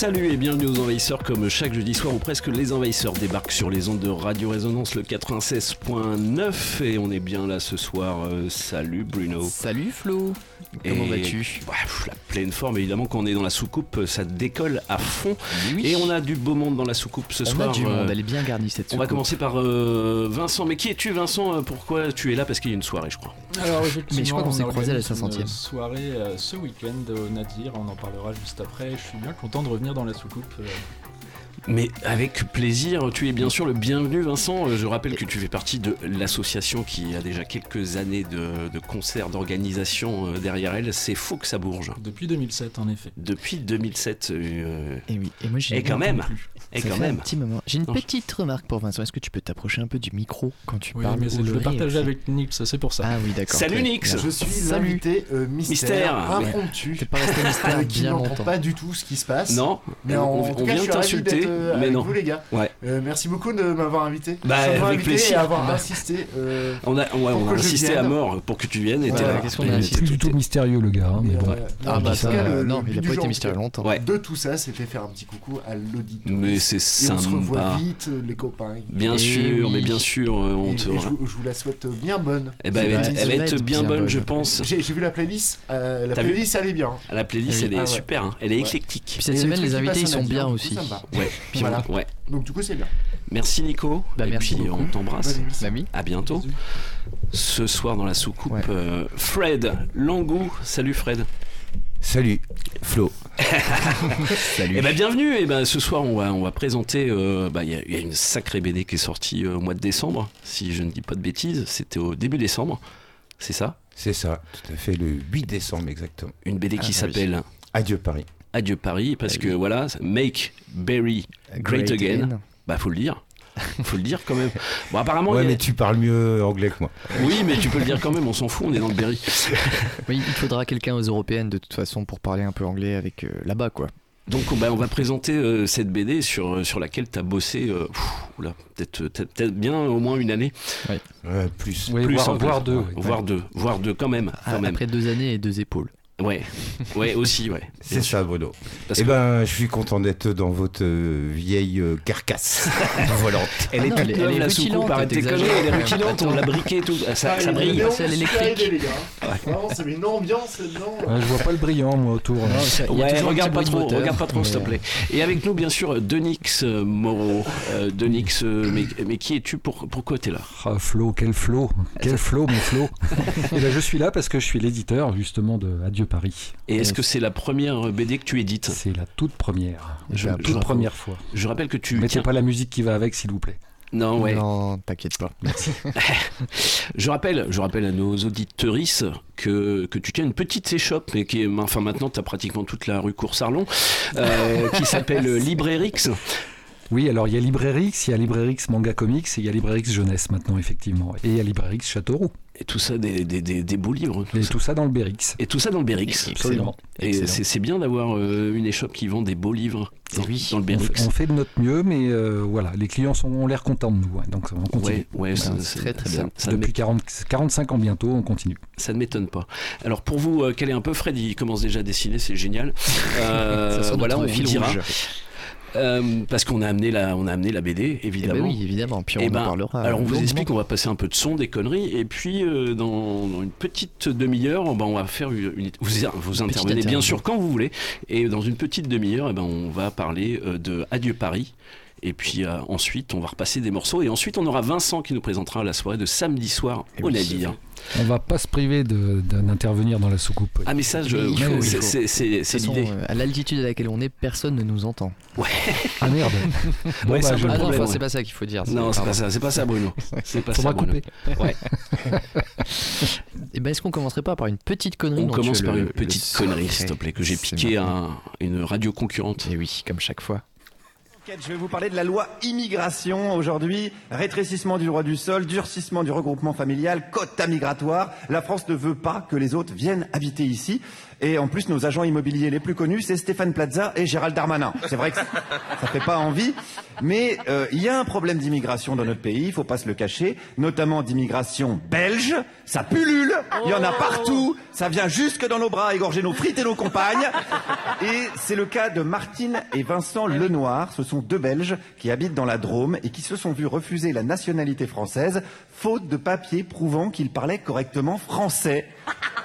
Salut et bienvenue aux Envahisseurs. Comme chaque jeudi soir, ou presque les Envahisseurs débarquent sur les ondes de Radio Résonance, le 96.9. Et on est bien là ce soir. Euh, salut Bruno. Salut Flo, comment vas-tu? pff, La pleine forme, évidemment, quand on est dans la soucoupe, ça décolle à fond. Oui. Et on a du beau monde dans la soucoupe ce On soir. a du euh, monde, elle est bien garnie cette On va soucoupe. commencer par euh, Vincent. Mais qui es-tu, Vincent? Pourquoi tu es là? Parce qu'il y a une soirée, je crois. Alors effectivement, Mais je crois qu'on on s'est croisés à la organise 500e. une soirée euh, ce week-end au Nadir, on en parlera juste après. Je suis bien content de revenir dans la soucoupe. Mais avec plaisir, tu es bien sûr le bienvenu Vincent. Je rappelle que tu fais partie de l'association qui a déjà quelques années de, de concerts, d'organisation euh, derrière elle. C'est Faux que ça bourge. depuis 2007 en effet. Depuis 2007. euh, Et oui, et moi j'ai et quand même, et Ça quand même. un petit moment. J'ai une Non, je- petite remarque pour Vincent. Est-ce que tu peux t'approcher un peu du micro quand tu Oui, parles mais je le partageais aussi avec Nix, c'est pour ça. Ah oui, d'accord. Salut Nix. bien. Je suis l'invité euh, mystère, impromptu, T'es pas resté mystère euh, qui bien n'entend longtemps. pas du tout ce qui se passe. Non, mais on, en, on tout vient t'insulter, euh, avec non. vous les gars. Ouais. Euh, merci beaucoup de m'avoir invité. Bah, avec invité plaisir. et avoir Bah. insisté. euh, On a, ouais, on a insisté à mort pour que tu viennes et Ouais, là. a insisté du tout mystérieux le gars, hein, mais bon. euh, Ah bah tout ça, cas, le- le non, il a pas été mystérieux longtemps. Ouais. De tout ça, c'était faire un petit coucou à l'auditeur. Mais c'est Et on se revoit sympa. vite, euh, les copains. Bien sûr, mais bien sûr, euh, on te. je, vous- la souhaite bien bonne. Eh ben, elle, va être- bien bonne, je pense. J'ai vu la playlist. euh, la playlist, elle est bien. La playlist, Oui. elle est Ah super, hein. elle est éclectique. Cette Et semaine, les invités ils sont bien aussi. Ouais, Puis voilà. ouais. Donc du coup, c'est bien. Merci Nico. Bah, et merci puis beaucoup. on t'embrasse. Bah oui. À bientôt. Ce soir dans la soucoupe, Ouais. euh, Fred Langou. Salut Fred. Salut, Flo. Salut. Eh ben bienvenue. Et ben ce soir on va on va présenter. euh, bah, Il y, a- il y a une sacrée BD qui est sortie euh, au mois de décembre. Si je ne dis pas de bêtises, c'était au début décembre. C'est ça? C'est ça, tout à fait, le 8 décembre exactement. Une BD Ah, qui oui. s'appelle Adieu Paris. Adieu Paris parce Ah que voilà, Make Berry Great, Again. Bah faut le dire. Faut le dire quand même. Bon apparemment. ouais, a- mais tu parles mieux anglais que moi. Oui, mais tu peux le dire quand même. On s'en fout. On est dans le Berry. Oui, il faudra quelqu'un aux européennes de toute façon pour parler un peu anglais avec euh, là-bas quoi. Donc bah, on va présenter euh, cette BD sur, euh, sur laquelle tu as bossé euh, peut-être peut-être- peut-être bien au moins une année, Ouais, plus. Oui, Plus, voire, en plus. voire deux. ouais. voire deux, voire deux quand même. Ah, Quand même. Après deux années et deux épaules. Ouais, ouais aussi, ouais. C'est ça, Bruno. Parce Eh que ben, je suis content d'être dans votre euh, vieille euh, carcasse volante. elle Ah est non, toute elle est- neuve, elle est la rutilante, soucoupe, arrête elle est rutilante, on l'a briquée et tout, ça, ça Ah, brille. les c'est l'électrique. Vraiment, c'est une ambiance là-dedans. Ouais, je vois pas le brillant moi autour. là. Non, ça- Ouais, regarde pas trop, regarde pas trop s'il te plaît. Et avec nous bien sûr Denix euh, Moreau. Euh, Denix, euh, mais, mais qui es-tu pour, Pourquoi t'es là? Ah, Flo, quel Flo Quel Flo, mon Flo Et ben, Je suis là parce que je suis l'éditeur justement de Adieu Paris. Et est-ce que c'est la première BD que tu édites? C'est la toute première. Je- la je- toute première fois. Je rappelle que tu Mettez tiens... pas la musique qui va avec, s'il vous plaît. Non, ouais. Non, t'inquiète pas. Je rappelle, je rappelle à nos auditrices que, que tu tiens une petite échoppe, et qui est, enfin maintenant tu as pratiquement toute la rue Cours-Sarlon, euh, qui s'appelle Librairix. Oui, alors il y a Librairix, il y a Librairix Manga Comics et il y a Librairix Jeunesse maintenant, effectivement. Et il y a Librairix Châteauroux. Et tout ça, des, des, des, des beaux livres. tout Et ça. tout ça dans le Bérix. Et tout ça dans le Bérix. Absolument. Et Excellent. c'est c'est bien d'avoir euh, une échoppe qui vend des beaux livres dans, Oui, dans le Bérix. on fait de notre mieux, mais euh, voilà, les clients sont, ont l'air contents de nous. hein, donc on continue. Ouais, c'est très, très bien. ça Depuis 40, 45 ans bientôt, on continue. Ça ne m'étonne pas. Alors pour vous, euh, quel est un peu Fred Il commence déjà à dessiner, c'est génial. Euh, Ça voilà, on vous dira. rouge. Euh, parce qu'on a amené la, on a amené la BD, Eh ben évidemment. oui, évidemment. Puis on Eh en ben, parlera. Alors on vous explique, on va passer un peu de son, des conneries, et puis euh, dans, dans une petite demi-heure, ben, on va faire une, vous, vous intervenez bien sûr quand vous voulez, et dans une petite demi-heure, eh ben, on va parler euh, de Adieu Paris. Et puis ensuite, on va repasser des morceaux. Et ensuite, on aura Vincent qui nous présentera la soirée de samedi soir Et au oui. navire. On va pas se priver d'intervenir dans la soucoupe. Ah, mais ça, je- Il faut, il c'est- l'idée. euh, à l'altitude à laquelle on est, personne ne nous entend. Ah merde. Bon, Ouais, c'est bah, je- Ah non, enfin, c'est ouais. pas ça qu'il faut dire. Non, c'est pas ça, c'est pas ça, Bruno. C'est pas Faudra ça, Bruno. couper. Ouais. Et ben, est-ce qu'on commencerait pas par une petite connerie On dont commence par le- une petite connerie, s'il te plaît, que j'ai piqué à une radio concurrente. Et oui, comme chaque fois. Je vais vous parler de la loi immigration aujourd'hui. Rétrécissement du droit du sol, durcissement du regroupement familial, quota migratoire. La France ne veut pas que les autres viennent habiter ici. Et en plus, nos agents immobiliers les plus connus, c'est Stéphane Plaza et Gérald Darmanin. C'est vrai que ça fait pas envie, mais euh, il y a un problème d'immigration dans notre pays, il faut pas se le cacher, notamment d'immigration belge. Ça pullule, il y en a partout, ça vient jusque dans nos bras égorger nos frites et nos compagnes. Et c'est le cas de Martine et Vincent Lenoir. Ce sont deux Belges qui habitent dans la Drôme et qui se sont vus refuser la nationalité française faute de papiers prouvant qu'ils parlaient correctement français.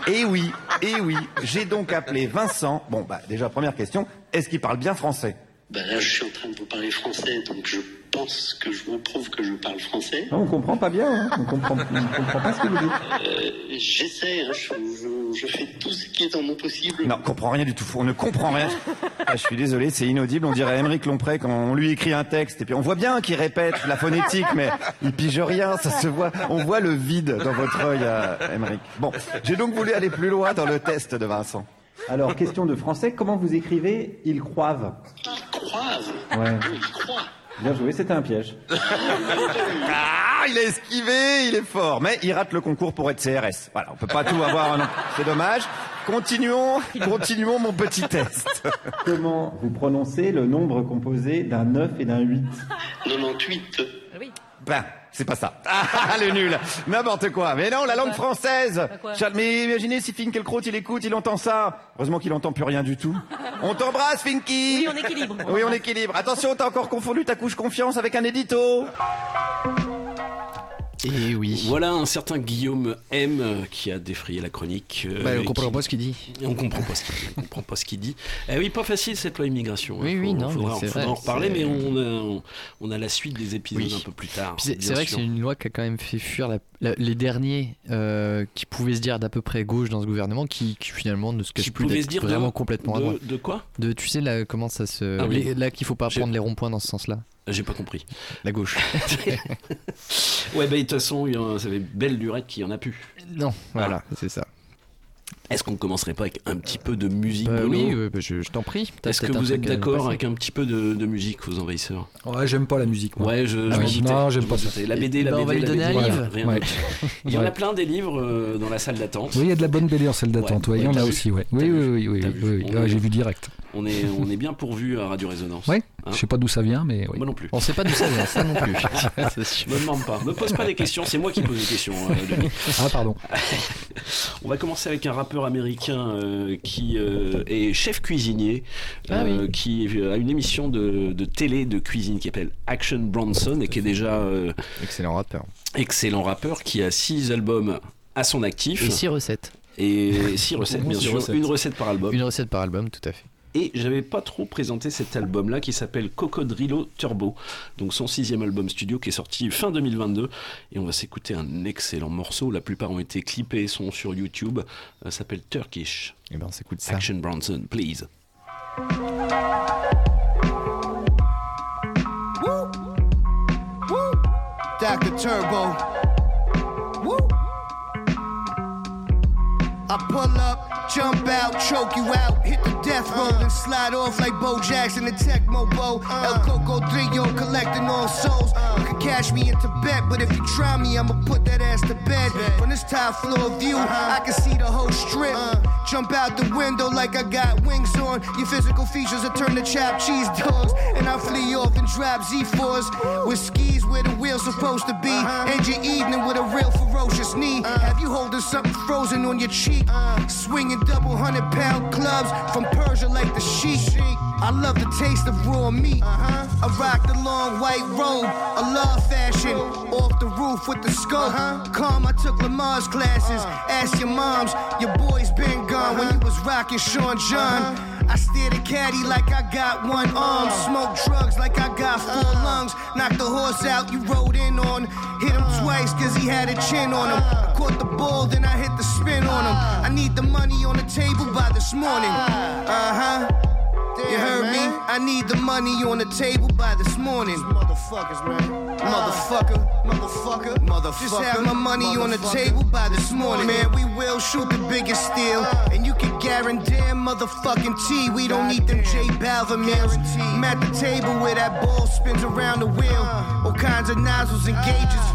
Et oui, et oui, j'ai donc appelé Vincent. Bon, bah déjà première question, est-ce qu'il parle bien français? Ben là, je suis en train de vous parler français, donc je pense que je vous prouve que je parle français. On comprend pas bien, hein on comprend, on comprend pas ce que vous dites. Euh, J'essaie, hein, je, je- je fais tout ce qui est en mon possible. Non, on comprend rien du tout. On ne comprend rien. Ah, je suis désolé, c'est inaudible. On dirait Émeric Lompré quand on lui écrit un texte. Et puis on voit bien qu'il répète la phonétique, mais il pige rien. Ça se voit. On voit le vide dans votre œil, euh, Émeric. Bon, j'ai donc voulu aller plus loin dans le test de Vincent. Alors, question de français. Comment vous écrivez il croivent Ils croivent? Ouais. Ils croient. Bien joué, c'était un piège. Ah, il a esquivé, il est fort, mais il rate le concours pour être CRS. Voilà, on peut pas tout avoir, non. c'est dommage. Continuons, continuons mon petit test. Comment vous prononcez le nombre composé d'un 9 et d'un 8 98. Ben, c'est pas ça. Ah, le nul. N'importe quoi. Mais non, la langue française. Charles, Mais imaginez si Finkelkraut, il écoute, il entend ça. Heureusement qu'il entend plus rien du tout. On t'embrasse, Finky. Oui, on équilibre. Oui, on équilibre. Attention, t'as encore confondu ta couche confiance avec un édito. Et oui. Voilà un certain Guillaume M euh, qui a défrayé la chronique. euh, Bah, on comprend qui- pas ce qu'il dit. On comprend pas ce qu'il dit. On comprend pas ce qu'il dit. Eh oui, pas facile cette loi immigration. Oui, hein. oui, Faut- non, faudra, faudra vrai, en reparler, mais on a, on a la suite des épisodes Oui. un peu plus tard. C'est vrai que c'est une loi qui a quand même fait fuir la- la- les derniers euh, qui pouvaient se dire d'à peu près gauche dans ce gouvernement, qui, qui finalement ne se cachent plus d'être de- vraiment complètement à droite. de, de quoi? De, tu sais là comment ça se Ah oui. les- là qu'il faut pas prendre les ronds-points dans ce sens-là. J'ai pas compris. La gauche. Ouais, bah de toute façon, ça fait belle lurette qu'il y en a plus. non, voilà, c'est ça. Est-ce qu'on commencerait pas avec un petit peu de musique Bah oui, euh, bah, je, je t'en prie. Est-ce que vous êtes nous d'accord avec un petit peu de, de musique aux envahisseurs Ouais, j'aime pas la musique. moi. Ouais, je, Ah oui. Non, j'aime pas ça. La BD, Eh la ben, on BD, va lui la donner BD, un livre. Ouais. Il y en a plein des livres euh, dans la salle d'attente. Oui, il y a de la bonne BD en salle d'attente. Ouais, Ouais, il y en a aussi. Ouais. Oui, oui, oui, oui, oui, oui, On j'ai vu direct. On est, on est bien pourvu à Radio Résonance. Ouais. Hein Je sais pas d'où ça vient, mais oui. Moi non plus. On sait pas d'où ça vient, ça non plus. Me demande pas. Me pose pas des questions. C'est moi qui pose des questions. euh, Denis. Ah, pardon. On va commencer avec un rappeur américain euh, qui euh, est chef cuisinier, Ah qui a une émission de, de télé de cuisine qui s'appelle Action Bronson et qui est déjà euh, Excellent rappeur. excellent rappeur, qui a six albums à son actif Et six recettes. et six recettes bien sûr, recettes. une recette par album. Une recette par album, tout à fait. Et j'avais pas trop présenté cet album-là qui s'appelle Cocodrilo Turbo, donc son sixième album studio qui est sorti fin 2022. Et on va s'écouter un excellent morceau. La plupart ont été clippés, sont sur YouTube. Ça s'appelle Turkish. Et ben on s'écoute ça. Action Bronson, please. Dr. Turbo. Woo. I pull up, jump out, choke you out, hit the death row, then slide off like Bo Jackson and Tech Mobo. El Coco Trio collecting all souls. You can catch me in Tibet, but if you try me, I'ma put that ass to bed. From this top floor view, I can see the whole strip. Jump out the window like I got wings on. Your physical features are turned to chopped cheese dogs. And I flee off and drop Z4s with skis where the wheel's supposed to be. End your evening with a real ferocious knee. Have you holding something frozen on your cheek? Swinging double hundred pound clubs from Persia like the sheep. I love the taste of raw meat. Uh-huh. I rock the long white robe, a love fashion. Off the roof with the scope. Uh-huh. Calm, I took Lamar's classes. Uh-huh. Ask your moms, your boy's been gone when you was rocking Sean John. I steer the caddy like I got one arm. Smoke drugs like I got four lungs. Knock the horse out you rode in on. Hit him twice cause he had a chin on him. I caught the ball, then I hit the spin on him. I need the money on the table by this morning. Uh huh. You heard me? I need the money on the table by this morning. Motherfuckers, man. Motherfucker, motherfucker, motherfucker. Just have my money on the table by this morning. Man, we will shoot the biggest steal. And you can guarantee motherfucking T. We don't need them J Balvin meals. I'm at the table where that ball spins around the wheel. Uh. All kinds of nozzles and gauges.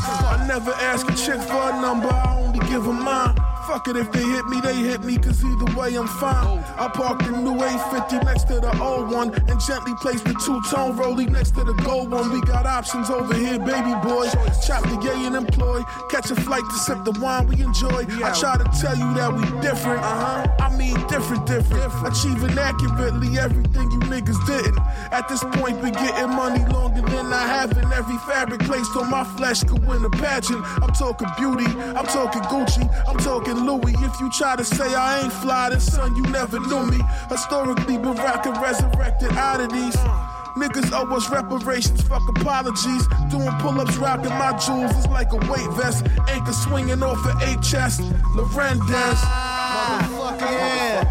I never ask a chick for a number, I only give them mine. Fuck it, if they hit me, they hit me, cause either way I'm fine. I parked the new 850 next to the old one, and gently placed the two tone rolling next to the gold one. We got options over here, baby boy. Chop the yay and employ, catch a flight to sip the wine we enjoy. I try to tell you that we different, uh huh. I mean, different, different. Achieving accurately everything you niggas didn't. At this point, we getting money longer than I have, and every fabric placed on my flesh could win a pageant. I'm talking beauty, I'm talking Gucci, I'm talking Louis. If you try to say I ain't fly, then son, you never knew me. Historically, been rocking resurrected oddities. Niggas owe us reparations, fuck apologies. Doing pull ups, rocking my jewels it's like a weight vest. Anchor swinging off an eight chest. Lorendes. Motherfucker, yeah.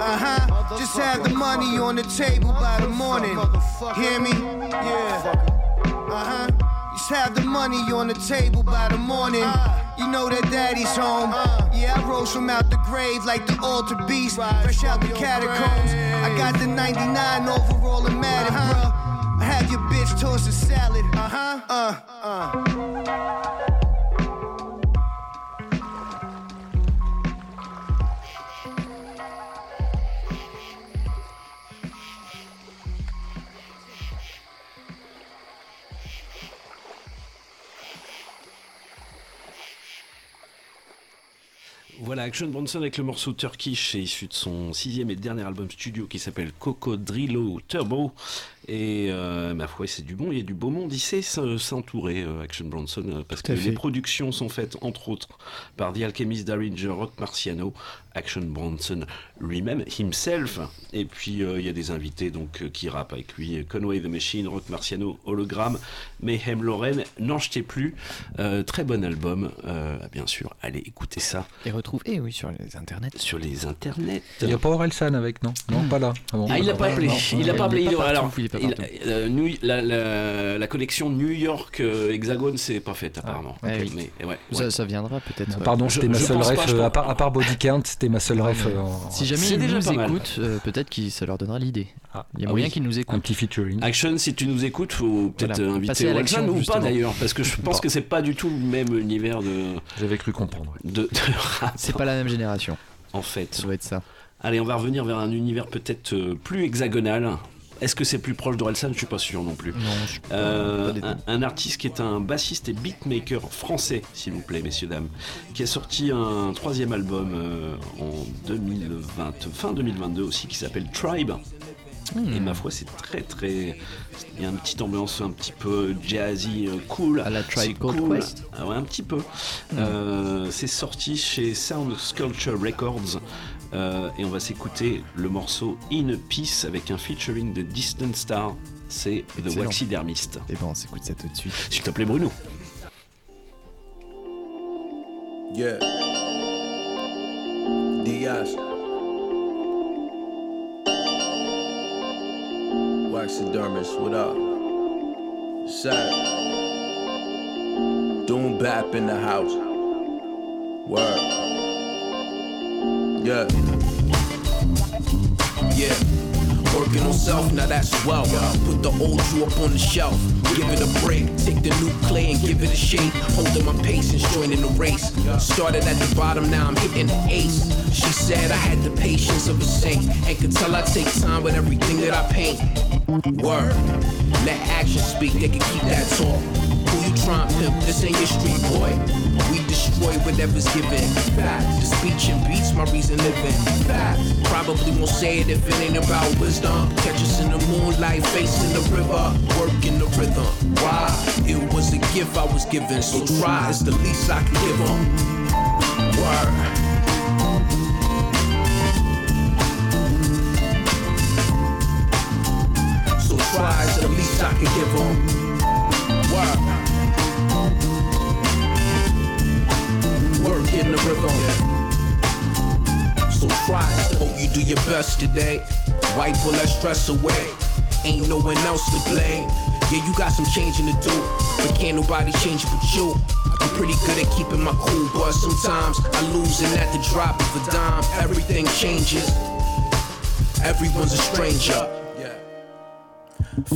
Uh huh. Just have the money on the table by the morning. Hear me? Yeah. Uh huh. Have the money on the table by the morning. You know that daddy's home. Yeah, I rose from out the grave like the altar beast. Fresh out the catacombs. I got the 99 overall and mad bruh. I have your bitch toss a salad. Uh huh. Uh, uh. Voilà, Action Bronson avec le morceau Turkish, c'est issu de son sixième et dernier album studio qui s'appelle Cocodrillo Turbo. Et euh, ma foi, c'est du bon, il y a du beau monde, il sait s'entourer, euh, Action Bronson, euh, parce que à les fait. productions sont faites entre autres par The Alchemist, Darringer, Rock Marciano, Action Bronson lui-même, himself, et puis euh, il y a des invités donc qui rappent avec lui, Conway the Machine, Rock Marciano, Hologram, Mayhem Lorraine, N'en jetez plus, Euh, très bon album, euh, bien sûr, allez écouter ça Et retrouver, oui, sur les internets. sur les internets. Il n'y a pas Orelsan avec, non? Non, pas là. bon. Ah, il l'a pas appelé. il ouais, pas appelé. alors, il il- euh, New- la, la- la connexion New York euh, Hexagone, c'est pas faite apparemment. Oui. Mais ouais, Ça, ouais. ça viendra peut-être. ouais. Pardon, c'était ma seule pas, ref, à part, pas. à part Body Count, c'était ma seule ref. euh, en- Si jamais ils déjà nous écoutent, euh, peut-être que ça leur donnera l'idée. Ah. Il y a Ah moyen oui. qu'ils nous un écoutent. petit featuring. Action, si tu nous écoutes, faut peut-être Voilà. inviter l'action, ou pas d'ailleurs, parce que je pense Bon. que c'est pas du tout le même univers de, J'avais cru comprendre. de, de C'est pas la même génération. en fait. Ça doit être ça. Allez, on va revenir vers un univers peut-être plus hexagonal. Est-ce que c'est plus proche d'Orelsan? Je suis pas sûr non plus. Non, je suis pas- Euh, pas un, un artiste qui est un bassiste et beatmaker français, s'il vous plaît, messieurs, dames, qui a sorti un troisième album euh, en 2020, fin 2022 aussi, qui s'appelle Tribe. Hmm. Et ma foi, c'est très très. Il y a une petite ambiance un petit peu jazzy, euh, cool. À la Tribe cool. Quest Ah ouais, un petit peu. Euh, c'est sorti chez Sound Sculpture Records. Euh, et on va s'écouter le morceau In Peace avec un featuring de Distant Star. C'est The. Waxidermist. Et bon, on s'écoute ça tout de suite. S'il te plaît, Bruno. Yeah. Diaz. Waxidermist, what up? Sad. Doom bap in the house. Word. Yeah. Yeah. Working on self, now that's well. Put the old you up on the shelf. Give it a break. Take the new clay and give it a shake. Holding my patience, joining the race. Started at the bottom, now I'm hitting the ace. She said I had the patience of a saint. And could tell I take time with everything that I paint. Word. Let action speak, they can keep that talk pimp, this ain't your street, boy. We destroy whatever's given. Fact. The speech and beats, my reason living. Fact. Probably won't say it if it ain't about wisdom. Catch us in the moonlight, facing the river, working the rhythm. Why? It was a gift I was given, so try. It's the least I can give them. Word. tries, the least I can give them. Word. In the rhythm. So try. Hope you do your best today. Wipe all that stress away. Ain't no one else to blame. Yeah, you got some changing to do, but can't nobody change it but you. I'm pretty good at keeping my cool, but sometimes I lose and at the drop of a dime, everything changes. Everyone's a stranger.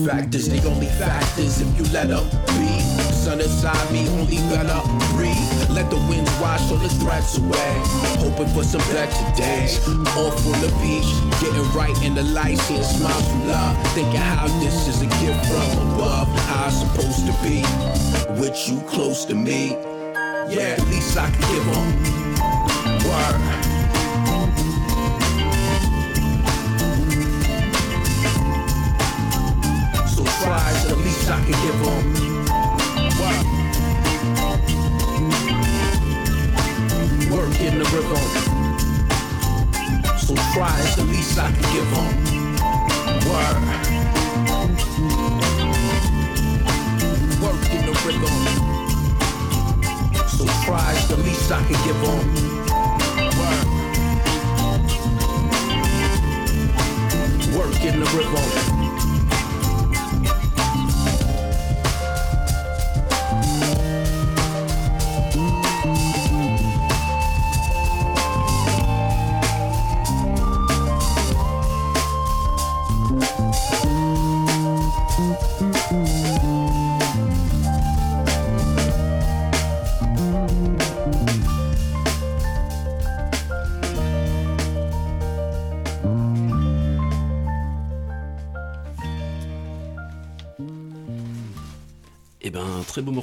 Factors, the only factors if you let them be. Sun inside me, only better breathe. Let the winds wash all the threats away. Hoping for some better days. Off on the beach, getting right in the light, seeing smiles from love. Thinking how this is a gift from above. How it's supposed to be. With you close to me. Yeah, at least I can give them. Word.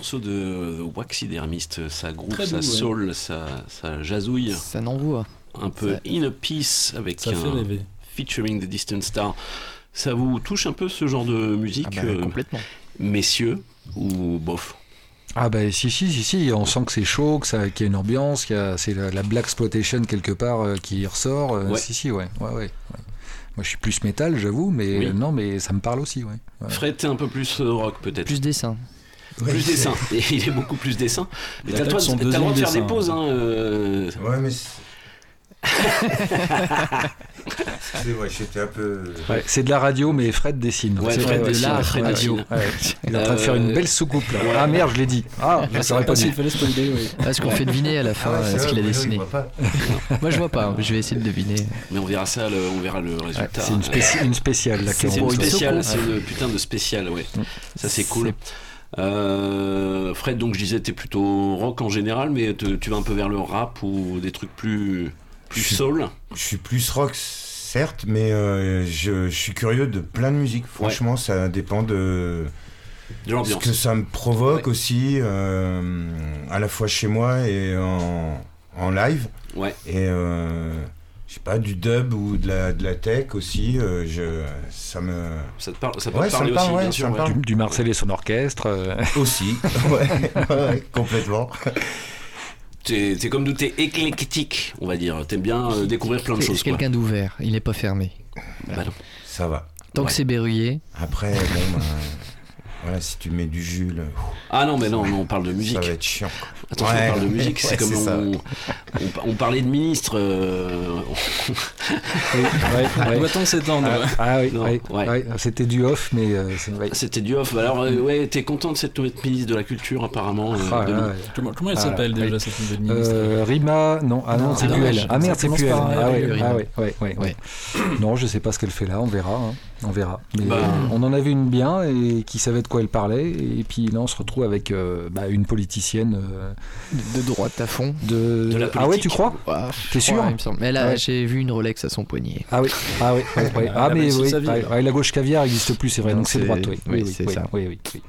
Morceau de Waxidermist, ça groove, Très ça doux, ouais. soul, ça, ça jasouille. Ça n'envoie. Un peu Ça- in a piece avec Ça fait un rêver. featuring the Distant Star. Ça vous touche un peu ce genre de musique, Ah bah, euh, complètement. messieurs, ou bof? Ah bah si si si si, on sent que c'est chaud, que ça, qu'il y a une ambiance, qu'il y a, c'est la, la black exploitation quelque part euh, qui ressort. euh, Ouais. Si si ouais, ouais ouais. ouais. Moi je suis plus métal j'avoue, mais Oui. euh, non mais ça me parle aussi ouais. ouais. Fred, t'es un peu plus euh, rock peut-être Plus dessin. Plus dessin. Il est beaucoup plus dessin. Mais Il t'as le droit de- faire des pauses. Hein, euh, Ouais, mais. c'est- Excusez-moi, j'étais un peu. Ouais, c'est de la radio mais Fred dessine. Ouais, C'est Fred dessine, ouais. Fred Ouais, dessine. ouais. Il est en train de faire une belle soucoupe là. ouais. Ah merde je l'ai dit. Ah je Je saurais pas pas s'il fallait spoiler, oui. Ah, ce qu'on fait deviner à la fin, Ah euh, ce qu'il a dessiné. Moi je vois pas, je vais essayer de deviner. Mais on verra ça, le- on verra le Ouais, résultat. c'est une, spéci- une spéciale là. C'est une spéciale, c'est une putain de spéciale, ouais. Ça c'est cool. Euh, Fred, donc je disais, t'es plutôt rock en général, mais te- tu vas un peu vers le rap ou des trucs plus, plus Je suis- soul. Je suis plus rock, certes, mais euh, je, je suis curieux de plein de musique. Franchement, ça dépend de, De ce l'ambiance. que ça me provoque aussi, euh, à la fois chez moi et en, en live. Ouais. Et je sais pas, du dub ou de la, de la tech aussi. euh, je, ça me. Ça te parle, ça peut Ouais, te parler me parle, aussi, ouais, bien sûr. ouais. Du, du Marcel et son orchestre. euh, Aussi. ouais, ouais, complètement. T'es t'es comme nous, t'es éclectique, on va dire. T'aimes bien euh, découvrir plein de choses. c'est quelqu'un d'ouvert, il n'est pas fermé. Bah non. Ça va. Tant Ouais. que c'est verrouillé, Après, bon, ben, voilà, si tu mets du jus, le- Ah non, mais non, non, on parle de ça musique. va être chiant. Attention, Ouais. on parle de musique, c'est Ouais, comme c'est ça. on, on, on parlait de ministre. euh, oui, ouais, ouais. Doit-on s'étendre Ah, ah oui, Non, ouais, ouais. ouais, c'était du off, mais euh. C'était du off. Alors, euh, ouais, t'es content de cette nouvelle ministre de la Culture, apparemment. euh, Ah, de- là, ouais. Comment, comment elle Ah, s'appelle déjà cette nouvelle ministre Euh, Rima, non, ah non, Non, c'est ah, plus elle. Ah merde, Ça c'est plus elle. Ah ah ouais, ouais, ouais. Non, je sais pas ce qu'elle fait là, on verra. hein. On verra. Mais Bah. euh, on en avait une bien et qui savait de quoi elle parlait. Et puis là, on se retrouve avec euh, bah, une politicienne euh, de, de droite à fond. de. De la ah ouais, tu crois Ah, T'es crois, sûr il me semble. Mais là, Ouais. j'ai vu une Rolex à son poignet. Ah oui, ah oui, ouais, ouais. Elle ah a mais oui, vie, la gauche caviar n'existe plus, c'est vrai, donc c'est droite, oui, oui, oui, oui, c'est oui, ça. oui, oui, oui.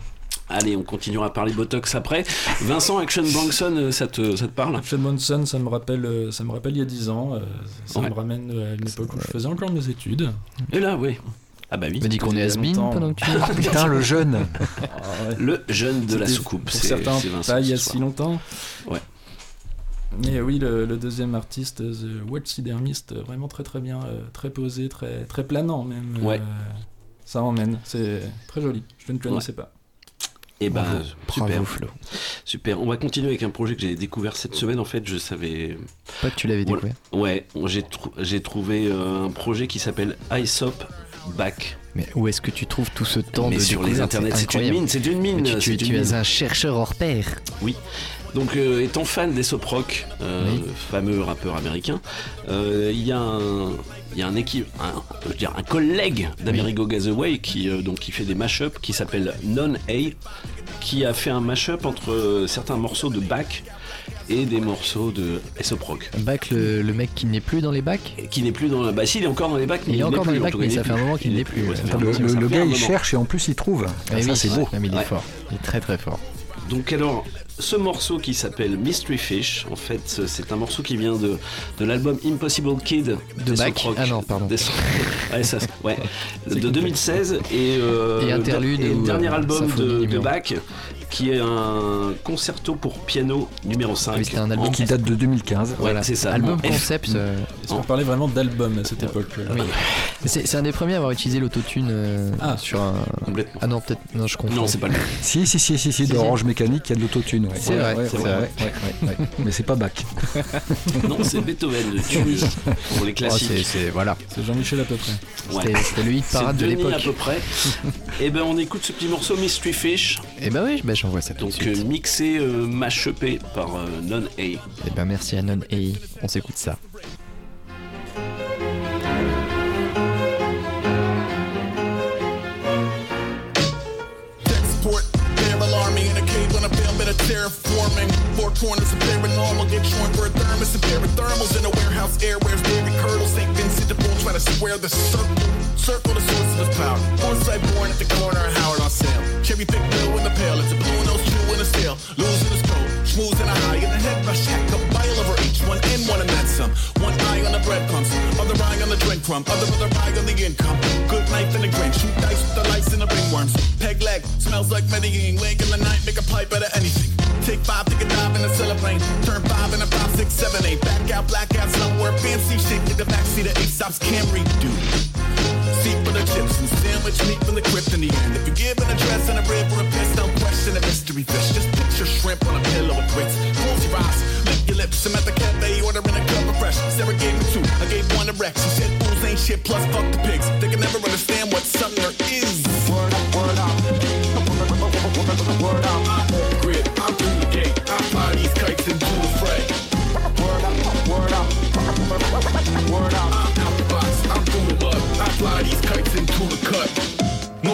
Allez, on continuera à parler Botox après. Vincent Action Bronson, ça te, ça te parle Action Monson, ça me rappelle, ça me rappelle il y a 10 ans. Ça Ouais. me ramène à une époque où je faisais encore mes études. Et là, oui. Ah bah oui. M'a dit qu'on est a has-been pendant que tu. Ah, Putain, le jeune. Ah ouais. Le jeune de la soucoupe. Pour c'est- certains, pas il y a si longtemps. Ouais. Mais oui, le, le deuxième artiste, The Waxidermist, vraiment très très bien, euh, très posé, très, très planant même. Ouais. euh, Ça emmène, c'est très joli. Je ne connaissais pas. Et ben Bravo. super. Bravo, Flo. Super. On va continuer avec un projet que j'ai découvert cette semaine. En fait, je savais. Pas que tu l'avais découvert. Ouais, j'ai trouvé euh, un projet qui s'appelle ISOP Back. Mais où est-ce que tu trouves tout ce temps Mais de sur les internets, c'est une mine, c'est une mine. Mais tu, tu- c'est tu une es mine. un chercheur hors pair. Oui. Donc, euh, étant fan des Sop Rock, euh, Oui. fameux rappeur américain, euh, il y a un, il y a un équipe, un, je veux dire, un collègue d'Amerigo Gazaway qui donc qui fait des mashups qui s'appelle Non A, qui a fait un mashup entre certains morceaux de Bach et des morceaux de Aesop Rock. Bac, le, le mec qui n'est plus dans les bacs Qui n'est plus dans la. Bah, si, il est encore dans les bacs, mais Il est encore dans les bacs, mais ça fait un moment qu'il Il n'est est plus. Le, gars, il cherche et en plus, il trouve. Ça, oui, c'est beau. il est fort. Il est très très fort. Donc alors, ce morceau qui s'appelle Mystery Fish, en fait, c'est un morceau qui vient de, de l'album Impossible Kid De Bach. Ah non, pardon. Des- ouais, ça, ouais, de 2016 et, euh, Et Interlude et le dernier euh, album de, de. Bach qui est un concerto pour piano numéro 5. Ah oui, c'était un album en- Qui date de 2015. Ouais, Voilà. c'est ça. Album En F. concept. euh, Est-ce qu'on parlait vraiment d'album à cette époque euh, oui. C'est c'est un des premiers à avoir utilisé l'autotune euh, Ah. sur un. Complètement. Ah non, peut-être. Non, je confonds. Non, c'est pas le Si, si, si, si, si, de si. Orange Mécanique, il y a de l'autotune. ouais. C'est Ouais, vrai, ouais, c'est vrai. ouais, ouais, ouais, ouais. Mais c'est pas Bach. Non, c'est Beethoven de Tunis pour les Oh, classiques. c'est- c'est- voilà. C'est Jean-Michel à peu près. Ouais. C'était c'était le hit C'est parade de Denis à l'époque. peu près. et ben on écoute ce petit morceau Mystery Fish, Et bah oui, bah, j'envoie ça tout de donc suite. euh, mixé, euh, par euh, Non A. Et ben merci à Non A. On s'écoute ça. Terraforming. Four corners of paranormal, get joined for a thermos and thermals in a warehouse airwares. David Curdle, St. Vincent de Paul trying to square the circle. Circle the source of his power. Foresight born at the corner of Howard on sale. Cherry pick blue in the pale, it's a blue nose chew in a stale. Losing his coat, schmooze in a high, in the head rush, hack and one and then some. One eye on the breadcrumbs, other eye on the drink crumb, other other eye on the income. Good knife in the grain, shoot dice with the lights and the ringworms. Peg leg, smells like Medellin. Wake in the night, make a pipe out of anything. Take five, take a dive in a cellar plane. Turn five in a five, six, seven, eight. Back out, black out somewhere. Fancy shit, get the backseat of Aesop's Camry, dude. Seat for the chips and sandwich meat from the end. If you give an address and a rib or a piss, don't question a mystery fish. Just picture shrimp on a pillow with grits. Close your eyes, lick your lips. I'm at the cafe ordering a cup of fresh. Sarah gave me two, I gave one to Rex. She said fools ain't shit, plus fuck the pigs. They can never understand what Sumner is. Word up, word up.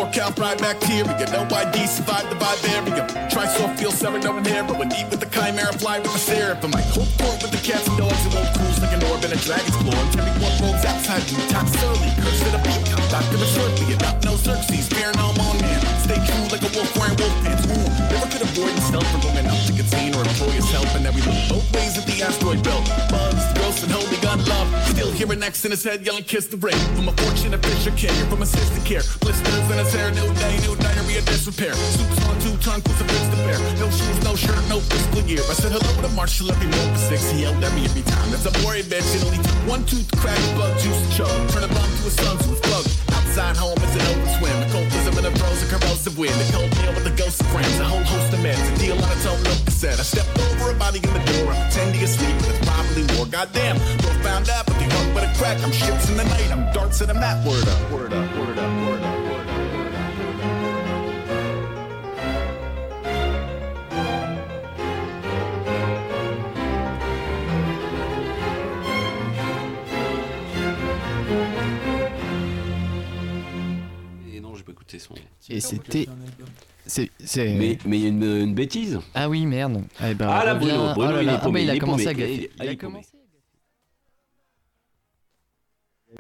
Fried bacteria, no ID, survive the vivarium. Try soft feel serotonin heroin, eat with the chimera, fly with the seraphim. Like hope court with the cats and dogs, it won't cruise like an orb in a dragon's claw. And Terry one rogues outside you, tax early, curse to the beat. Doctor of Shortly, about no Xerxes, fear no on man. Stay true like a wolf wearing wolf pants. Ooh, never could avoid stealth from going up to contain or employ. And every look both ways at the asteroid belt. Bugs, gross, and holy. Still hearing his head yelling, kiss the ring. From a fortunate fisher carrier, from a sister care. Blisters in his hair, new day, new diarrhea, disrepair. Suits on two tongue, crucifix to bear. No shoes, no shirt, no fiscal year. I said hello to Marshall every month for six. He yelled at me every time. That's a boy bitch. It only took one tooth crack a bug juice choke. Turn a bum to a son's who's plug. Outside home it's an open swim. Occultism a throws a corrosive wind. A cold meal with a ghost of friends. A whole host of men. A deal on its own, no cassette. I stepped over a body in the door. I pretend to sleep, but it's probably war. Goddamn, both found out, but they hung with a crack. I'm ships in the night. I'm darts in the map. Word up, word up, word up, word up. Écouté son. Et c'était. C'est. c'est- Mais mais il y a une, une bêtise. Ah oui, merde. Eh ben, Ah là, Bruno, Bruno, oh là il est Ah paumé, il il a commencé paumé. à gaffer. Il- Il a commencé.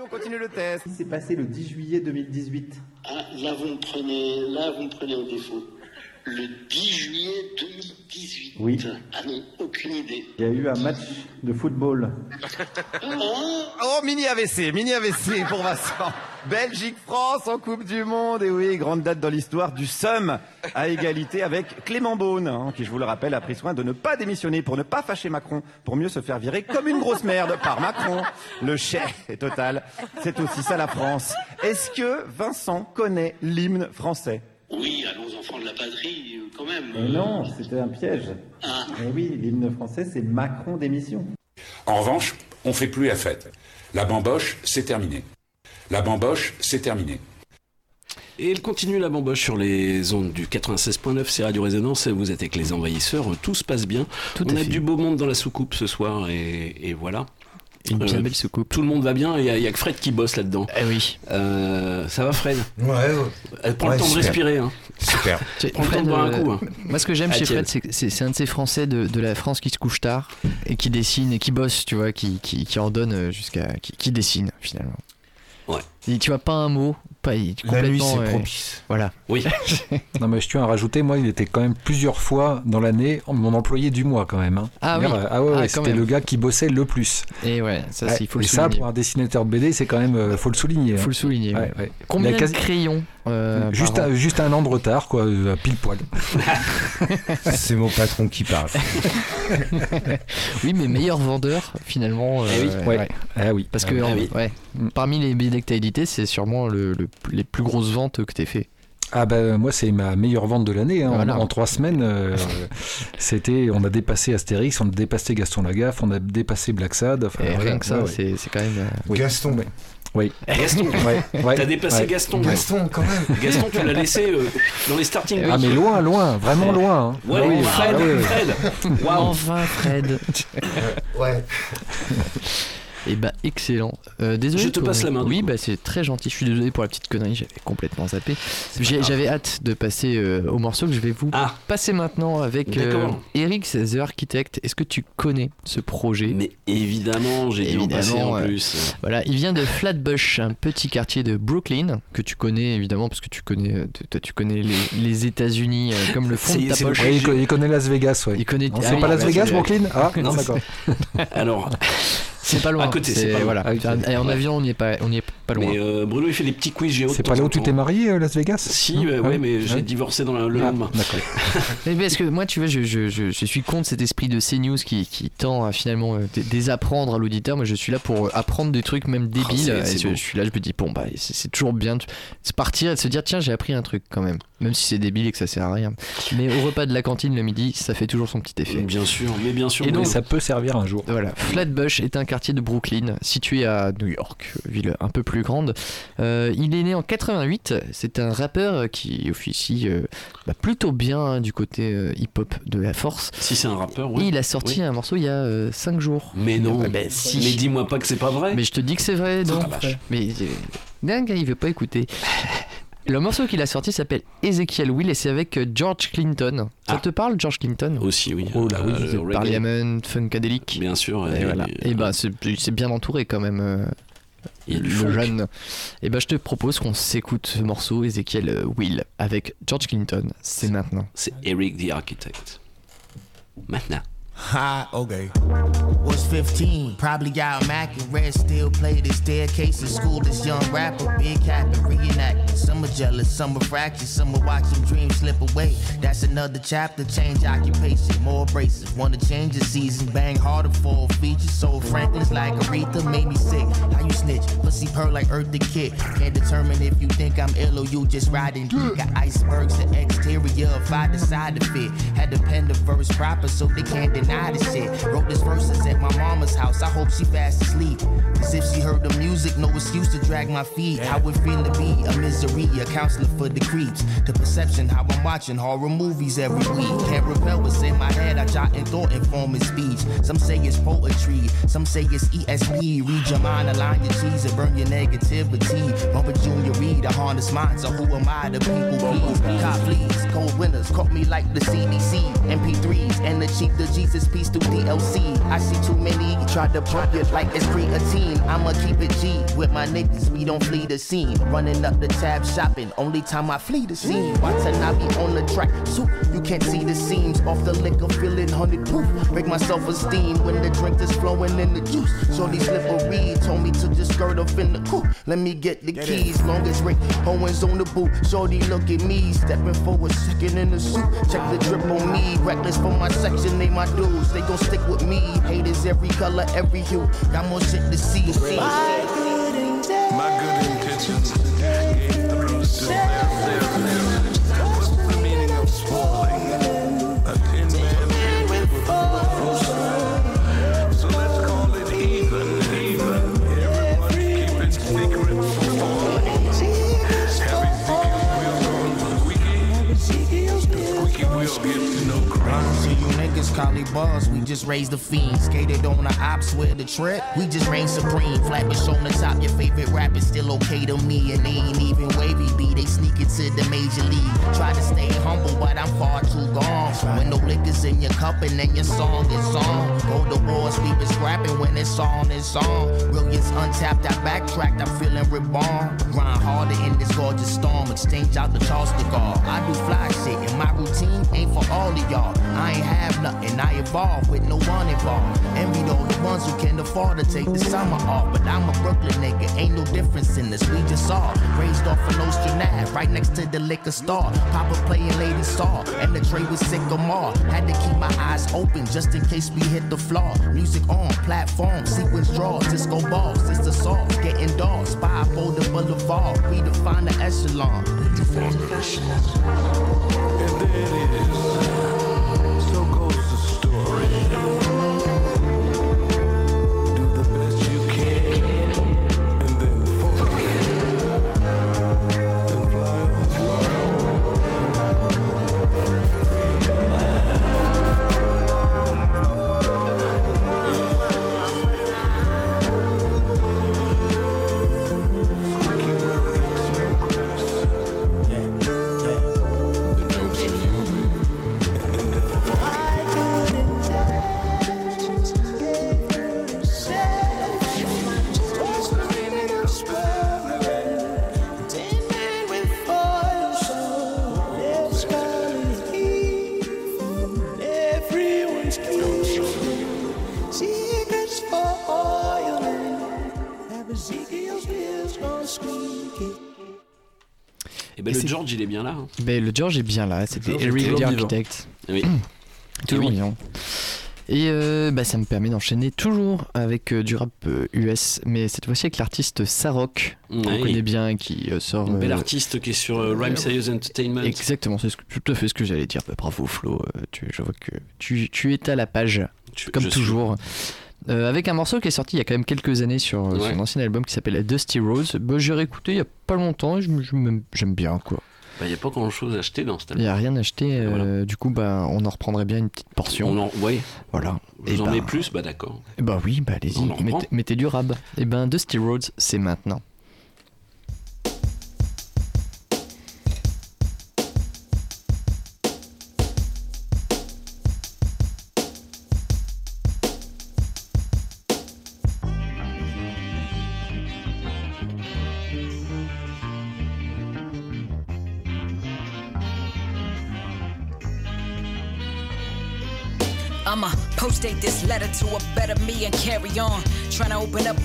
On continue le test. C'est passé le 10 juillet 2018. Ah, là, vous me prenez, là, vous me prenez au défaut. Le 10 juillet 2018. Oui. Ah non, aucune idée. Il y a eu un match de football. Oh, mini AVC, mini AVC pour Vincent. Belgique-France en Coupe du Monde. Et oui, grande date dans l'histoire du SUM à égalité avec Clément Beaune, hein, qui, je vous le rappelle, a pris soin de ne pas démissionner pour ne pas fâcher Macron, pour mieux se faire virer comme une grosse merde par Macron. Le chèque est total. C'est aussi ça la France. Est-ce que Vincent connaît l'hymne français? Oui, allons enfants de la patrie, euh, quand même. Mais non, c'était un piège. Mais oui, l'hymne français, c'est Macron d'émission. En revanche, on fait plus la fête. La bamboche, c'est terminé. La bamboche, c'est terminé. Et elle continue la bamboche sur les ondes du 96.9, c'est Radio Résonance, vous êtes avec les envahisseurs, tout se passe bien. On a du beau monde dans la soucoupe ce soir et, et voilà. Une bien belle soucoupe. Tout le monde va bien, il n'y a, que Fred qui bosse là-dedans. Eh oui. Euh, ça va Fred? Ouais, ouais. Euh, Prends Ouais, le temps de super. respirer. Hein. Super. Prends le temps de boire un euh, coup. hein. Moi, ce que j'aime Ah, chez. Fred, c'est que c'est un de ces Français de, de la France qui se couche tard et qui dessine et qui bosse, tu vois, qui, qui, qui en donne euh, jusqu'à. Qui, qui dessine finalement. Ouais. Et tu vois, pas un mot, pas. il- La nuit, complètement, c'est euh, propice. Voilà. Oui. Non, mais je tiens à rajouter, moi, il était quand même plusieurs fois dans l'année mon employé du mois, quand même. hein. Ah oui. Ah ouais, ouais, Ah, c'était le gars qui bossait le plus. Et ouais, ça, Ouais, il faut le et ça, souligner. pour un dessinateur de BD, c'est quand même. euh, faut le souligner. faut hein. le souligner. Ouais, ouais. ouais. Combien quasi- de crayons euh, juste, un, an juste un an de retard, quoi, pile poil. C'est mon patron qui parle. Oui, mais meilleur vendeur finalement. Eh oui. Ouais. ouais. Ah oui. Parce que Ah en- oui. ouais, parmi les BD que t'as édité, c'est sûrement le, le- les plus grosses ventes que t'aies fait. Ah bah moi c'est ma meilleure vente de l'année. hein. En- Voilà. En, trois semaines, euh, c'était, on a dépassé Astérix, on a dépassé Gaston Lagaffe, on a dépassé Black Sad. enfin, Et voilà, rien que ça, ouais, ouais. c'est c'est quand même. euh, Oui. Gaston. Ouais. Oui. Gaston, Ouais, ouais, t'as dépassé ouais. Gaston. Gaston, quand même. Gaston, tu l'as laissé euh, dans les starting Ah mais loin, loin, vraiment loin. hein. Ouais, oui, Fred, ah. Enfin, Fred. Ouais. Et bah, excellent. Euh, désolé. Je te pour- passe la main, Oui, bah, c'est très gentil. Je suis désolé pour la petite connerie, j'avais complètement zappé. J'avais hâte de passer euh, au morceau que je vais vous Ah, passer maintenant avec euh. Eric, The Architect. Est-ce que tu connais ce projet? Mais évidemment, j'ai dû en passer en euh, plus. Voilà, il vient de Flatbush, un petit quartier de Brooklyn que tu connais évidemment parce que tu connais, toi, tu connais les, les États-Unis euh, comme le fond de ta poche. Ouais, il, co- il connaît Las Vegas, ouais. Il connaît. Ah c'est oui, pas Las Vegas, Brooklyn? Ah non, Non, d'accord. Alors, C'est pas loin. À côté, c'est pas loin. Voilà. Ah oui, en avion, on n'y est pas, on n'y est pas loin. mais euh, Bruno, il fait des petits quiz géo. C'est pas là en où tu t'es marié, euh, Las Vegas Si, euh, Ah ouais, oui mais j'ai Ouais. divorcé dans le, le Ah, lendemain. D'accord. Mais parce que moi, tu vois, je, je, je, je suis contre cet esprit de CNews qui, qui tend à finalement euh, dé- désapprendre à l'auditeur. Moi, je suis là pour apprendre des trucs même débiles. et c'est je, suis là, je me dis, bon, bah, c'est c'est toujours bien de se partir et de se dire, tiens, j'ai appris un truc quand même. Même si c'est débile et que ça sert à rien. Mais au repas de la cantine le midi, ça fait toujours son petit effet. Bien sûr, mais bien sûr. Et donc- Mais ça peut servir un jour. Voilà, Flatbush est un quartier de Brooklyn situé à New York, ville un peu plus grande. Euh, il est né en 88. C'est un rappeur qui officie euh, bah, plutôt bien hein, du côté euh, hip-hop de la force. si c'est un rappeur, Et oui. il a sorti Oui. un morceau il y a 5 jours. Mais non. Ah, bah, si. Mais dis-moi pas que c'est pas vrai. Mais je te dis que c'est vrai, donc. Mais dingue, il veut pas écouter. Le morceau qu'il a sorti s'appelle Ezekiel Will et c'est avec euh, George Clinton. Ça Ah. te parle, George Clinton? Aussi, oui. Oh là, oui, Euh, Parliament, Funkadelic. Bien sûr. Et, voilà. Et bah c'est bien entouré quand même. euh, a du le funk. jeune. Et bah je te propose qu'on s'écoute ce morceau Ezekiel euh, Will avec George Clinton. C'est maintenant. C'est Eric the Architect. Maintenant. Ha, okay. Was 15, probably out Mac and Red still played his staircase in school. This young rapper, big cap and reenacting. Some are jealous, some are fractious, some are watching dreams slip away. That's another chapter, change occupation, more abrasive. Wanna change the season, bang harder for features. So Franklin's like Aretha, made me sick. How you snitch? Pussy purr like Earth the Kid. Can't determine if you think I'm ill or you just riding. Got icebergs, the exterior, if I decide to fit. Had to pen the verse proper so they can't deny shit. Wrote this verses at my mama's house. I hope she fast asleep. Cause if she heard the music, no excuse to drag my feet. How it feel to be a misery, a counselor for the creeps. The perception, how I'm watching horror movies every week. Can't repel what's in my head. I jot and thought and form informing speech. Some say it's poetry, some say it's ESP. Read your mind, align your cheese, and burn your negativity. Bumper Junior Reed, a harness mind. So who am I? The people please. Cop fleas, cold winners, caught me like the CDC. MP3s and the cheap, the Jesus piece through DLC. I see too many try to pump it like it's creatine. I'ma keep it G with my niggas. We don't flee the scene. Running up the tab shopping. Only time I flee the scene. Watanabe on the track. So you can't see the seams off the liquor, feeling hundred proof. Break my self esteem when the drink is flowing in the juice. Shorty slippery told me to just skirt myself in the coupe. Let me get the keys. Long as Rick Owens on the boot. Shorty, look at me. Stepping forward, second in the suit. Check the drip on me. Reckless for my section. They my dudes. They gon' stick with me. Haters every color, every hue. Got more shit to see. My good intentions gave the beast to their, their, their. It buzz, we just raised the fiend. Skated on the ops with the trip, we just reign supreme. Flatbush on the top, your favorite rapper still okay to me. And they ain't even wavy B, they sneak into the major league. Try to stay humble, but I'm far too gone. When no liquor's in your cup and then your song is on. Go to wars, we was scrapping when it's on, it's on. Brilliance untapped, I backtracked, I'm feeling reborn. Grind harder in this gorgeous storm, exchange out the Charles de. I do fly shit, and my routine ain't for all of y'all. I ain't have nothing, I evolve with no one involved. Envy those the ones who can afford to take the summer off. But I'm a Brooklyn nigga, ain't no difference in this, we just all raised off an Ocean Ave, right next to the liquor store. Papa playing Lady Star, and the tray was sycamore. Had to keep my eyes open just in case we hit the floor. Music on, platform, sequence draws, disco balls, the sauce, getting dogs, spy for the boulevard. We define the echelon. And there it is. Bien là. hein. Le George est bien là, c'était vivant. Architect. Oui. Toujours. Et euh, bah, ça me permet d'enchaîner toujours avec euh, du rap euh, US, mais cette fois-ci avec l'artiste Sarok, qu'on connaît bien, qui euh, sort. Belle euh, artiste qui est sur euh, Rhyme Serious Entertainment. Exactement, c'est ce tout à fait ce que j'allais dire. Bah, bravo Flo, euh, tu, je vois que tu, tu es à la page, comme suis. toujours. Euh, avec un morceau qui est sorti il y a quand même quelques années sur euh, Ouais. son ancien album qui s'appelle Dusty Rose. Bah, J'ai réécouté il y a pas longtemps et j'aime bien quoi. Il n'y Bah, a pas grand chose à acheter dans cet Il n'y album. a rien acheté, euh, du coup bah, on en reprendrait bien une petite portion. On en, ouais. Voilà. Je Et vous en bah- mets plus, bah d'accord. Bah oui, bah allez-y, mettez du rab. Et ben Dusty Roads, c'est maintenant.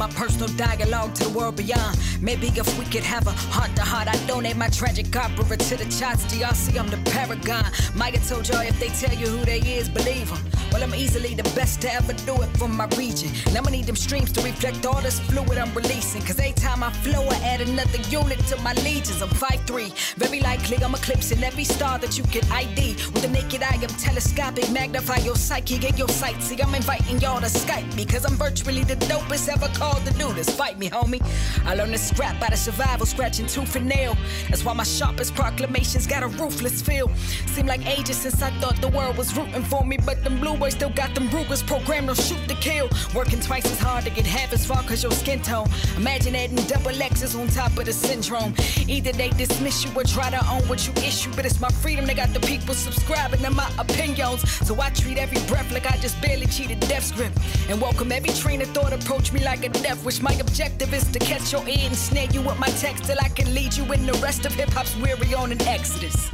My personal dialogue to the world beyond. Maybe if we could have a heart to heart, I'd donate my tragic opera to the charts. Do y'all see I'm the paragon? Maya told y'all if they tell you who they is, believe them. Well, I'm easily the best to ever do it for my region. Now I'ma need them streams to reflect all this fluid I'm releasing. Cause every time I flow, I add another unit to my legions. I'm 5'3. Very likely I'm eclipsing every star that you can ID. With the naked eye, I'm telescopic, magnify your psyche, get your sight. See, I'm inviting y'all to Skype me. Cause I'm virtually the dopest ever called to do this. Fight me, homie. I learned to scrap out of survival, scratching tooth and nail. That's why my sharpest proclamations got a ruthless feel. Seemed like ages since I thought the world was rooting for me, but them blue boys still got them Rugers programmed to shoot to kill. Working twice as hard to get half as far cause your skin tone. Imagine adding double X's on top of the syndrome. Either they dismiss you or try to own what you issue, but it's my freedom. They got the people subscribing to my opinions. So I treat every breath like I just barely cheated death's grip. And welcome every train of thought approach me like a death wish. My objective is to catch your ear and snare you with my text till I can lead you in the rest of hip hop's weary on an exodus.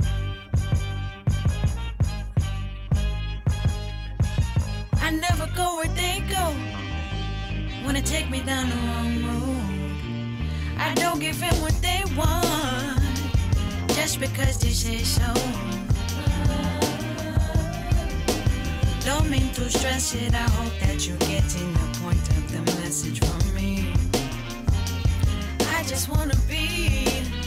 I never go where they go. Wanna take me down the wrong road. I don't give in what they want, just because they say so. Don't mean to stress it, I hope that you're getting the point of the message from me. I just wanna be.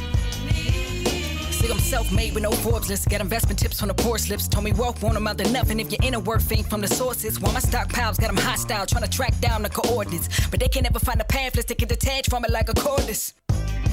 I'm self-made with no Forbes list. Got investment tips from the poor slips. Told me wealth won't amount to nothing if your inner worth ain't from the sources. While my stockpiles got them hostile, trying to track down the coordinates. But they can never find the pamphlets They can detach from it like a cordless.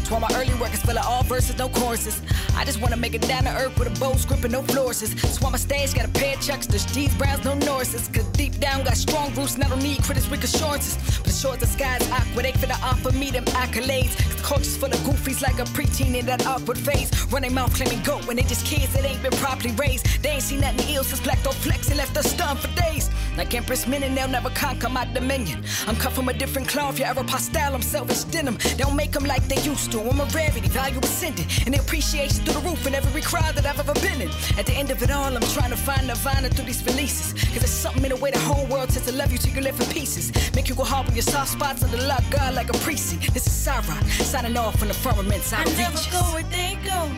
Why my early work is full of all verses, no choruses. I just wanna make it down to earth with a bold script and no flourishes. Why my stage got a pair of chucks, there's G's, Browns, no Norrises. Cause deep down got strong roots and I don't need critics with assurances. But the short the sky's awkward, they finna offer me them accolades. Cause culture's full of goofies like a preteen in that awkward phase. Run their mouth claiming goat when they just kids that ain't been properly raised. They ain't seen nothing ill since Black Dog Flex and left us stunned for days. Like Empress Minin, they'll never conquer my dominion. I'm cut from a different cloth, you ever postal, I'm selfish denim. They don't make them like they used to. I'm a rarity, value ascending. And the appreciation through the roof in every crowd that I've ever been in. At the end of it all, I'm trying to find Nirvana through these releases. Cause there's something in the way the whole world says to love you till you live in pieces. Make you go hard with your soft spots under lock God like a precinct. This is Cyrock, signing off from the firmament I out of never reaches. go where they go.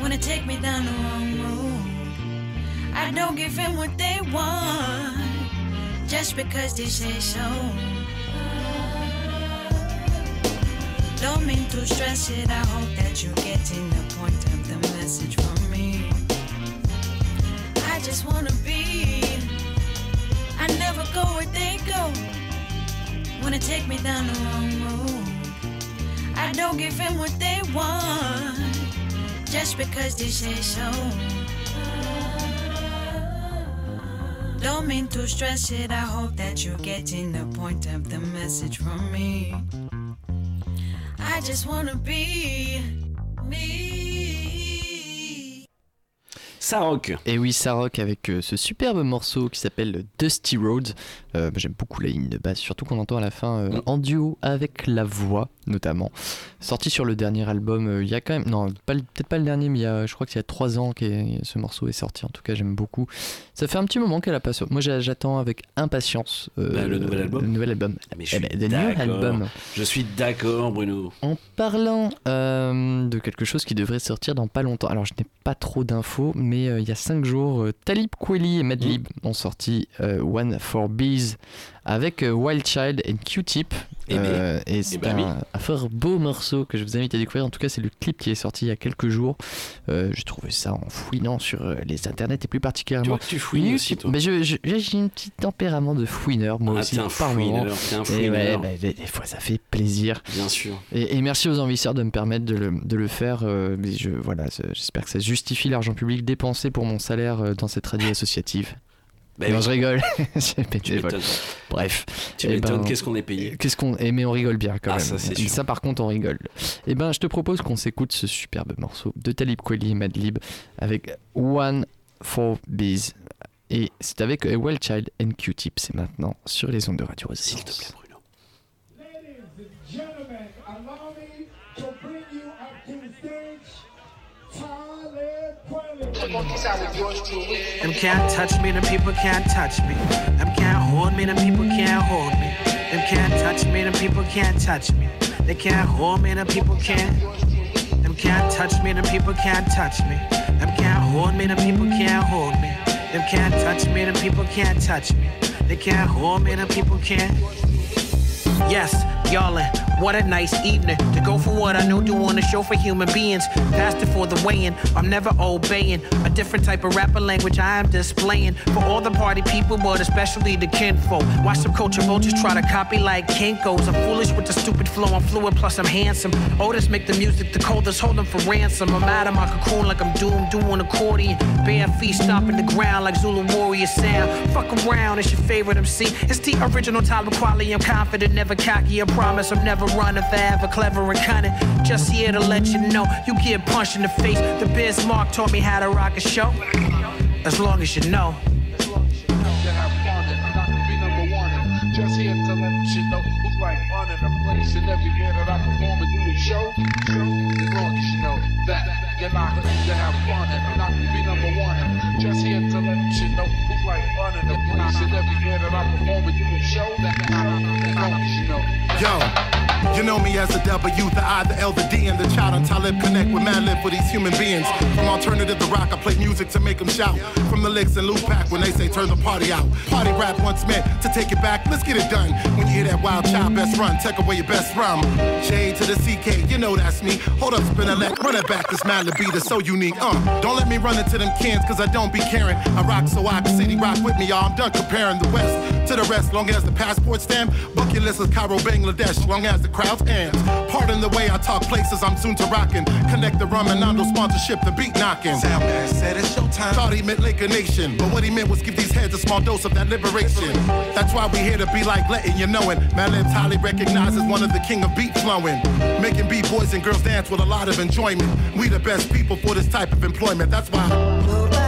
Wanna take me down the wrong road. I don't give in what they want. Just because they say so. Don't mean to stress it. I hope that you're getting the point of the message from me. I just wanna be. I never go where they go. Wanna take me down the wrong road. I don't give them what they want just because they say so. Don't mean to stress it. I hope that you're getting the point of the message from me. I just wanna be me. Sarok. Et oui, Sarok avec euh, ce superbe morceau qui s'appelle Dusty Road. Euh, bah, J'aime beaucoup la ligne de basse, surtout qu'on entend à la fin euh, en duo avec la voix notamment. Sorti sur le dernier album, euh, il y a quand même, non, peut-être pas le dernier, mais il y a, je crois qu'il y a trois ans que ce morceau est sorti. En tout cas, j'aime beaucoup. Ça fait un petit moment qu'elle a pas sorti. Moi, j'a- j'attends avec impatience Bah, le nouvel album. Le nouvel album. Mais je Eh suis ben, album. Je suis d'accord, Bruno. En parlant de quelque chose qui devrait sortir dans pas longtemps, alors je n'ai pas trop d'infos, mais euh, il y a 5 jours, euh, Talib Kweli et Madlib ont sorti euh, One for Bees avec euh, Wild Child et Q-Tip. Eh ben, Euh, et eh c'est ben un, oui. un fort beau morceau que je vous invite à découvrir. En tout cas, c'est le clip qui est sorti il y a quelques jours. Euh, J'ai trouvé ça en fouinant sur euh, les internets et plus particulièrement. Tu vois que tu fouines YouTube. aussi, toi. Mais je- je- J'ai un petit tempérament de fouineur, moi Ah, aussi. un par fouineur, un Et ouais, fouineur. bah, des, des fois, ça fait plaisir. Bien sûr. Et, et merci aux envahisseurs de me permettre de le, de le faire. euh, mais je, voilà, j'espère que ça justifie l'argent public dépensé pour mon salaire dans cette radio associative. Bah non, oui. je rigole. M'étonnes. Bref. Tu Eh m'étonnes, ben, qu'est-ce qu'on est payé Qu'est-ce qu'on. eh, mais on rigole bien quand Ah, même. ça, Et ça, par contre, on rigole. Et ben, je te propose qu'on s'écoute ce superbe morceau de Talib Kweli et Madlib avec One for Bees. Et c'est avec euh, Well Child and Q-Tip. C'est maintenant sur les ondes de radio. S'il te plaît, Them can't touch me, them people can't touch me. Them can't hold me, them people can't hold me. Them can't touch me, them people can't touch me. They can't hold me, them people can't. Them can't touch me, them people can't touch me. Them can't hold me, them people can't hold me. Them can't touch me, them people can't touch me. They can't hold me, them people can't. Yes, y'allin', what a nice evening to go for what I know doing a show for human beings. Faster for the weighing, I'm never obeying a different type of rapper language I am displaying for all the party people, but especially the kinfolk. Watch some culture vultures try to copy like Kinkos. I'm foolish with the stupid flow, I'm fluid, plus I'm handsome. Otis make the music, the coldest hold them for ransom. I'm out of my cocoon like I'm doomed, doing accordion. Bare feet stomping the ground like Zulu warrior sound. Fuck around, it's your favorite MC. It's the original Tyler Quality. I'm confident, never cocky. I promise I'm never running forever, clever and cunning. Just here to let you know, you get punched in the face. The Biz Mark taught me how to rock a show. As long as you know. Just here to let you know who's like running the place and everywhere that I perform and do a show. As long as you know that you're not to have fun and not to be number one. Just here to let you know like running the place and everywhere that I perform do a show. Long as you know. Yo, You know me as the W, the I, the L, the D, and the child on Talib connect with man live for these human beings. From alternative to rock, I play music to make them shout. From the licks and loop pack when they say turn the party out. Party rap once meant to take it back, let's get it done. When you hear that wild child best run, take away your best rum. J to the CK, you know that's me. Hold up, spin a leg, run it back, this man beat is so unique. Uh, don't let me run into them cans, cause I don't be caring. I rock so I can city rock with me, y'all. I'm done comparing the West to the rest, long as the passport stamp. Bucket list is Cairo, Bangladesh, long as the crowd's amped. Pardon the way I talk places, I'm soon to rockin'. Connect the rum and Nando sponsorship, the beat knocking. Soundman said it's showtime. Thought he meant Laker Nation, but what he meant was give these heads a small dose of that liberation. That's why we here to be like letting you know it. Madlib's highly recognized as one of the king of beat flowing. Making b-boys and girls dance with a lot of enjoyment. We the best people for this type of employment. That's why.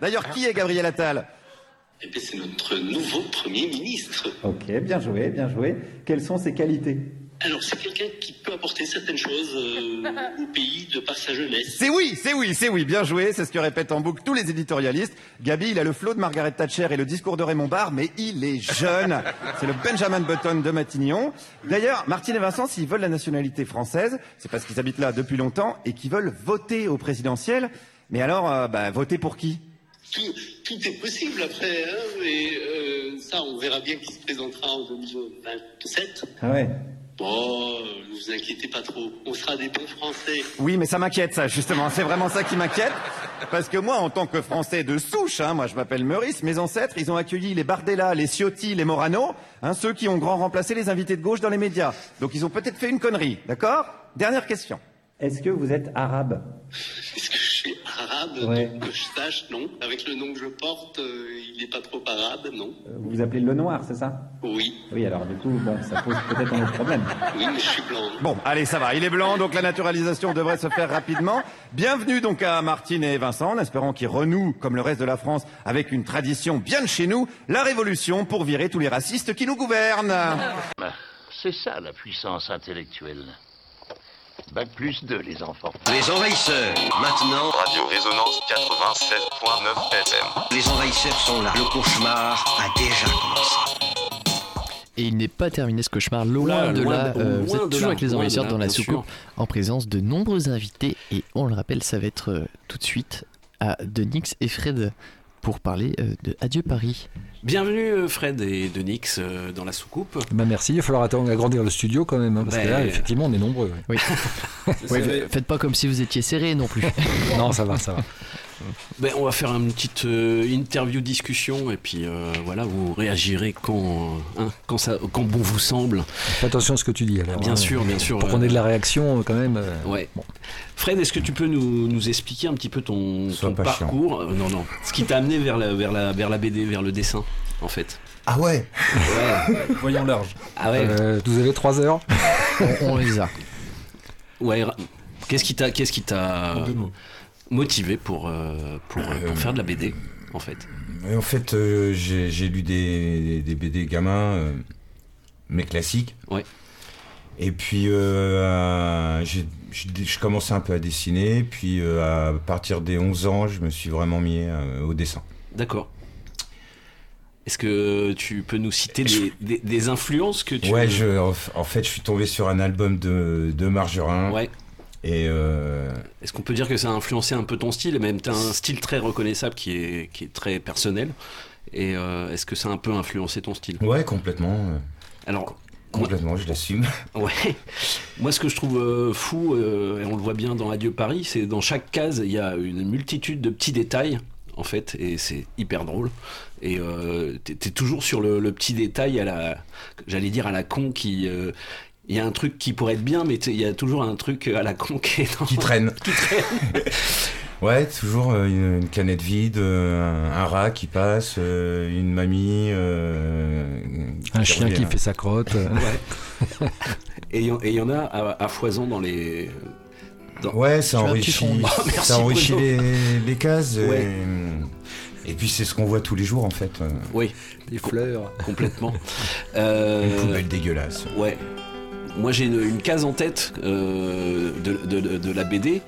D'ailleurs, qui est Gabriel Attal Eh bien, c'est notre nouveau Premier ministre. Ok, bien joué, bien joué. Quelles sont ses qualités Alors, c'est quelqu'un qui peut apporter certaines choses euh, au pays de par sa jeunesse. C'est oui, c'est oui, c'est oui, bien joué, c'est ce que répètent en boucle tous les éditorialistes. Gabi, il a le flot de Margaret Thatcher et le discours de Raymond Barre, mais il est jeune. C'est le Benjamin Button de Matignon. D'ailleurs, Martine et Vincent, s'ils veulent la nationalité française, c'est parce qu'ils habitent là depuis longtemps et qu'ils veulent voter au présidentiel. Mais alors, euh, bah, voter pour qui? Tout, tout est possible après, hein, et euh, ça, on verra bien qui se présentera en 2027. Ah ouais Bon, ne vous inquiétez pas trop, on sera des bons Français. Oui, mais ça m'inquiète, ça, justement. C'est vraiment ça qui m'inquiète. Parce que moi, en tant que Français de souche, hein, moi je m'appelle Meurice, mes ancêtres, ils ont accueilli les Bardella, les Ciotti, les Morano, hein, ceux qui ont grand remplacé les invités de gauche dans les médias. Donc ils ont peut-être fait une connerie, d'accord? Dernière question. Est-ce que vous êtes arabe? Est-ce que arabe Ouais. Donc, Que je sache, non. Avec le nom que je porte, euh, il n'est pas trop arabe, non. Vous vous appelez le noir, c'est ça? Oui, Oui, alors du coup, bon, ça pose peut-être un autre problème. oui, mais je suis blanc. Bon, allez, ça va. Il est blanc, donc la naturalisation devrait se faire rapidement. Bienvenue donc à Martine et Vincent, en espérant qu'ils renouent, comme le reste de la France, avec une tradition bien de chez nous, la révolution pour virer tous les racistes qui nous gouvernent. C'est ça la puissance intellectuelle. Bac plus 2, les enfants. Les envahisseurs, maintenant. Radio Résonance 96.9 FM. Les envahisseurs sont là. Le cauchemar a déjà commencé. Et il n'est pas terminé ce cauchemar, loin de loin là. de- euh, vous êtes de toujours là, avec les envahisseurs là, dans la soucoupe, en présence de nombreux invités. Et on le rappelle, ça va être euh, tout de suite à Denix et Fred pour parler euh, de Adieu Paris. Bienvenue euh, Fred et Denix euh, dans la soucoupe. Bah merci, il va falloir attendre agrandir le studio quand même, hein, parce que là, effectivement, on est nombreux. ouais. Oui. Ouais, faites pas comme si vous étiez serré non plus. non, ça va, ça va. Ben, on va faire une petite euh, interview discussion et puis euh, voilà, vous réagirez quand, hein, quand, ça, quand bon vous semble. Fais attention à ce que tu dis alors. Bien hein. sûr, bien sûr. Pour qu'on ait de la réaction quand même. euh, Ouais. Fred, est-ce que tu peux nous, nous expliquer un petit peu ton, parcours? Euh, Non, non. Ce qui t'a amené vers la, vers, la, vers la BD, vers le dessin, en fait. Ah ouais Voyons large. Ah ouais. euh, vous avez trois heures? On, on les a. Ouais. Qu'est-ce qui t'a, qu'est-ce qui t'a En deux mots. Motivé pour, euh, pour, euh, pour faire de la BD, en fait Et en fait, euh, j'ai lu des, des BD gamins, euh, mais classiques. Ouais. Et puis, euh, je commençais un peu à dessiner. Puis, à partir des 11 ans, je me suis vraiment mis au dessin. D'accord. Est-ce que tu peux nous citer des, des- des influences que tu Ouais, je, en, en fait, je suis tombé sur un album de, de Margerin. Ouais. Et euh, Est-ce qu'on peut dire que ça a influencé un peu ton style? Même tu as un style très reconnaissable qui est, qui est très personnel Et euh, est-ce que ça a un peu influencé ton style? Ouais, complètement. Alors, Complètement, je l'assume. Ouais. Moi, ce que je trouve euh, fou, euh, et on le voit bien dans Adieu Paris, c'est dans chaque case, il y a une multitude de petits détails, en fait, et c'est hyper drôle. Et euh, t'es t'es toujours sur le, le petit détail à la, j'allais dire à la con qui. Il y a un truc qui pourrait être bien, mais il y a toujours un truc à la con qui est dans- Qui traîne. qui traîne. Ouais, toujours euh, une, une canette vide, euh, un, un rat qui passe, euh, une mamie. euh, Un chien revient. qui fait sa crotte. Ouais. Et il y en- a à, à foison dans les. dans- Ouais, ça enrichit. Oh, ça enrichit les, les cases. Ouais. Et, et puis c'est ce qu'on voit tous les jours en fait. Oui. Des fleurs. Complètement. Euh, Une poubelle dégueulasse. Ouais. Moi j'ai une, case en tête euh, de la BD.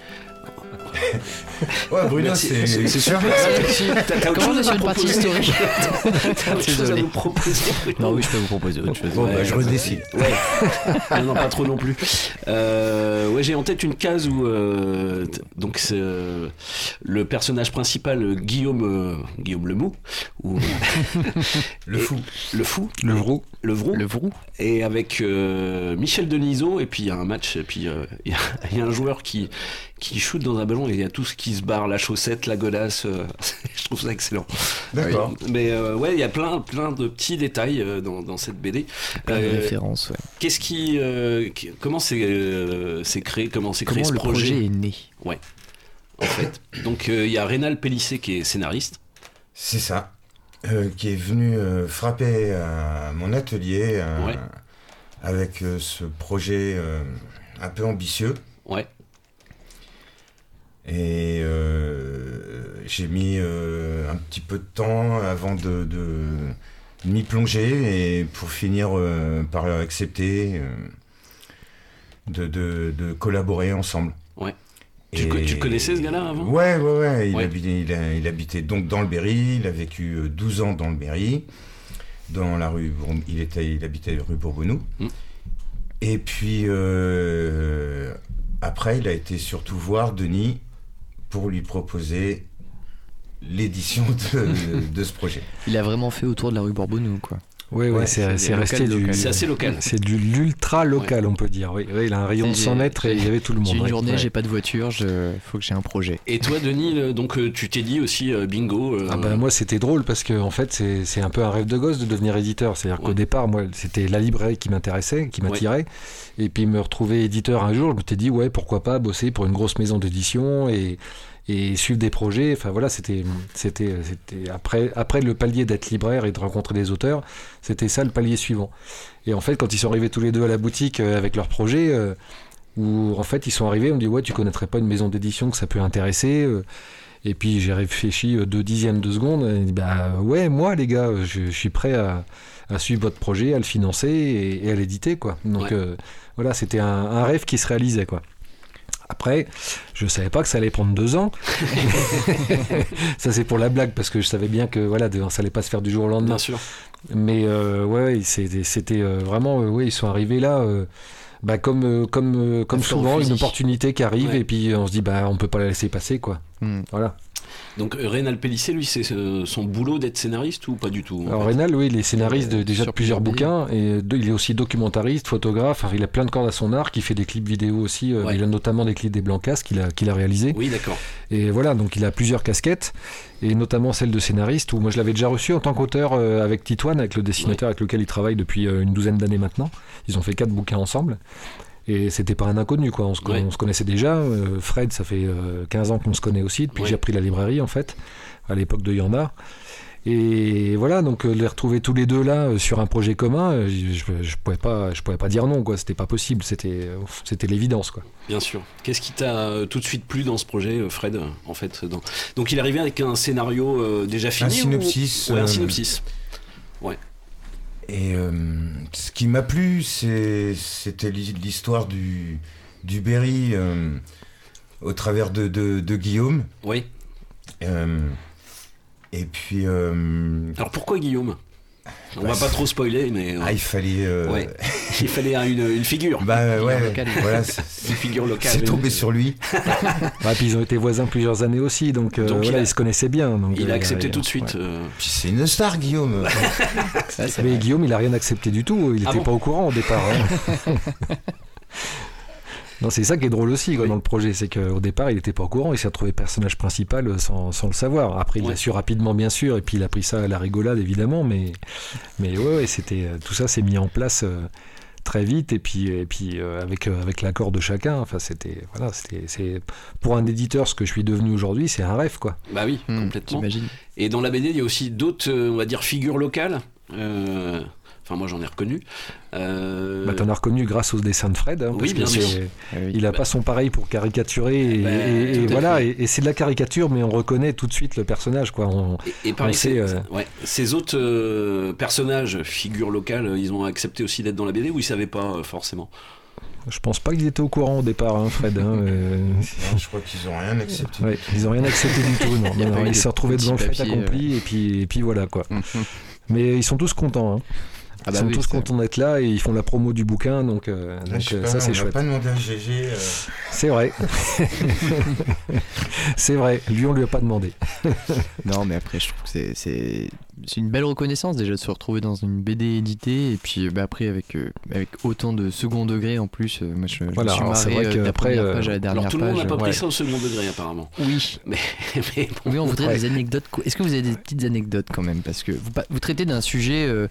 Ouais, Bruno, c'est- super. super. T'as- autre Comment chose on est à sur une partie historique T'as autre chose à nous proposer Non, oui, je peux vous proposer autre chose. Bon, bah, je redécide. Ouais. Non, pas trop non plus. Euh, ouais, j'ai en tête une case où euh, donc c'est euh, le personnage principal Guillaume euh, Guillaume Lemou ou Le fou. le fou, Le vrou. le vrou, Le vrou. et avec euh, Michel Denisot et puis il y a un match et puis euh, il y a un joueur qui qui shoot dans un ballon et il y a tout ce qui se barre la chaussette la godasse euh, je trouve ça excellent D'accord. mais euh, ouais il y a plein plein de petits détails euh, dans, dans cette BD Plein de Euh, références, ouais. Qu'est-ce qui, euh, qui- comment c'est euh, c'est créé, comment c'est créé Comment ce le projet est né? Ouais, en fait. Donc euh, il y a Rénal Pellissé qui est scénariste. C'est ça. Euh, qui est venu euh, frapper à mon atelier euh, Ouais. avec euh, ce projet euh, un peu ambitieux. Ouais. Et euh, j'ai mis euh, un petit peu de temps avant de, de m'y plonger et pour finir euh, par accepter de, de- de collaborer ensemble. Ouais. Tu co- tu connaissais ce gars-là avant? Ouais, ouais, ouais. Il, Ouais. Habitait, il, a- il habitait donc dans le Berry. Il a vécu euh, 12 ans dans le Berry. Dans la rue. Il, était, il habitait rue Bourbonneau. Mm. Et puis, après, il a été surtout voir Denis pour lui proposer l'édition de, ce projet. Il a vraiment fait autour de la rue Bourbonneau, quoi? Oui, ouais, Ouais, c'est c'est local, resté du. local. C'est assez local. C'est du l'ultra local, on peut dire. Oui, il a un rayon de J'ai- 100 mètres et il y avait tout le monde. J'ai une journée, Ouais. j'ai pas de voiture, je... faut que j'ai un projet. Et toi, Denis, donc euh, tu t'es dit aussi euh, bingo. euh, Ah bah, moi c'était drôle parce que en fait c'est c'est un peu un rêve de gosse de devenir éditeur. C'est-à-dire qu'au départ moi c'était la librairie qui m'intéressait, qui Ouais. m'attirait. Et puis me retrouver éditeur un jour, je me t'ai dit ouais pourquoi pas bosser pour une grosse maison d'édition et, et suivre des projets. Enfin voilà c'était c'était c'était après après le palier d'être libraire et de rencontrer des auteurs, c'était ça le palier suivant. Et en fait quand ils sont arrivés tous les deux à la boutique euh, avec leurs projets euh, où en fait ils sont arrivés, on me dit ouais tu connaîtrais pas une maison d'édition que ça peut intéresser. euh, et puis j'ai réfléchi deux dixièmes de seconde. Et bah ouais, moi les gars, je, je suis prêt à, à suivre votre projet, à le financer et, et à l'éditer quoi. Donc Ouais. euh, voilà, c'était un, un rêve qui se réalisait quoi. Après, je savais pas que ça allait prendre deux ans. ça c'est pour la blague parce que je savais bien que voilà, ça allait pas se faire du jour au lendemain. Bien sûr. Mais euh, ouais, c'était euh, vraiment, euh, ouais, ils sont arrivés là. euh, bah, comme comme comme souvent une opportunité qui arrive Ouais. et puis on se dit bah on peut pas la laisser passer quoi. Hmm. Voilà. Donc euh, Rénal Pellissé, lui, c'est euh, son boulot d'être scénariste ou pas du tout Alors Rénal, oui, il est scénariste de- déjà de sur plusieurs bouquins et de- il est aussi documentariste, photographe. Il a plein de cordes à son arc. Il fait des clips vidéo aussi. euh, Ouais. Il a notamment des clips des Blancas qu'il a qu'il a réalisé. Oui, d'accord. Et voilà, donc il a plusieurs casquettes et notamment celle de scénariste où moi je l'avais déjà reçu en tant qu'auteur euh, avec Titoine, avec le dessinateur avec lequel il travaille depuis euh, une douzaine d'années maintenant. Ils ont fait quatre bouquins ensemble. Et c'était pas un inconnu, quoi. On se, Ouais. on se connaissait déjà. Euh, Fred, ça fait euh, 15 ans qu'on se connaît aussi, depuis Ouais. que j'ai repris la librairie, en fait, à l'époque de Yandar. Et voilà, donc euh, les retrouver tous les deux là euh, sur un projet commun, euh, je, je, pouvais pas, je pouvais pas dire non, quoi. C'était pas possible. C'était, euh, c'était l'évidence, quoi. Bien sûr. Qu'est-ce qui t'a euh, tout de suite plu dans ce projet, euh, Fred euh, En fait, dans... donc il est arrivé avec un scénario euh, déjà fini. ou- synopsis, Ouais, un euh, synopsis. Ouais. Et euh, ce qui m'a plu, c'était l'hi- l'histoire du, du Berry euh, au travers de, de- de Guillaume. Oui. Euh, et puis. Alors pourquoi Guillaume? On va pas trop spoiler, mais. euh, Ah, il fallait. euh, ouais. il fallait un- une, une figure. Bah ouais, locale. voilà, une figure locale. c'est tombé sur lui. Bah, puis ils ont été voisins plusieurs années aussi, donc, euh, Donc, il voilà, a- ils se connaissaient bien. donc, Il a euh, accepté ouais, tout de suite. ouais. euh, Puis c'est une star, Guillaume. Mais Guillaume, il a rien accepté du tout. Il Ah n'était bon pas au courant au départ. hein. Non, c'est ça qui est drôle aussi quoi, dans le projet, c'est qu'au départ, il n'était pas au courant. Il s'est retrouvé personnage principal euh, sans, sans le savoir. Après, il l'a Ouais. su rapidement, bien sûr, et puis il a pris ça à la rigolade, évidemment. Mais, mais ouais, ouais, c'était euh, tout ça s'est mis en place. euh, très vite et puis et puis euh, avec euh, avec l'accord de chacun enfin c'était voilà c'était c'est pour un éditeur ce que je suis devenu aujourd'hui c'est un rêve quoi Bah oui, Hmm, complètement. Et dans la BD, il y a aussi d'autres, on va dire, figures locales. Euh, Enfin, moi, j'en ai reconnu. Euh, Bah, t'en as reconnu grâce au dessin de Fred. hein, Oui, parce bien que sûr. c'est- Il a pas son pareil pour caricaturer. Et, Bah, et- et voilà, fait. et, et c'est de la caricature, mais on reconnaît tout de suite le personnage. Quoi. On, Et pareil, on sait, ces, euh, ouais, ces autres euh, personnages, figures locales, ils ont accepté aussi d'être dans la BD ou ils savaient pas euh, forcément? Je pense pas qu'ils étaient au courant au départ, hein, Fred. hein, euh, Non, je crois qu'ils ont rien accepté. ouais, ils ont rien accepté du tout. Non, Non, ils se sont retrouvés devant le fait accompli, et, puis, et puis voilà quoi. Mais ils sont tous contents. hein. Ah Ils bah sont oui, tous contents d'être là et ils font la promo du bouquin, donc, euh, Ah, donc euh, pas, ça c'est chouette. pas demandé à GG. euh, C'est vrai. c'est vrai. Lui, on lui a pas demandé. Non, mais après, je trouve que c'est- c'est c'est une belle reconnaissance déjà de se retrouver dans une BD éditée et puis bah, après avec, euh, avec autant de second degré en plus. euh, moi, je, je Voilà, c'est vrai euh, première euh, page à la dernière Alors tout le monde n'a pas pris ouais. ça au second degré apparemment. Oui. Mais, mais bon. Oui, on voudrait Ouais. des anecdotes. Est-ce que vous avez des petites anecdotes quand même? Parce que vous, traitez d'un sujet euh,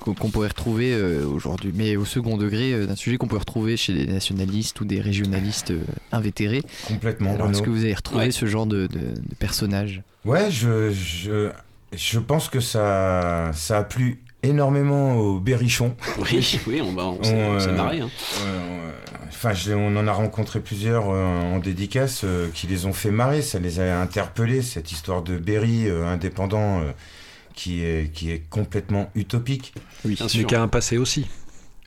qu'on pourrait retrouver euh, aujourd'hui, mais au second degré, euh, d'un sujet qu'on pourrait retrouver chez des nationalistes ou des régionalistes euh, invétérés. Complètement. Alors, est-ce que vous avez retrouvé Ouais. ce genre de, de, de personnage Ouais, je, je, je pense que ça, ça a plu énormément aux berrichons. Oui, oui, on, va, on s'est euh, marré. hein. Euh, Enfin, je- on en a rencontré plusieurs euh, en dédicace euh, qui les ont fait marrer, ça les a interpellés, cette histoire de Berry euh, indépendant euh, qui, est, qui est complètement utopique. Oui, mais qui a un passé aussi.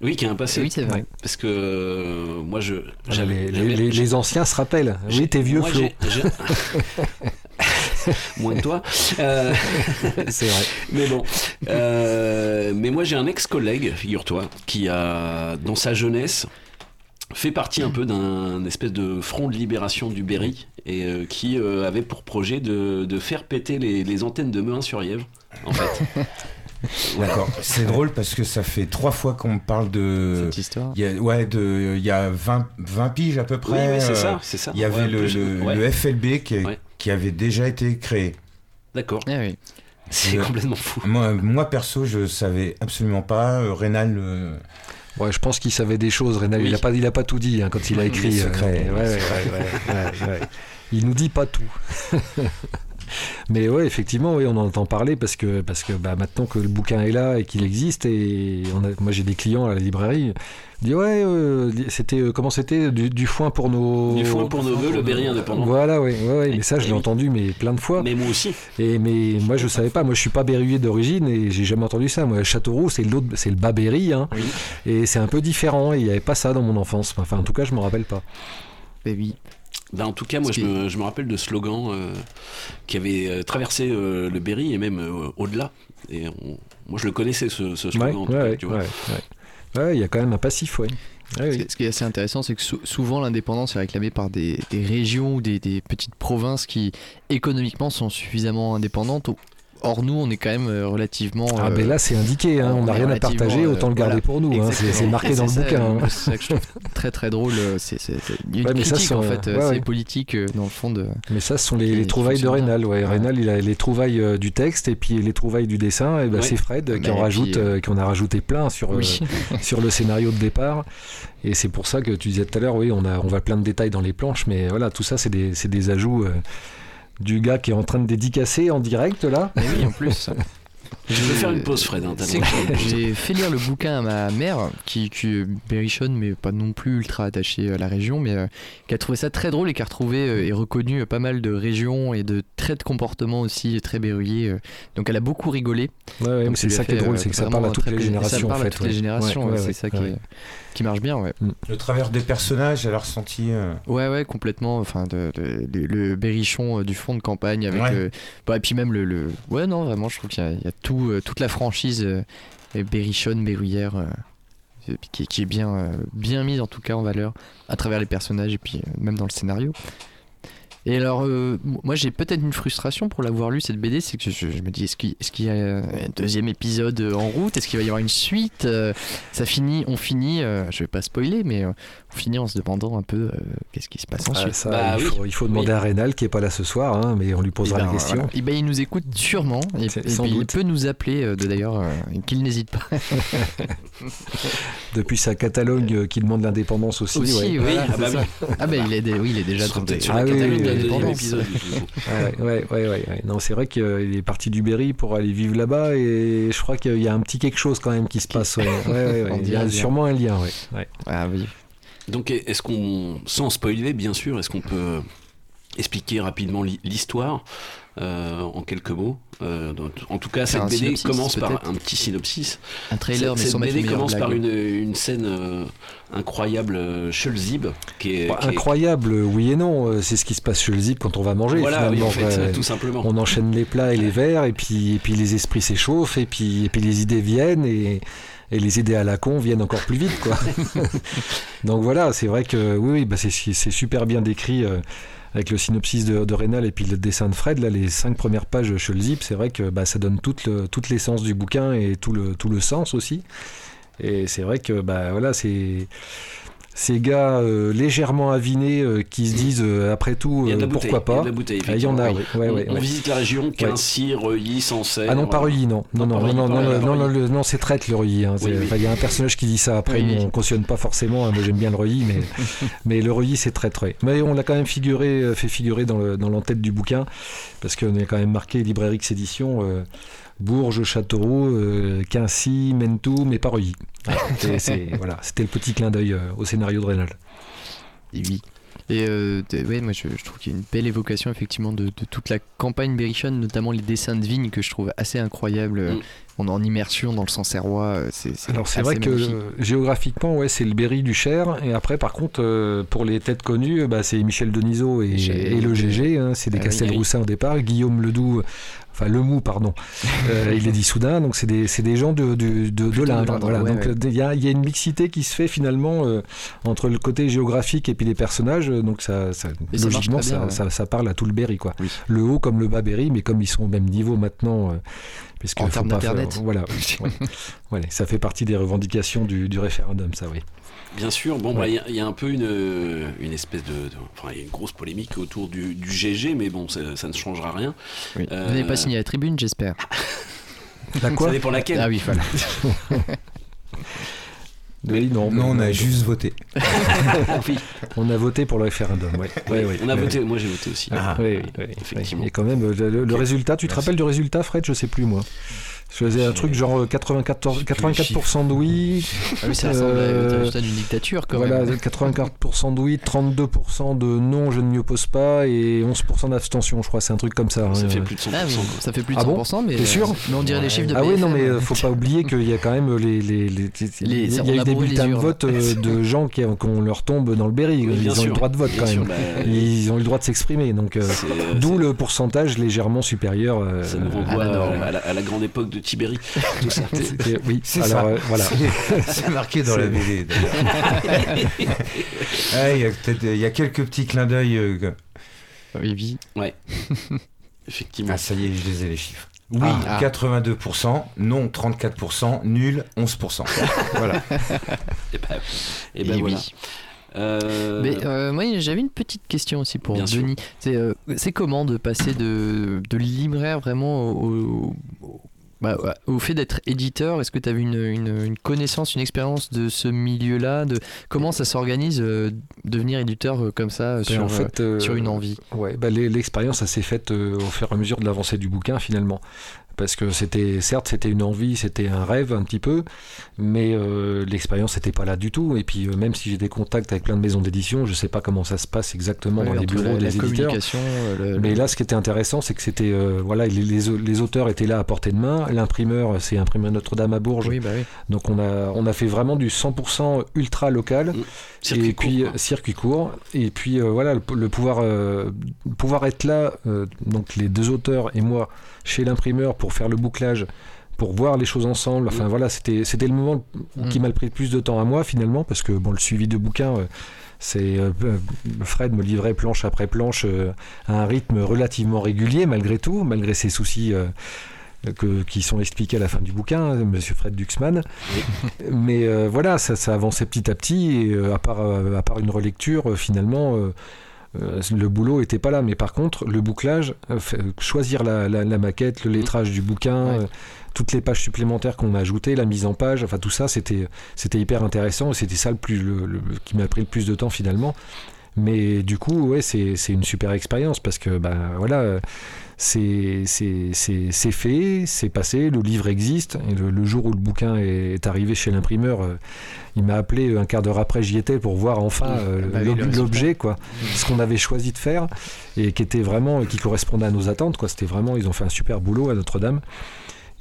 Oui, qui a un passé. Oui, c'est vrai. Parce que euh, moi, je. Les, j'avais- les- j'avais- les- les anciens se rappellent. j'ai- Oui, t'es vieux, moi, Flo. j'ai- j'ai- Moins que toi. Euh, C'est vrai. Mais bon. Euh, mais moi, j'ai un ex-collègue, figure-toi, qui a, dans sa jeunesse, fait partie un peu d'un espèce de front de libération du Berry et euh, qui euh, avait pour projet de, de faire péter les, les antennes de Mehun-sur-Yèvre, en fait. D'accord. C'est drôle parce que ça fait trois fois qu'on me parle de. Cette histoire Il y a, ouais, de, il y a 20, 20 piges à peu près. oui, c'est euh, ça, c'est ça. Il y avait Ouais, le, plus- le- ouais. le FLB qui, est- Ouais. qui avait déjà été créé. D'accord. Ah oui. C'est Euh, complètement fou. Moi, moi, perso, je savais absolument pas. Euh, Rénal, euh, Ouais, je pense qu'il savait des choses, Rénal. Oui. Il a pas, il a pas tout dit hein, quand il a écrit. les euh, secrets, ouais, les ouais, secrets. ouais, ouais, ouais, ouais. Il nous dit pas tout. Mais ouais, effectivement, oui, on en entend parler parce que, parce que bah, maintenant que le bouquin est là et qu'il existe, et on a- moi j'ai des clients à la librairie, ils disent ouais, euh, c'était euh, comment c'était du, du foin pour nos. Du foin pour nos vœux, le Berry indépendant. Voilà, oui, ouais, mais ça je l'ai entendu mais plein de fois. Mais moi aussi. Et mais moi je savais pas, moi je suis pas berruyer d'origine et j'ai jamais entendu ça. Moi Châteauroux c'est l'autre, c'est le bas Berry, hein, Oui. et c'est un peu différent. Et il y avait pas ça dans mon enfance. Enfin en tout cas je me rappelle pas. Ben oui. Ben, en tout cas, moi, je me, je me rappelle de slogans euh, qui avaient euh, traversé euh, le Berry et même euh, au-delà. Et on- moi, je le connaissais, ce, ce Ouais, slogan. en tout ouais, cas, ouais, tu vois. ouais, ouais. Ouais, il y a quand même un passif, ouais. Ce oui. qui- Ce qui est assez intéressant, c'est que sou- souvent l'indépendance est réclamée par des, des régions ou des, des petites provinces qui économiquement sont suffisamment indépendantes. Or, nous, on est quand même euh, relativement. Ah euh, ben là c'est indiqué, hein, on n'a rien à partager, euh, autant le garder voilà. pour nous. hein, c'est- marqué dans le ça, bouquin. euh, hein. C'est ça que je trouve très très drôle. euh, c'est- une Ouais, mais ça, critique c'est, en euh, fait, euh, ouais, c'est ouais. politique euh, dans le fond de. Mais ça, ce sont les, trouvailles de. Rénal. Ouais. Rénal, il a les trouvailles euh, du texte et puis les trouvailles du dessin. Et ben c'est Fred qui Bah, en rajoute, euh, euh, qui en a rajouté plein sur, euh, Oui. sur le scénario de départ. Et c'est pour ça que tu disais tout à l'heure, oui, on, a, on va plein de détails dans les planches, mais voilà, tout ça, c'est des, c'est des ajouts euh, du gars qui est en train de dédicacer en direct là. Oui, en plus. Je vais faire une pause, Fred. hein. J'ai fait lire le bouquin à ma mère, qui, qui est berrichonne, mais pas non plus ultra attachée à la région, mais euh, qui a trouvé ça très drôle et qui a retrouvé euh, et reconnu euh, pas mal de régions et de traits de comportement aussi très berruyers. euh. Donc elle a beaucoup rigolé. Ouais, c'est ça qui est drôle, euh, c'est que ça parle à toutes les générations. Ça parle en à fait, toutes les générations, c'est ça qui, ouais. est- qui marche bien, ouais. le travers des personnages, elle a ressenti. euh, Ouais, ouais, complètement. Enfin, de, de- le, le berrichon euh, du fond de campagne avec. Ouais. euh, bah, et puis même le, le- Ouais, non, vraiment, je trouve qu'il y a tout, euh, toute la franchise euh, Berrichonne, Berruyère, euh, qui, est bien, mise en tout cas en valeur à travers les personnages et puis même dans le scénario. Et alors, euh, moi j'ai peut-être une frustration pour l'avoir lu cette BD, c'est que je, je me dis est-ce qu'il y a un deuxième épisode euh, en route? Est-ce qu'il va y avoir une suite? Euh, Ça finit, on finit, euh, je vais pas spoiler, mais euh, on finit en se demandant un peu euh, qu'est-ce qui se passe Ah, ensuite. ça, il, faut, il faut demander à Rénal qui est pas là ce soir, hein, mais on lui posera Eh ben, la question. voilà. Eh ben, il nous écoute sûrement et, et sans puis il peut nous appeler euh, d'ailleurs euh, qu'il n'hésite pas. Depuis sa Catalogne euh, qui demande l'indépendance aussi. Aussi, ouais. voilà, c'est ça. Ah ben il est, oui, il est déjà des- sur la Ah oui, Catalogne deuxième épisode. Ouais, ouais, ouais, ouais. Non, c'est vrai qu'il est parti du Berry pour aller vivre là-bas et je crois qu'il y a un petit quelque chose quand même qui se passe. Ouais, ouais, ouais, ouais. On Il y a sûrement un lien. Ouais. Ouais. Ah oui. Donc est-ce qu'on, sans spoiler bien sûr, est-ce qu'on peut expliquer rapidement l'hi- l'histoire? Euh, en quelques mots Euh, En tout cas, cette BD synopsis, commence par un petit synopsis. Un trailer, Cette- mais cette sans mettre BD commence par une, une scène euh, incroyable, Schulzib, qui est, Bah, qui est- Incroyable, oui et non. C'est ce qui se passe chez le Zip quand on va manger. Voilà, oui, finalement. en fait, Ouais. tout simplement. On enchaîne les plats et les verres, et puis, et puis les esprits s'échauffent, et puis, et puis les idées viennent, et, et les idées à la con viennent encore plus vite. Quoi. Donc voilà, c'est vrai que oui, bah c'est c'est super bien décrit. euh, avec le synopsis de, de Rénal et puis le dessin de Fred, là, les cinq premières pages chez le Zip, c'est vrai que bah, ça donne toute, le- toute l'essence du bouquin et tout le, tout le sens aussi. Et c'est vrai que bah, voilà, c'est ces gars euh, légèrement avinés euh, qui se disent euh, après tout euh, pourquoi il y a pas. de la bouteille, Ah, il y en a, oui. Ouais, on, ouais, on ouais. visite la région. Quincy, Reuilly, Sancerre. Ah non, pas Reuilly, non. Non, non, non, non, non, non, non, c'est traite le Reuilly. hein. Oui, oui. Il y a un personnage qui dit ça. Après, on cautionne pas forcément. hein. Moi, j'aime bien le Reuilly, mais, mais le Reuilly, c'est ouais. Mais on l'a quand même figuré, euh, fait figurer dans le- dans l'entête du bouquin, parce qu'on est quand même marqué Librairie X Édition. euh, Bourges, Châteauroux, Quincy, Mentou, mais pas Reuilly. Voilà, c'était le petit clin d'œil euh, au scénario de Rénal. Et oui. Et euh, ouais, moi je, je trouve qu'il y a une belle évocation effectivement de, de toute la campagne berrichonne, notamment les dessins de vignes que je trouve assez incroyables. On est en immersion dans le Sancerrois. euh, C'est, Alors c'est vrai que magnifique. euh, géographiquement, ouais, c'est le Berry du Cher. Et après, par contre, euh, pour les têtes connues, bah, c'est Michel Denisot et, et le GG. hein, c'est des Ah oui, Castelroussins au départ. Guillaume Ledoux, enfin Lemou, pardon. Euh, il est d'Issoudun. Donc c'est des, c'est des gens de, de, de, l'Indre. Voilà. ouais, donc ouais. euh, il y, a, il y a une mixité qui se fait finalement euh, entre le côté géographique et puis les personnages. Donc ça, logiquement, bien, ça, ouais. ça, ça parle à tout le Berry. Quoi. Le haut comme le bas Berry, mais comme ils sont au même niveau maintenant. euh, puisque En termes d'Internet. Voilà. Ouais, ça fait partie des revendications du, du référendum, ça, oui. Bien sûr, bon, bah, Ouais. il y a- il y, a un peu une, une espèce de, de- Enfin, il y a une grosse polémique autour du, du GG, mais bon, ça, ça ne changera rien. Oui. Euh, Vous n'avez pas signé la tribune, j'espère. La quoi Ça dépend laquelle. Ah oui, voilà. Oui, non, Non, on a juste voté. Oui. On a voté pour le référendum, ouais. Ouais, ouais. On a Ouais. voté, moi j'ai voté aussi. Ah, oui, oui, oui, Effectivement. oui. Et quand même, le, le- le résultat, tu te rappelles du résultat, Fred? Je sais plus, moi. Je faisais un truc genre euh, 94, 84% de oui. Ah oui, ça ressemble à euh, d'une dictature quand voilà, même. 84% de oui, 32% de non, je ne m'y oppose pas, et 11% d'abstention, je crois. C'est un truc comme ça. Ça hein. fait plus de 100%. Ah oui, ça fait plus de Ah bon 100%, mais, T'es sûr euh, mais on dirait les chiffres de Ah oui, non, mais euh, faut pas oublier qu'il y a quand même les. les, les, Les- il y a eu des bulletins de vote euh, de gens qui, qu'on leur tombe dans le Berry. Oui, Ils ont eu sûr. le droit de vote Bien quand sûr, même. bah, Ils ont eu le droit de s'exprimer. Donc, euh, euh, d'où le pourcentage légèrement supérieur. euh, Ça nous renvoie à, à la, à la grande époque de Tibéri. Tout ça. oui, C'est ça. euh, voilà. C'est marqué dans la BD. Ah, Il y a y quelques petits clins d'œil. euh, Oui, oui. Ouais. Effectivement. Ah, ça y est, je les ai les chiffres. Oui, Ah. 82%, non 34%, nul 11%. voilà. Et ben, et ben Et voilà. oui. Euh, Mais euh, moi j'avais une petite question aussi pour Bien. Denis. C'est euh, comment de passer de, de libraire vraiment au, au- au- bah, au fait d'être éditeur Est-ce que tu as une, une, une connaissance, une expérience de ce milieu-là de Comment ça s'organise euh, devenir éditeur euh, comme ça euh, Ben, sur, en fait, euh, sur une envie? Ouais, bah, l'e- l'expérience, ça s'est faite euh, au fur et à mesure de l'avancée du bouquin finalement. Parce que c'était, certes, c'était une envie, c'était un rêve un petit peu, mais euh, l'expérience n'était pas là du tout. Et puis, euh, même si j'ai des contacts avec plein de maisons d'édition, je sais pas comment ça se passe exactement Ouais, dans les bureaux la, la des éditeurs. euh, le- Mais le- là, ce qui était intéressant, c'est que c'était, euh, voilà, les, les, les auteurs étaient là à portée de main. L'imprimeur, c'est imprimeur Notre-Dame à Bourges. Oui, bah oui. Donc on a, on a fait vraiment du 100% ultra local. Circuit et puis court, quoi. circuit court. Et puis voilà, le, le pouvoir, pouvoir être là, donc les deux auteurs et moi, chez l'imprimeur pour faire le bouclage pour voir les choses ensemble. Enfin voilà, c'était c'était le moment qui Mm. m'a pris le plus de temps à moi finalement, parce que bon, le suivi de bouquins, euh, c'est euh, euh, Fred me livrait planche après planche à un rythme relativement régulier malgré tout, malgré ses soucis. que- qui sont expliqués à la fin du bouquin, hein, Monsieur Fred Duxman. Mais euh, voilà, ça, ça avançait petit à petit, et euh, à, part, euh, à part une relecture, finalement, euh, euh, le boulot était pas là. Mais par contre, le bouclage, euh, fait- choisir la, la- la maquette, le lettrage du bouquin, euh, toutes les pages supplémentaires qu'on a ajoutées, la mise en page, enfin tout ça, c'était c'était hyper intéressant et c'était ça le plus le- le- qui m'a pris le plus de temps finalement. Mais du coup, ouais, c'est une super expérience parce que ben voilà, euh, c'est c'est- c'est c'est fait, c'est passé, le livre existe. Et le, le jour où le bouquin est, est arrivé chez l'imprimeur, euh, il m'a appelé un quart d'heure après, j'y étais pour voir enfin euh, Bah le résultat. l'objet, quoi, ce qu'on avait choisi de faire et qui était vraiment, qui correspondait à nos attentes, quoi. C'était vraiment, ils ont fait un super boulot à Notre-Dame.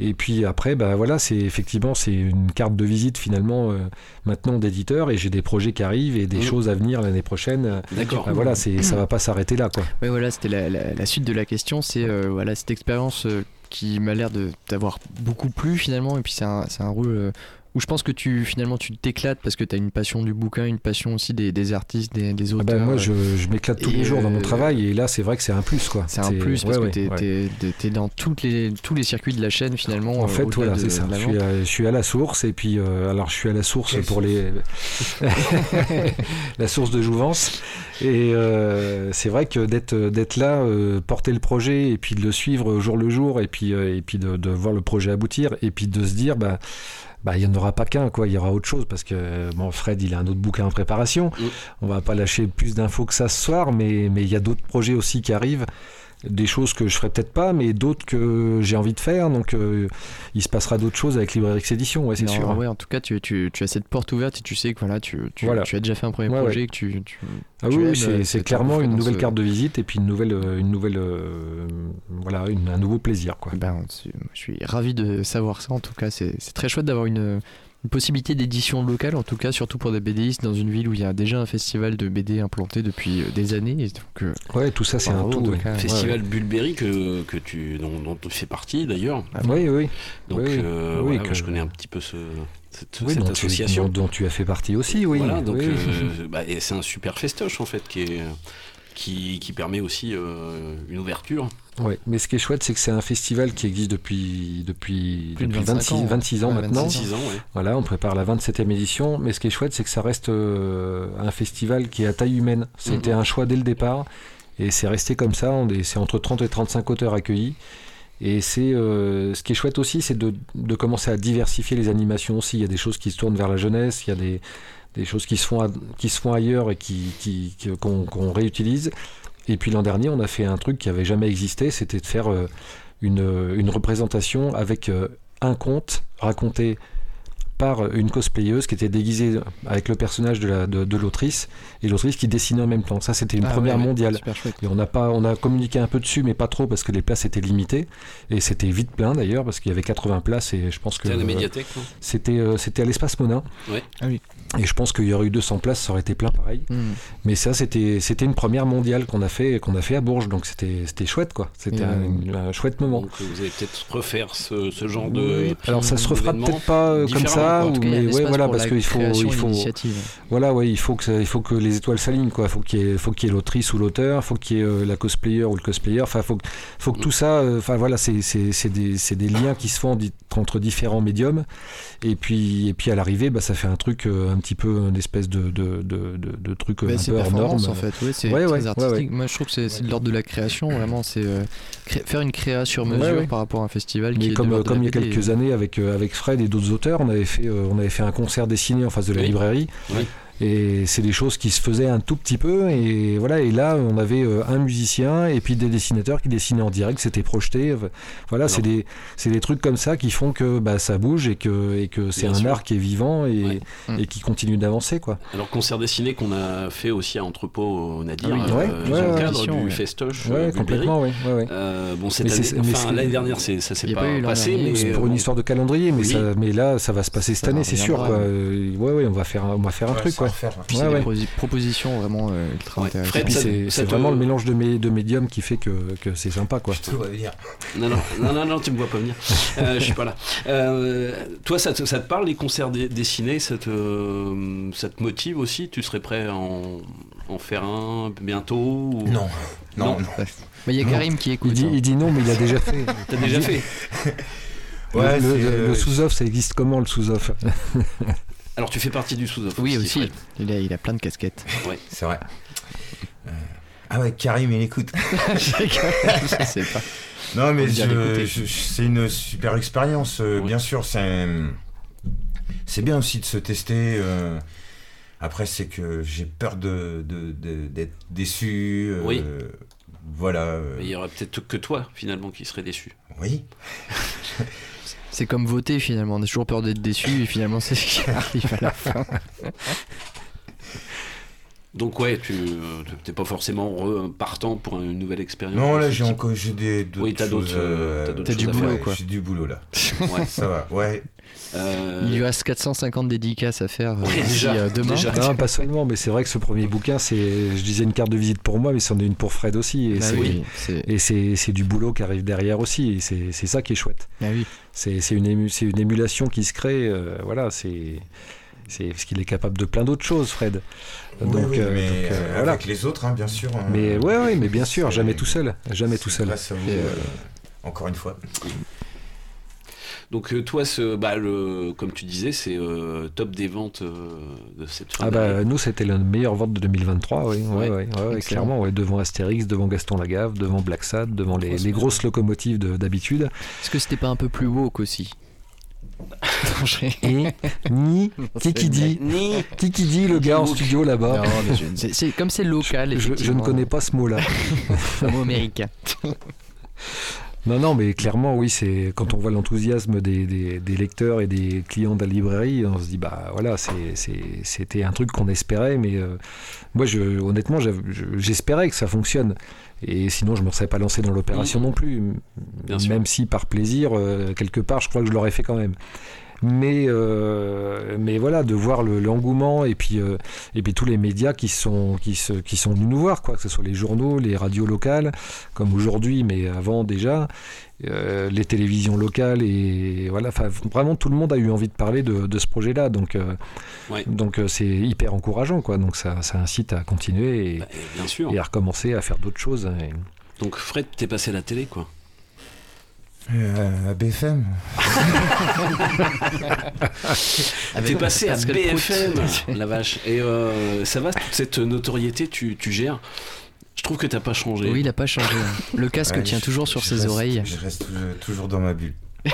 Et puis après, bah voilà, c'est effectivement c'est une carte de visite finalement euh, maintenant d'éditeur et j'ai des projets qui arrivent et des Mhm. choses à venir l'année prochaine. D'accord. bah voilà, c'est ça va pas s'arrêter là quoi. Ouais, voilà, c'était la, la- la suite de la question. C'est euh, voilà, cette expérience euh, qui m'a l'air de d'avoir beaucoup plu finalement. Et puis c'est un, c'est un rôle où je pense que tu finalement tu t'éclates parce que tu as une passion du bouquin, une passion aussi des, des artistes, des, des Ah auteurs. bah, moi euh, je, je m'éclate tous et, les jours dans mon euh, travail et là c'est vrai que c'est un plus quoi. C'est un plus parce ouais, que ouais, t'es ouais. t'es- t'es dans toutes les, tous les circuits de la chaîne finalement. En euh, fait, voilà, c'est ça. Je suis, à, je suis à la source et puis euh, alors je suis à la source pour les la source de jouvence et euh, c'est vrai que d'être d'être là, euh, porter le projet et puis de le suivre au jour le jour et puis euh, et puis de, de voir le projet aboutir et puis de se dire bah bah, il n'y en aura pas qu'un, quoi. Il y aura autre chose parce que bon, Fred, il a un autre bouquin en préparation. On va pas lâcher plus d'infos que ça ce soir, mais mais il y a d'autres projets aussi qui arrivent, des choses que je ferai peut-être pas, mais d'autres que j'ai envie de faire. Donc, euh, il se passera d'autres choses avec Librairie Expédition, ouais, c'est sûr. ouais, en tout cas, tu, tu, tu as cette porte ouverte et tu sais que voilà, tu, tu, Voilà. tu as déjà fait un premier Ouais, projet que tu, tu, Ah oui, oui, c'est- euh, clairement une nouvelle ce- carte de visite et puis une nouvelle, euh, une nouvelle, euh, voilà, une- un nouveau plaisir, quoi. Ben, je suis ravi de savoir ça. En tout cas, c'est c'est très chouette d'avoir une, une possibilité d'édition locale, en tout cas, surtout pour des BDistes dans une ville où il y a déjà un festival de BD implanté depuis euh, des années. Et donc, euh, Ouais, tout ça, c'est un tout. ouais. cas. Festival Bulberry que, que tu, dont, dont tu fais partie d'ailleurs. Oui, oui. Donc Oui, euh, oui, voilà, que- je connais un petit peu ce, cette, Oui, cette dont tu- association. dont- dont tu as fait partie aussi, oui. Voilà, donc Oui. euh, bah, et c'est un super festoche en fait qui, est, qui, qui permet aussi euh, une ouverture. Ouais, mais ce qui est chouette, c'est que c'est un festival qui existe depuis, depuis, Plus depuis 25 26, ans. 26 ans Ouais, maintenant. 26 ans, ouais. Voilà, on prépare la 27e édition. Mais ce qui est chouette, c'est que ça reste euh, un festival qui est à taille humaine. C'était Mhm. un choix dès le départ. Et c'est resté comme ça. C'est entre 30 et 35 auteurs accueillis. Et c'est euh, ce qui est chouette aussi, c'est de, de commencer à diversifier les animations aussi. Il y a des choses qui se tournent vers la jeunesse, il y a des, des choses qui se font, à- qui se font ailleurs et qui, qui- qui- qu'on qu'on réutilise. Et puis l'an dernier, on a fait un truc qui avait jamais existé, c'était de faire euh, une, une représentation avec euh, un conte raconté par une cosplayeuse qui était déguisée avec le personnage de la- de, de l'autrice et l'autrice qui dessinait en même temps. Ça, c'était une Ah première ouais, mondiale. Et on n'a pas, on a communiqué un peu dessus, mais pas trop parce que les places étaient limitées et c'était vite plein d'ailleurs parce qu'il y avait 80 places et je pense que C'était à la euh, médiathèque, c'était euh, c'était à l'espace Monin. Ouais. Ah oui. Et je pense qu'il y aurait eu 200 places, ça aurait été plein pareil. Hmm. Mais ça, c'était c'était une première mondiale qu'on a fait qu'on a fait à Bourges, donc c'était c'était chouette quoi. C'était Et, un, un chouette moment. Donc vous allez peut-être refaire ce, ce genre de. Alors ça se refera peut-être pas euh, comme ça, ou- mais ouais, voilà, parce qu'il faut, il faut, voilà, ouais, il faut que, il faut que les étoiles s'alignent, quoi. Faut qu'il y ait, faut qu'il y ait l'autrice ou l'auteur, faut qu'il y ait euh, la cosplayer ou le cosplayer. Enfin, faut, que- faut que tout ça, euh, enfin voilà, c'est, c'est, c'est des, c'est des liens qui se font entre différents médiums. Et puis, et puis à l'arrivée, bah, ça fait un truc euh, un petit peu, une espèce de, de, de, de, de truc Bah, un peu hors norme. en fait, ouais, c'est Ouais, très ouais, ouais, artistique. ouais. Moi je trouve que c'est de l'ordre de la création, vraiment, c'est euh, faire une créa sur mesure Ouais, ouais. par rapport à un festival Mais comme, comme il y a quelques années avec, avec Fred et d'autres auteurs, on avait, fait, euh, on avait fait un concert dessiné en face de la Oui. librairie. Oui. Et c'est des choses qui se faisaient un tout petit peu. Et voilà. Et là, on avait euh, un musicien et puis des dessinateurs qui dessinaient en direct. C'était projeté. Voilà, c'est des, c'est des trucs comme ça qui font que bah, ça bouge et que, et que c'est un sûr. art qui est vivant et, et qui continue d'avancer. Quoi. Alors concert dessiné qu'on a fait aussi à Entrepôt au Nadir, Ah oui. euh, Ouais, dans ouais, le cadre du festoche. Ouais, euh, complètement, ouais, ouais, ouais. Euh, bon, cette Mais année, mais enfin l'année dernière, c'est- ça s'est a pas, passé, mais C'est pour une bon. histoire de calendrier, mais, Oui. ça, mais là, ça va se passer cette Ça année, c'est sûr. Quoi. Euh, Ouais, ouais, on va faire, un- on va faire un truc. Quoi. Ouais. Puis Ouais, c'est ouais. des prosi- propositions vraiment euh, ultra intéressantes. Et puis ça- c'est ça c'est te- vraiment le mélange de, mé- de médiums qui fait que, que c'est sympa quoi. Je te vois venir. Non, non, non, non, non, tu me vois pas venir. Euh, je suis pas là. Euh, toi, ça te, ça te parle les concerts dessinés ça te, ça te motive aussi? Tu serais prêt à en, en faire un bientôt ou- Non, non, non? Mais il y a Karim qui écoute. Il dit, hein. il dit non, mais il a déjà fait. T'as déjà fait? Ouais, le, euh, le sous-off, ça existe comment le sous-off? Alors, tu fais partie du sous-off Oui, aussi. Il a, il a plein de casquettes. Ouais. C'est vrai. Euh, Ah ouais, Karim, il écoute. je sais pas. Non, mais je- je- c'est une super expérience. euh, Bien sûr, c'est c'est bien aussi de se tester. euh, Après, c'est que j'ai peur de de- de- d'être déçu. euh, Oui. Voilà. euh, Mais il y aurait peut-être que toi, finalement, qui serait déçu. Oui. C'est comme voter finalement. On a toujours peur d'être déçu et finalement c'est ce qui arrive à la fin. Donc, ouais, tu n'es pas forcément partant pour une nouvelle expérience. Non, là, j'ai encore j'ai des d'autres Oui, t'as d'autres, euh, t'as T'as du boulot, quoi. J'ai du boulot là. Ouais. Ça va. Ouais. Euh, Il lui reste 450 dédicaces à faire euh, Ouais, déjà, euh, demain. déjà. Non, pas seulement, mais c'est vrai que ce premier bouquin, c'est, je disais une carte de visite pour moi, mais c'en est une pour Fred aussi. Et Bah c'est, oui, c'est- et c'est, c'est du boulot qui arrive derrière aussi. Et c'est, c'est ça qui est chouette. Ah oui. C'est, c'est, une, ému- c'est une émulation qui se crée. euh, voilà, c'est, c'est parce qu'il est capable de plein d'autres choses, Fred. Oui, Donc, oui, euh, mais donc, euh, euh, voilà. avec les autres, hein, bien sûr. hein. Mais ouais, ouais, mais bien sûr, jamais tout seul, jamais tout seul. Vous, euh, euh, encore une fois. Donc, euh, toi, ce, bah, le, comme tu disais, c'est euh, top des ventes euh, de cette fin Ah bah nous c'était la meilleure vente de 2023, oui, ouais, Ouais, ouais, clairement, ouais, devant Astérix, devant Gaston Lagaffe, devant Black Sad, devant les, les grosses locomotives de- d'habitude. Est-ce que c'était pas un peu plus woke aussi Et ni qui qui dit Ni qui qui dit le gars en studio là-bas. C'est- comme c'est local, Je, je ne connais pas ce mot-là. Un mot américain. Non, non, mais clairement, oui, c'est quand on voit l'enthousiasme des, des- des lecteurs et des clients de la librairie, on se dit, bah voilà, c'était un truc qu'on espérait, mais euh, moi, je, honnêtement, j'espérais que ça fonctionne. Et sinon, je ne me serais pas lancé dans l'opération non plus. Bien sûr. Même si, par plaisir, euh, quelque part, je crois que je l'aurais fait quand même. Mais, euh, mais voilà, de voir le- l'engouement et puis, euh, et puis tous les médias qui sont, qui, se, qui sont venus nous voir, quoi, que ce soit les journaux, les radios locales, comme aujourd'hui, mais avant déjà, euh, les télévisions locales, et voilà, vraiment tout le monde a eu envie de parler de, de ce projet-là, donc euh, Ouais. donc euh, c'est hyper encourageant, quoi, donc ça, ça incite à continuer et, Bah, bien sûr. et à recommencer à faire d'autres choses. et- Donc, Fred, t'es passé à la télé, quoi. Euh, à BFM. T'es passé à BFM, la vache. Et euh, ça va, toute cette notoriété, tu, tu gères? Je trouve que t'as pas changé. Oui, il a pas changé. hein. Le casque Ouais, tient je- toujours sur ses reste- oreilles. Je reste toujours, toujours dans ma bulle.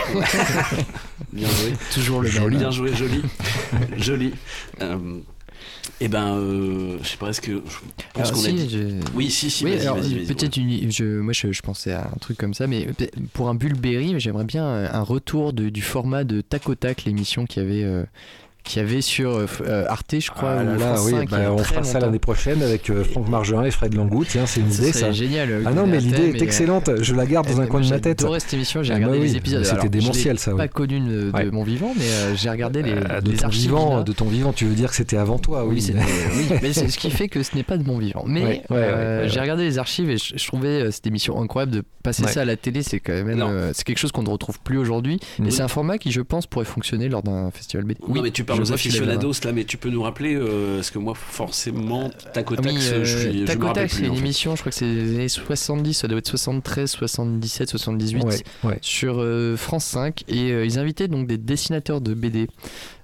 Bien joué. Toujours le joli. Bien joué, joli. joli. Euh, eh ben, euh, je sais pas, est-ce que. Je pense qu'on a si, dit. je- Oui, si, si, Oui, peut-être une. Je, moi, je, je pensais à un truc comme ça, mais pour un Bulberry, j'aimerais bien un un retour de- du format de Tac au Tac, l'émission qu'il y avait. euh, qu'il y avait sur euh, euh, Arte, je crois, Ah ou là là, France oui, 5, bah, on fera ça l'année prochaine avec euh, Franck Margerin et Fred Langou. Tiens, c'est une Ça idée ça. génial, Ah non, mais l'idée est euh, excellente. Je la garde dans un coin de ma tête. J'adorais cette émission, j'ai Ah, regardé bah les oui, épisodes. C'était démentiel je ça. oui. pas connu de, de Ouais. mon vivant, mais euh, j'ai regardé les, Euh, de les ton archives. vivant, de ton vivant, tu veux dire que c'était avant toi, oui. Oui, oui, mais c'est ce qui fait que ce n'est pas de mon vivant. Mais j'ai regardé les archives et je, trouvais cette émission incroyable de passer ça à la télé. C'est quand même c'est quelque chose qu'on ne retrouve plus aujourd'hui. Et c'est un format qui, je pense, pourrait fonctionner lors d'un festival BD. non, mais tu je aux vois qu'il a bien. aficionados là, mais tu peux nous rappeler, euh, parce que moi, forcément, tac au Ah tac, oui, je, euh, suis, je Tac me au rappelle Tac, c'est en une fait. émission, je crois que c'est les années 70, ça doit être 73, 77, 78, Ouais, ouais. sur euh, France 5. Et euh, ils invitaient donc des dessinateurs de BD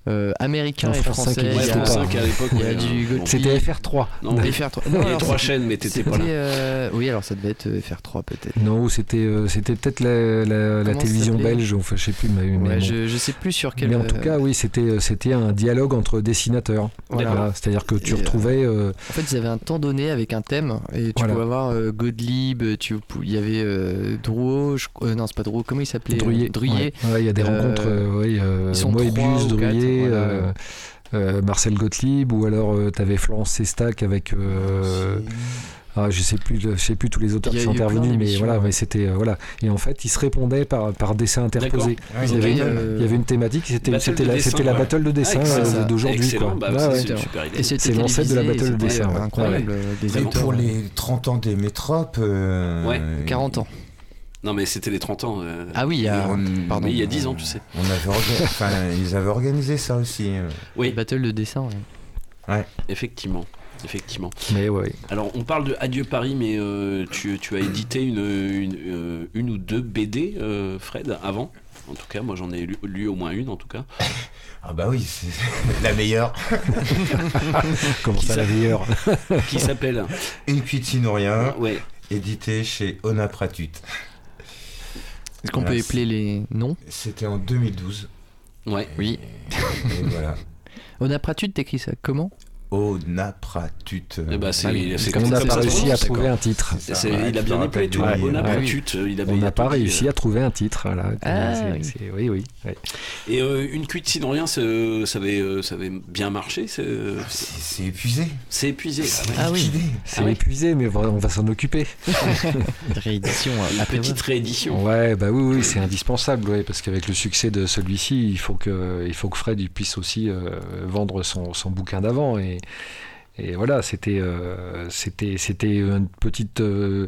euh, américains Non, et France 5, français. il Il y existe a- pas. France 5 à l'époque, il y a ouais, du Gottlieb. bon. C'était FR3. Non, Mais mais- FR3. Il y a alors, trois chaînes, mais t'étais pas là. c'était, euh, Oui, alors ça devait être euh, FR3 peut-être. Non, c'était euh, c'était peut-être la, télévision belge, enfin je sais plus, mais, mais Ouais, bon. je, je sais plus sur quel. Mais en tout cas, oui, c'était c'était un dialogue entre dessinateurs. Voilà. C'est-à-dire que tu Et, retrouvais. euh, En fait, ils avaient un temps donné avec un thème et tu Voilà. pouvais avoir euh, tu, pou- il y avait euh, Drouot, je- euh, non c'est pas Drouot, comment il s'appelait ouais, il y a des rencontres, sont Moebius, trois voilà. euh, euh, Marcel Gottlieb, ou alors tu avais Florence Sestac avec. euh, Ah, je sais plus, je sais plus tous les auteurs qui a sont intervenus, mais voilà, ouais. mais c'était euh, voilà. Et en fait, ils se répondaient par par dessin interposé. Ah, il, y avait, une- Euh, il y avait une thématique, c'était Battle c'était la, dessin, c'était la battle de dessin Ah, euh, excellent. d'aujourd'hui, bah, Ouais, c'est l'ancêtre de la battle de dessin. Incroyable, euh, des Et pour les 30 ans des métropes. euh, Ouais, 40 ans. Non, mais c'était les 30 ans. euh, Ah oui, il y a. on- Pardon. mais il y a 10 ans, tu sais. On avait orga- enfin, ils avaient organisé ça aussi. euh. Oui, Battle de dessin. ouais. effectivement. Effectivement. Mais ouais. Alors, on parle de Adieu Paris, mais euh, tu, tu as édité une, une, euh, une ou deux BD, euh, Fred, avant? En tout cas, moi j'en ai lu, lu au moins une, en tout cas. Ah bah oui, c'est la meilleure. Comment Qui ça, la meilleure? Qui s'appelle? Une cuitine ou rien, Ouais. édité chez Onapratut. Est-ce qu'on Voilà, peut épeler les noms C'était en 2012. Ouais. Oui. Et voilà. Onapratut, t'écris ça comment? Onapratut. Eh c'est- Ah oui, c'est On comme n'a pas réussi à prononce, trouver un titre. Il a bien rappelles tout. On euh, n'a pas réussi euh. à trouver un titre. Ah, oui. oui, oui. Et euh, une cuite sinon rien, euh, ça avait, euh, bien marché. C'est, euh, c'est épuisé. c'est épuisé. Ah oui. Liquidé. C'est Ah épuisé, mais on va s'en occuper. Réédition. euh, La petite réédition. Ouais, bah oui, oui, c'est indispensable, ouais, parce qu'avec le succès de celui-ci, il faut que, il faut que Fred il puisse aussi euh, vendre son, son bouquin d'avant et. Et voilà, c'était euh, c'était c'était une petite euh,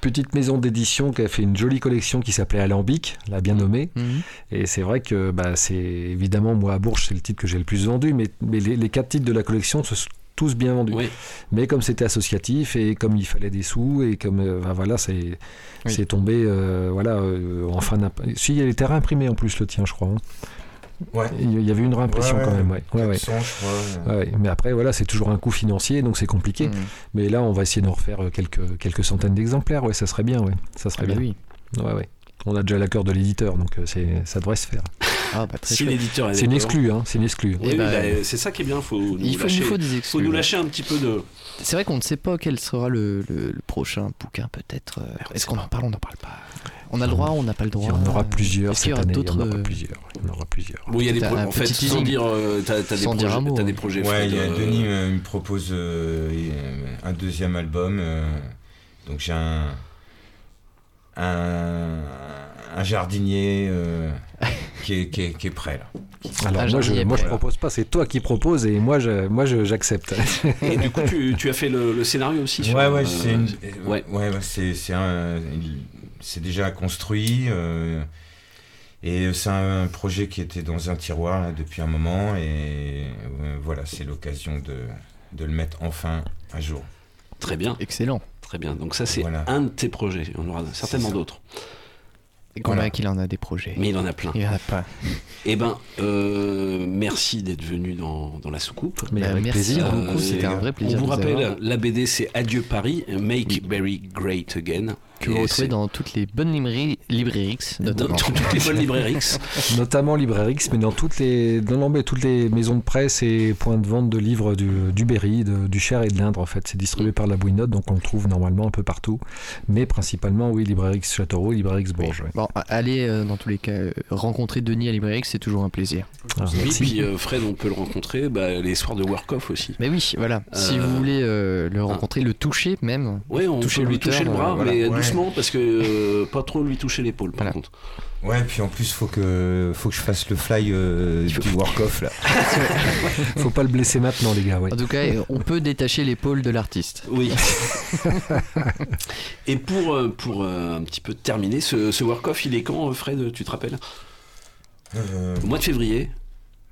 petite maison d'édition qui a fait une jolie collection qui s'appelait Alambic, la bien nommée. Mhm. Et c'est vrai que bah, c'est évidemment moi à Bourges c'est le titre que j'ai le plus vendu, mais, mais les, les quatre titres de la collection se sont tous bien vendus. Oui. Mais comme c'était associatif et comme il fallait des sous et comme euh, bah, voilà c'est Oui. c'est tombé voilà en fin si il y avait été réimprimé en plus le tien je crois. hein. Ouais. Il y avait une réimpression Ouais, quand même ouais. Ouais, ouais. 400, je crois. Ouais, ouais. mais après voilà c'est toujours un coût financier donc c'est compliqué. Mhm. Mais là on va essayer d'en refaire euh, quelques quelques centaines d'exemplaires ouais ça serait bien ouais ça serait Ah bien. oui. Ouais ouais. On a déjà l'accord de l'éditeur donc euh, c'est ça devrait se faire. Ah bah Si l'éditeur est C'est une exclue hein c'est une exclue. Oui, Eh bah, bah, c'est ça qui est bien. Faut nous Il faut, il lâcher, nous faut des faut nous lâcher un petit peu de. C'est vrai qu'on ne sait pas quel sera le, le- le prochain bouquin, peut-être. euh, Est-ce qu'on en parle On n'en parle pas. On a le droit, on n'a pas le Il droit. y en aura plusieurs Est-ce qu'il y cette aura année. Il y en d'autres aura euh, plusieurs. Il y en aura plusieurs. Bon, il y a des En fait, petit sans dire, euh, t'as, t'as des Sans dire projets. t'as des hein. projets. Ouais, Fred, il y a euh, Denis euh, me propose euh, un deuxième album. euh, donc j'ai un, un un jardinier euh, qui, est, qui, est, qui est prêt là. Alors Ah, moi je, moi je propose pas, c'est toi qui proposes et moi je, moi je- j'accepte. Et du coup, tu, tu as fait le, le scénario aussi. sur, Ouais, ouais, euh, c'est une- ouais. ouais, ouais, c'est c'est un- il- c'est déjà construit. euh, et c'est un projet qui était dans un tiroir là, depuis un moment. Et euh, voilà, c'est l'occasion de, de le mettre enfin à jour. Très bien. Excellent. Très bien. Donc ça, c'est Voilà. un de tes projets. On aura certainement d'autres. Voilà. qu'il en a des projets Mais il en a plein. Il y en a pas. Eh ben, euh, merci d'être venu dans, dans la soucoupe. Mais avec merci plaisir. beaucoup, Euh, c'était un vrai plaisir. On vous rappelle, avoir. la BD c'est Adieu Paris, Make Berry Great Again. Que vous Et retrouvez dans toutes les bonnes librairies, librairies dans notamment. toutes les bonnes librairies. Notamment mais dans toutes les, dans l'Ambé, toutes les maisons de presse et points de vente de livres du, du Berry, de- du Cher et de l'Indre en fait. C'est distribué par la Bouinotte, donc on le trouve normalement un peu partout. Mais principalement, oui, Librairix Châteauroux, Librairix Bourges. ouais. Bon, allez euh, dans tous les cas euh, rencontrer Denis à librairie, c'est toujours un plaisir. Ah, Oui, puis euh, Fred, on peut le rencontrer bah, les soirs de Work Off aussi. Mais oui, voilà. Si vous voulez euh, le rencontrer, le toucher même. Oui, on Toucher peut lui toucher le bras, euh, voilà. mais Ouais. doucement parce que euh, pas trop lui toucher l'épaule par Voilà. contre. Ouais, puis en plus, faut que, faut que je fasse le fly euh, du work-off là. Faut pas le blesser maintenant, les gars. Ouais. En tout cas, on peut détacher l'épaule de l'artiste. Oui. Et pour, euh, pour euh, un petit peu terminer, ce, ce Work Off, il est quand, Fred Tu te rappelles? Euh, Au mois de février.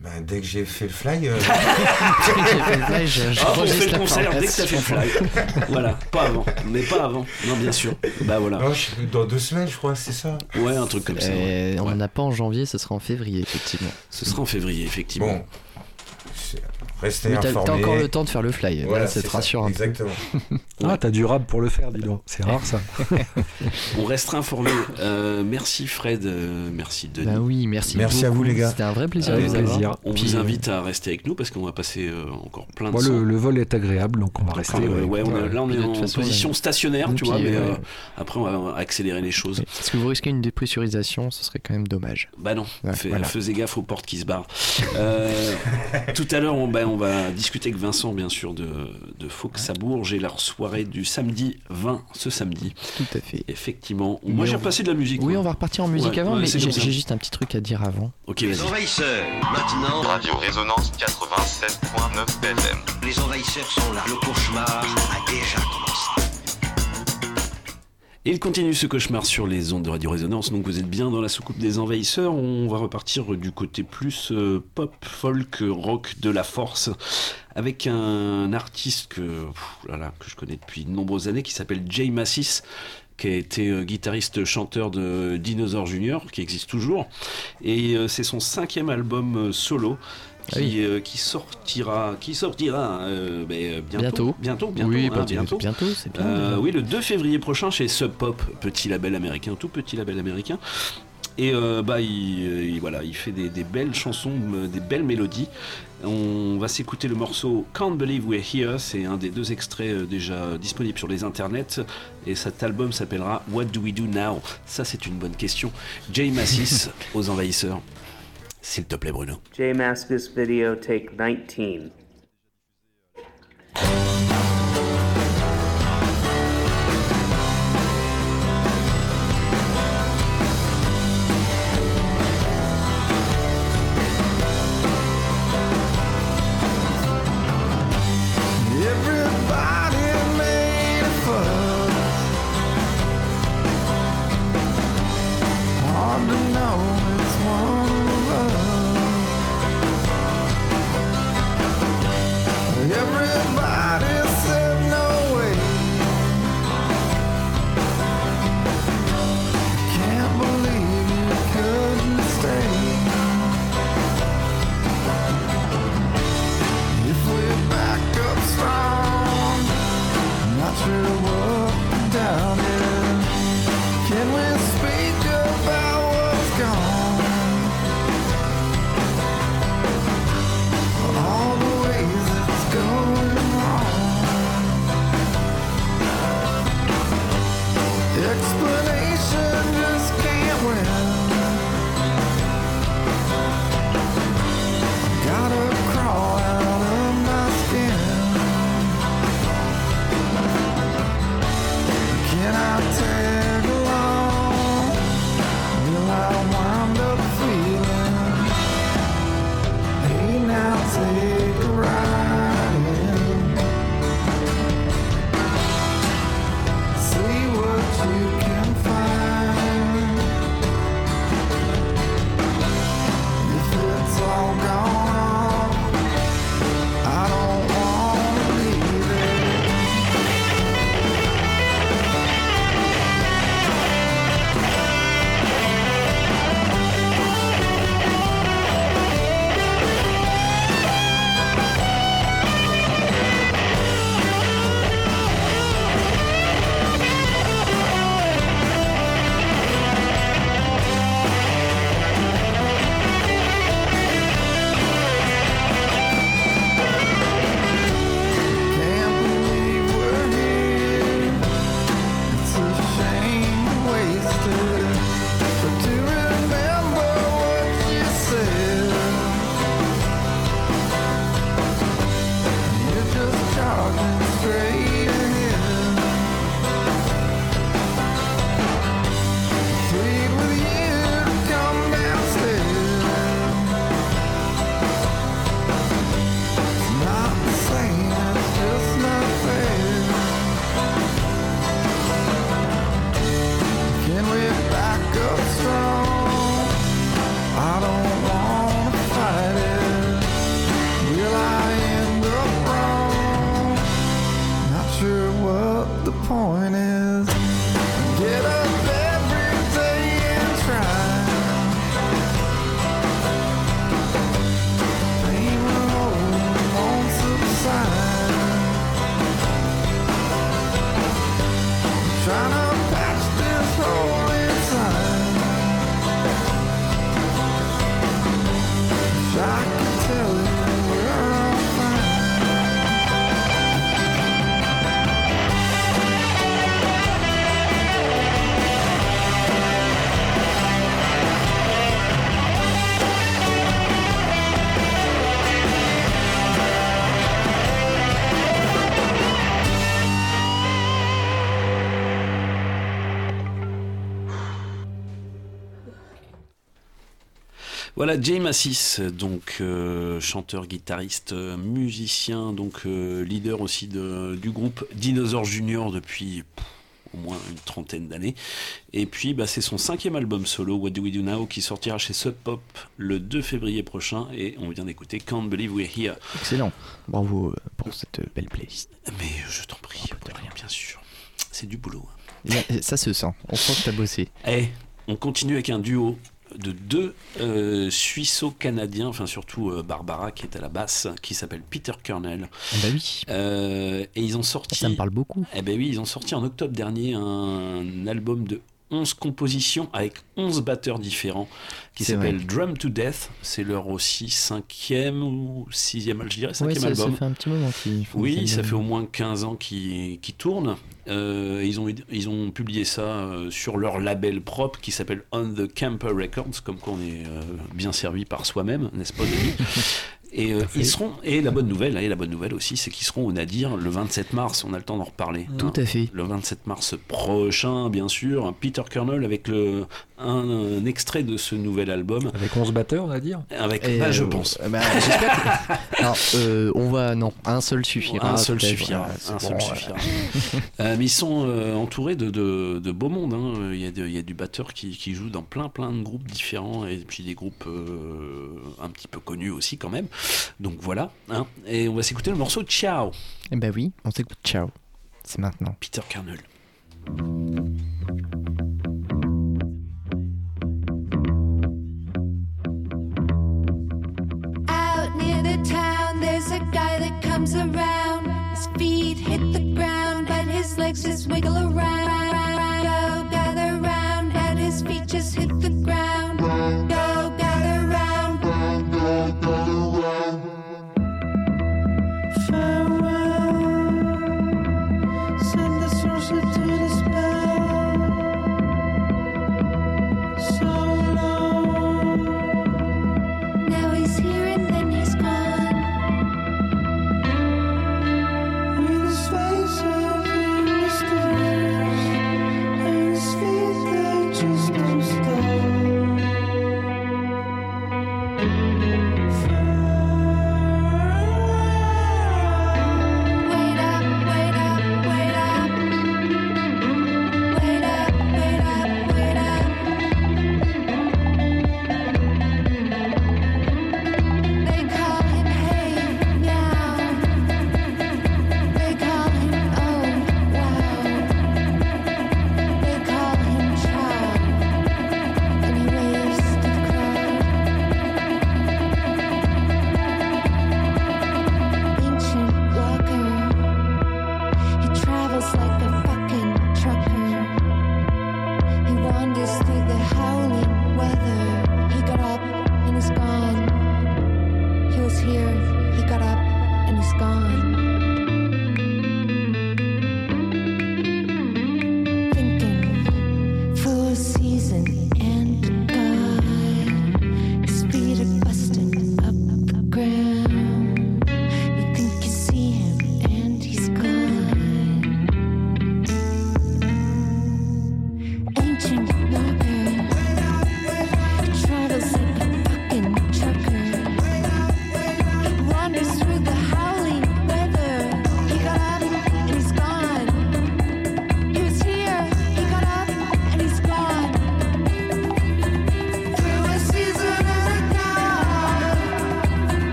Bah, dès que j'ai fait le fly, euh, Là, je- je Ah, on fait le concert dès que t'as fait le fly. voilà, pas avant, mais pas avant. Non, bien sûr. Bah voilà. non, je- dans deux semaines, je crois, c'est ça. Ouais, un truc comme ça. ouais. Euh, On Ouais. n'en a pas en janvier, ce sera en février, effectivement. Ce sera en février, effectivement. Bon, restez Mais t'as informés. t'as encore le temps de faire le fly. Voilà, Là, ça c'est te ça, rassure un peu. Exactement. Ah, t'as du rab pour le faire, dis donc. C'est rare ça. On restera informé. Euh, merci Fred, euh, merci Denis. Bah oui, merci. Merci à vous, les gars. C'était un vrai plaisir Euh, de vous avoir. plaisir. On Puis, vous euh, invite à rester avec nous parce qu'on va passer euh, encore plein de Moi, sons. le, le vol est agréable, donc on va rester. Euh, ouais. ouais, on est- là on est Puis de en toute façon, position stationnaire, tu puis, vois, mais euh, euh, après on va accélérer les choses. Parce que vous risquez une dépressurisation, ce serait quand même dommage. Bah non, Ouais, fait- voilà. faisez gaffe aux portes qui se barrent. Euh, tout à l'heure, on, bah, on va discuter avec Vincent, bien sûr, de, de bourge et leur soirée du samedi 20, ce samedi. Tout à fait. Effectivement. Mais Moi, j'ai on- repassé de la musique. Oui, moi. on va repartir en musique Ouais, avant, ouais, mais j'ai juste un petit truc à dire avant. Ok, Les envahisseurs, maintenant. Radio Résonance 87.9 FM. Les envahisseurs sont là. Le cauchemar a déjà commencé. Il continue ce cauchemar sur les ondes de Radio Résonance. Donc vous êtes bien dans la soucoupe des envahisseurs. On va repartir du côté plus euh, pop, folk, rock de la force avec un artiste que, que je connais depuis de nombreuses années qui s'appelle Jay Massis qui a été euh, guitariste chanteur de Dinosaur Junior, qui existe toujours. Et euh, c'est son cinquième album solo. Qui, euh, qui sortira, qui sortira euh, ben, euh, bientôt, Bientôt. bientôt, bientôt, Oui, hein, bah, bientôt. bien, Euh, oui, le 2 février prochain chez Sub Pop, petit label américain, tout petit label américain. Et bah, il, il- voilà, il fait des, des belles chansons, des belles mélodies. On va s'écouter le morceau Can't Believe We're Here. C'est un des deux extraits déjà disponibles sur les internets. Et cet album s'appellera What Do We Do Now? Ça, c'est une bonne question. Jay Massis aux envahisseurs. S'il te plaît, Bruno. J Maskus video take 19. Voilà, Jay Massis, donc euh, chanteur, guitariste, musicien, donc euh, leader aussi de- du groupe Dinosaur Junior depuis pff, au moins une trentaine d'années. Et puis, bah, c'est son cinquième album solo, What Do We Do Now, qui sortira chez Sub Pop le 2 février prochain. Et on vient d'écouter Can't Believe We're Here. Excellent. Bravo euh, pour cette belle playlist. Mais je t'en prie, bien sûr. C'est du boulot. hein. Eh ça se sent. On sent que t'as bossé. Eh, on continue avec un duo de deux euh, Suisseaux-Canadiens, enfin surtout euh, Barbara qui est à la basse, qui s'appelle Peter Kernel. bah oui. Euh, et ils ont sorti. Ça me parle beaucoup. Eh ben oui, ils ont sorti en octobre dernier un album de 11 compositions avec 11 batteurs différents qui s'appelle. Drum to Death. C'est leur aussi cinquième ou sixième, je dirais, cinquième ça, ça album. fait un petit moment qu'ils font Oui, ça fait au moins 15 ans qu'ils tournent. Euh, ils, ont, ils ont publié ça euh, sur leur label propre qui s'appelle On the Camper Records, comme quoi on est euh, bien servi par soi-même, n'est-ce pas, Denis? Et euh, ils seront et la bonne nouvelle, et la bonne nouvelle aussi, c'est qu'ils seront au Nadir le 27 mars. On a le temps d'en reparler. Tout à fait. Le 27 mars prochain, bien sûr, Peter Kernel avec le un, un extrait de ce nouvel album. Avec 11 batteurs, on va dire. Avec, Et, bah, je euh, pense. bah, j'espère que- Alors, euh, on va non, un seul suffira. Un seul suffira. un bon, seul voilà. suffira. Euh, mais ils sont euh, entourés de, de, de beau monde. hein. Il, y a de- il y a du batteur qui, qui joue dans plein plein de groupes différents et puis des groupes euh, un petit peu connus aussi quand même. Donc voilà. hein. Et on va s'écouter le morceau Ciao. Eh ben oui, on s'écoute. Ciao. C'est maintenant. Peter Kernel. Out near the town, there's a guy that comes around. His feet hit the ground, but his legs just wiggle around. Go gather round, and his feet just hit the ground. Go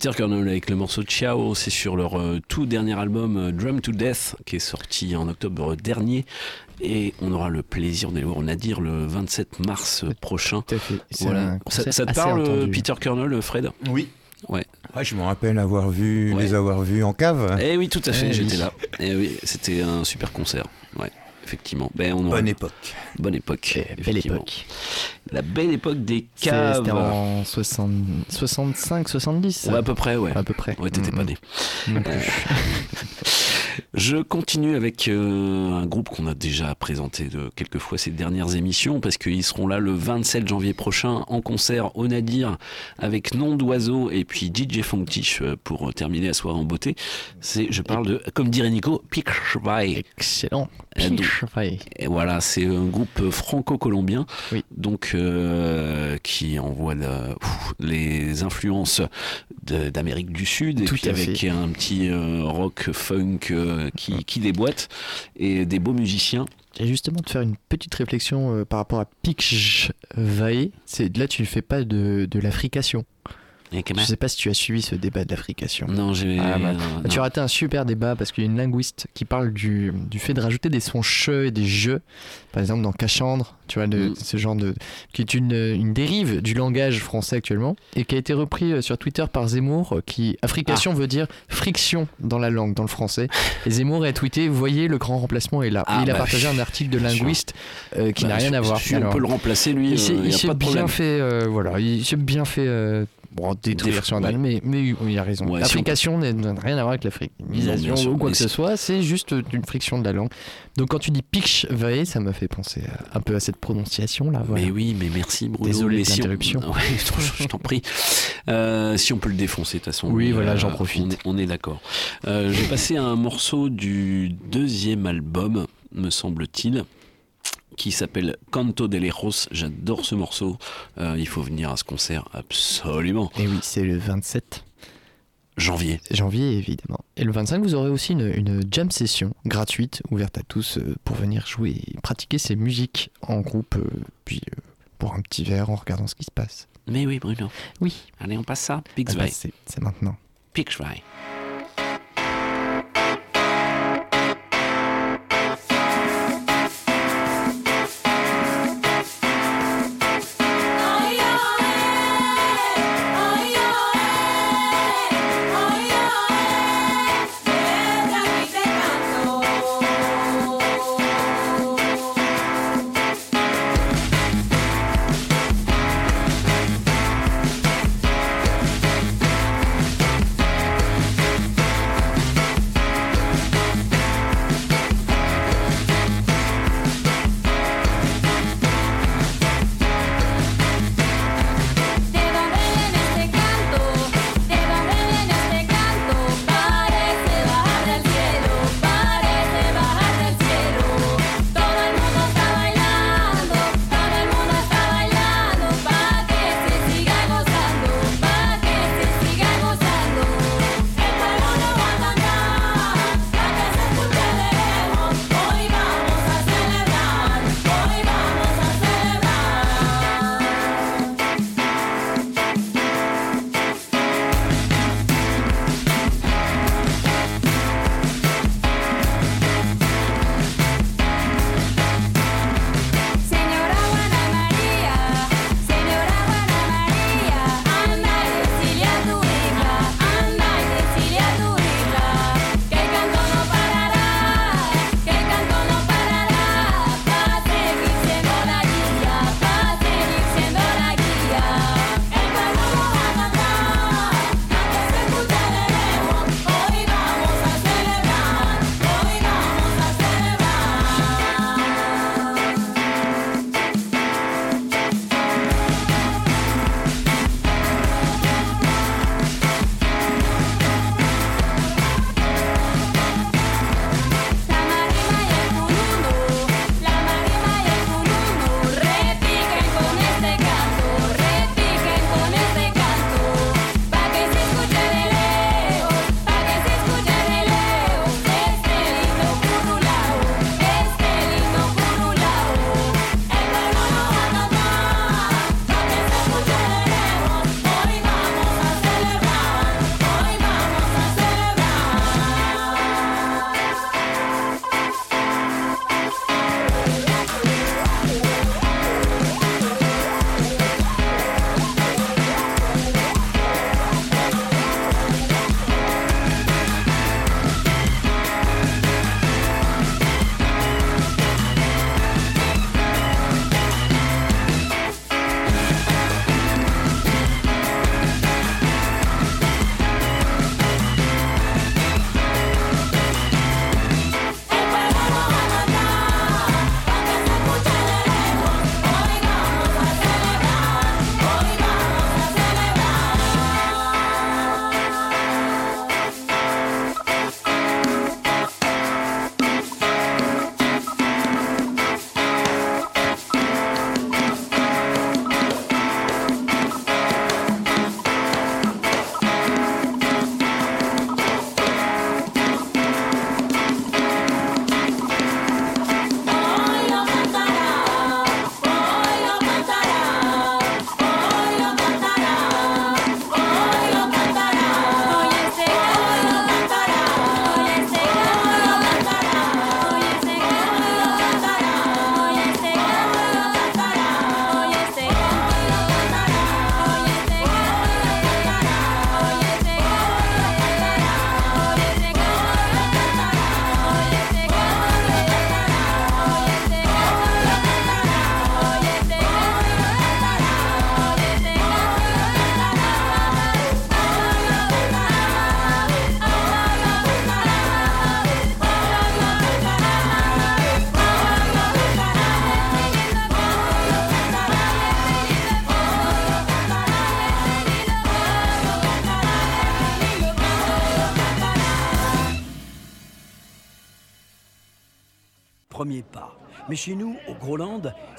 Peter Kernel avec le morceau Ciao, c'est sur leur euh, tout dernier album euh, Drum to Death qui est sorti en octobre dernier. Et on aura le plaisir de les voir, on a dire le 27 mars prochain. C'est Voilà. un Ça, concert ça te parle, euh, attendu. Peter Kernel, Fred? Oui. Ouais. Ah, je me rappelle avoir vu, Ouais. les avoir vus en cave. Eh oui, tout à fait, Eh j'étais oui. là. Eh oui, c'était un super concert. Ouais, effectivement. Ben, on aura- Bonne époque. Bonne époque. belle effectivement. époque. La belle époque des caves. C'était en 60 65, 70 Ouais, à peu près, ouais. À peu près. Ouais, t'étais pas né. Non plus. Euh, Je continue avec euh, un groupe qu'on a déjà présenté de quelques fois ces dernières émissions parce qu'ils seront là le 27 janvier prochain en concert au Nadir avec Nom d'Oiseau et puis DJ Funktish euh, pour terminer la soirée en beauté. C'est, je parle de, comme dirait Nico, Pikschwei. Excellent. Euh, donc- et voilà, c'est un groupe franco-colombien, donc euh, qui envoie la- pff, les influences d'Amérique du Sud et Tout puis avec fait. un petit euh, rock funk euh, qui, qui déboîte et des beaux musiciens. Et justement, de faire une petite réflexion euh, par rapport à Pikschwei, c'est là tu ne fais pas de, de l'africation. Je sais pas si tu as suivi ce débat de l'africation. Non, j'ai. Ah, bah, euh, Tu as raté un super débat parce qu'il y a une linguiste qui parle du, du fait de rajouter des sons che et des je. Par exemple, dans Cachandre, tu vois, Mm. de, ce genre de. qui est une, une dérive du langage français actuellement et qui a été repris euh, sur Twitter par Zemmour, euh, qui. Africation Ah. veut dire friction dans la langue, dans le français. Et Zemmour a tweeté Voyez, le grand remplacement est là. Ah, et il a bah, partagé un article de linguiste euh, qui Bah, n'a rien à voir. si on peut le remplacer, lui, il s'est, euh, il bien fait. euh, voilà, il s'est bien fait. Bon, détruire sur âne, mais, mais il a raison. Ouais, si on L'application n'a rien à voir avec sûr, ou quoi que ce si- soit, c'est juste une friction de la langue. Donc quand tu dis pitch vae, ça m'a fait penser à- un peu à cette prononciation là. Voilà. Mais oui, mais merci Bruno. Désolé mais si on- l'interruption. Ouais, je, t'en prie. Euh, si on peut le défoncer, de toute façon. Oui, voilà, euh, j'en profite. On est, est d'accord. Euh, J'ai passé un morceau du deuxième album, me semble-t-il, qui s'appelle Canto de Lejos. J'adore ce morceau. Euh, il faut venir à ce concert absolument. Et oui, c'est le 27 janvier. Janvier, évidemment. Et le 25, vous aurez aussi une, une jam session gratuite, ouverte à tous, euh, pour venir jouer et pratiquer ces musiques en groupe, euh, puis euh, pour un petit verre en regardant ce qui se passe. Mais oui, Bruno. Oui. Allez, on passe ça. Ah Pixway. bah, c'est maintenant. Pixway.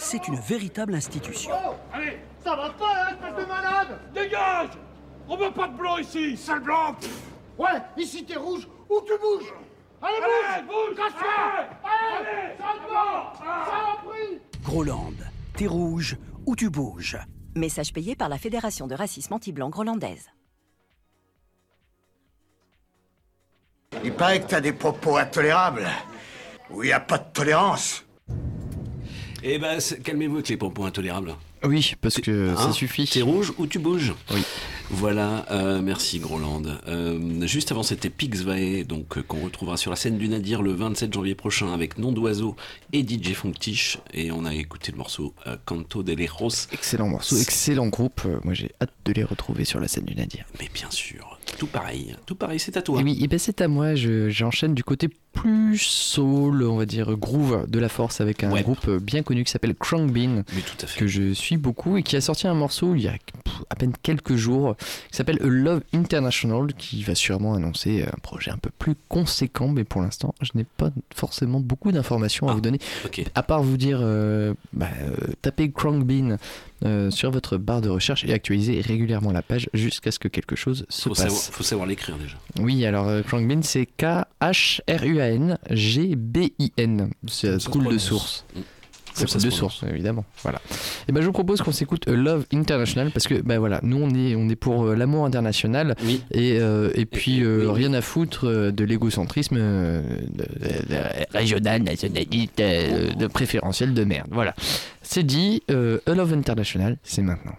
C'est une véritable institution. Allez, ça va pas, hein, espèce de malade Dégage On veut pas de blanc ici, sale blanc Ouais, ici t'es rouge ou tu bouges Allez, bouge, bouge Casse-toi Allez, sale blanc Ça a pris Groland, t'es rouge ou tu bouges? Message payé par la Fédération de racisme anti-blanc grolandaise. Il paraît que t'as des propos intolérables. Où il n'y a pas de tolérance. Eh ben, calmez-vous avec les propos intolérables. Oui, parce que ça Hein suffit. T'es rouge ou tu bouges Oui. Voilà, euh, merci Groland. Euh, juste avant, c'était Pixvae, donc euh, qu'on retrouvera sur la scène du Nadir le 27 janvier prochain avec Nom d'Oiseau et DJ Funktish. Et on a écouté le morceau Canto de Leros. Excellent morceau, excellent groupe. Moi j'ai hâte de les retrouver sur la scène du Nadir. Mais bien sûr, tout pareil, tout pareil, c'est à toi. Et oui, et ben c'est à moi. Je- J'enchaîne du côté plus soul, on va dire groove de la force avec un Ouais. groupe bien connu qui s'appelle fait. que je suis beaucoup et qui a sorti un morceau il y a à peine quelques jours qui s'appelle A Love International, qui va sûrement annoncer un projet un peu plus conséquent, mais pour l'instant je n'ai pas forcément beaucoup d'informations à vous donner. ok. À part vous dire, euh, bah, euh, tapez Krunk Bean euh, sur votre barre de recherche et actualisez régulièrement la page jusqu'à ce que quelque chose se Faut passe. savoir, faut savoir l'écrire déjà. Oui, alors euh, c'est K-H-R-U-A-N-G-B-I-n. C'est cool de source. Mm. Ça de source, évidemment. Voilà. Et ben, je vous propose qu'on s'écoute A Love International parce que ben voilà, nous on est on est pour euh, l'amour international et euh, et puis euh, rien à foutre euh, de l'égocentrisme euh, régional, nationaliste, euh, de préférentiel de merde. Voilà. C'est dit. euh, A Love International, c'est maintenant.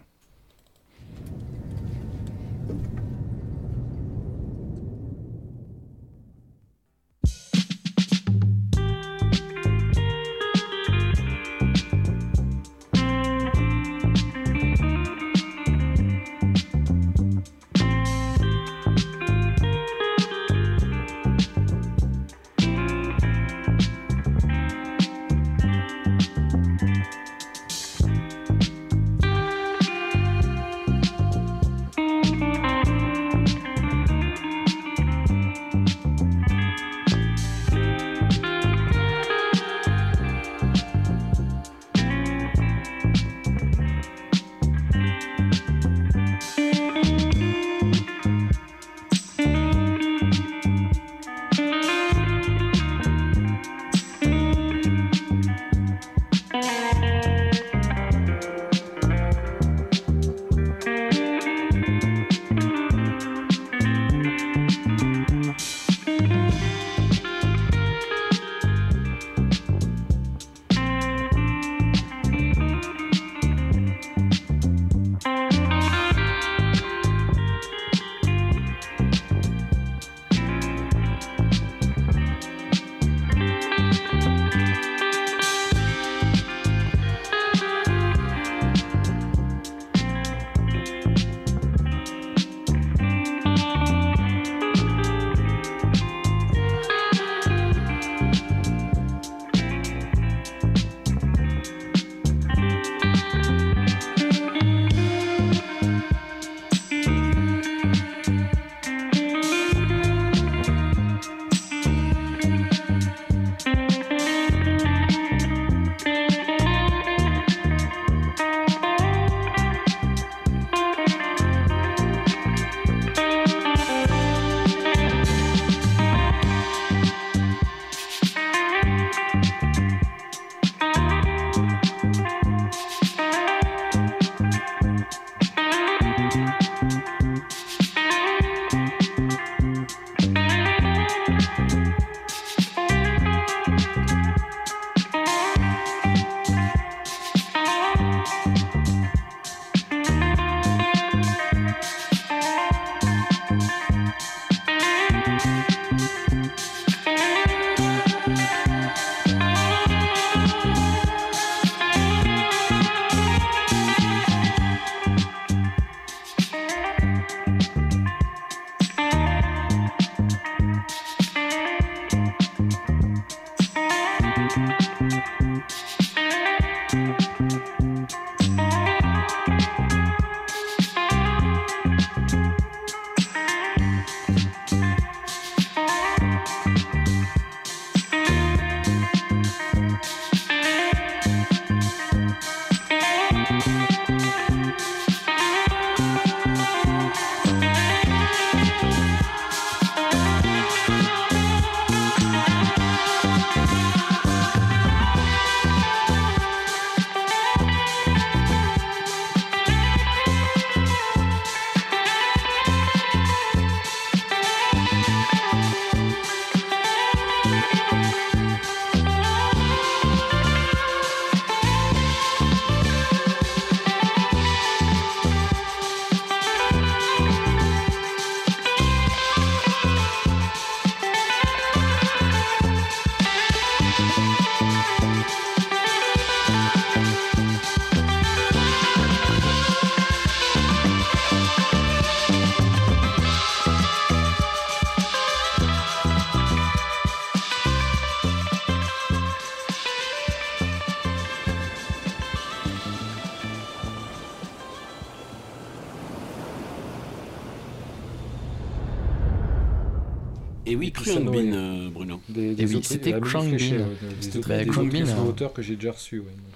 C'était la musique Krung fléchée, Bin. ouais, C'était Bah, des Krung autres Bin, hein. auteurs que j'ai déjà donc,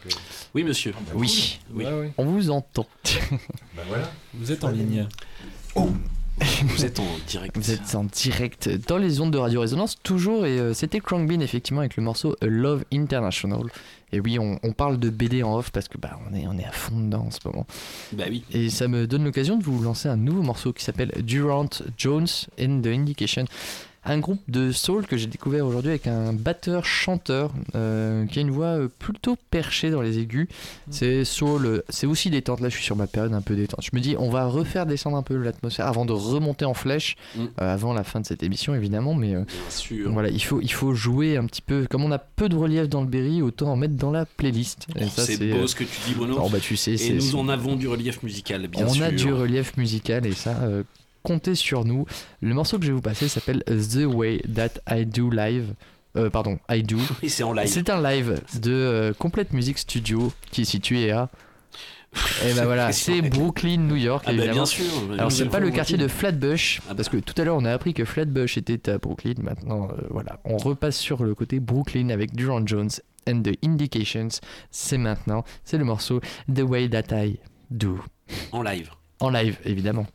euh, Oui, monsieur. Oui, Oui. ouais, ouais. on vous entend. Bah voilà. Vous êtes en ligne. Vous êtes en direct. Vous êtes en direct dans les ondes de Radio Résonance, toujours, et euh, c'était Krang Bean, effectivement, avec le morceau A Love International. Et oui, on, on parle de BD en off parce que bah, on, est, on est à fond dedans en ce moment. Bah oui. Et ça me donne l'occasion de vous lancer un nouveau morceau qui s'appelle Durant Jones in the Indication. Un groupe de soul que j'ai découvert aujourd'hui avec un batteur-chanteur euh, qui a une voix euh, plutôt perchée dans les aigus. C'est soul, c'est aussi détente. Là, je suis sur ma période un peu détente. Je me dis, on va refaire descendre un peu l'atmosphère avant de remonter en flèche, Mm. euh, avant la fin de cette émission évidemment. Mais euh, sûr. voilà, il faut, il faut jouer un petit peu. Comme on a peu de relief dans le Berry, autant en mettre dans la playlist. Oh, c'est beau ce que tu dis, Bruno. bah, tu sais, Et nous en avons du relief musical, bien on sûr. a du relief musical et ça, comptez sur nous. Le morceau que je vais vous passer s'appelle The Way That I Do Live. Euh, pardon, I Do. Oui, c'est en live. C'est un live de euh, Complete Music Studio qui est situé à. Et ben voilà, c'est Brooklyn, New York. Ah bah, évidemment. bien sûr, Alors c'est pas le quartier de Flatbush, Ah bah. parce que tout à l'heure on a appris que Flatbush était à Brooklyn. Maintenant, euh, voilà, on repasse sur le côté Brooklyn avec Durant Jones and the Indications. C'est maintenant, c'est le morceau The Way That I Do. En live. En live, évidemment.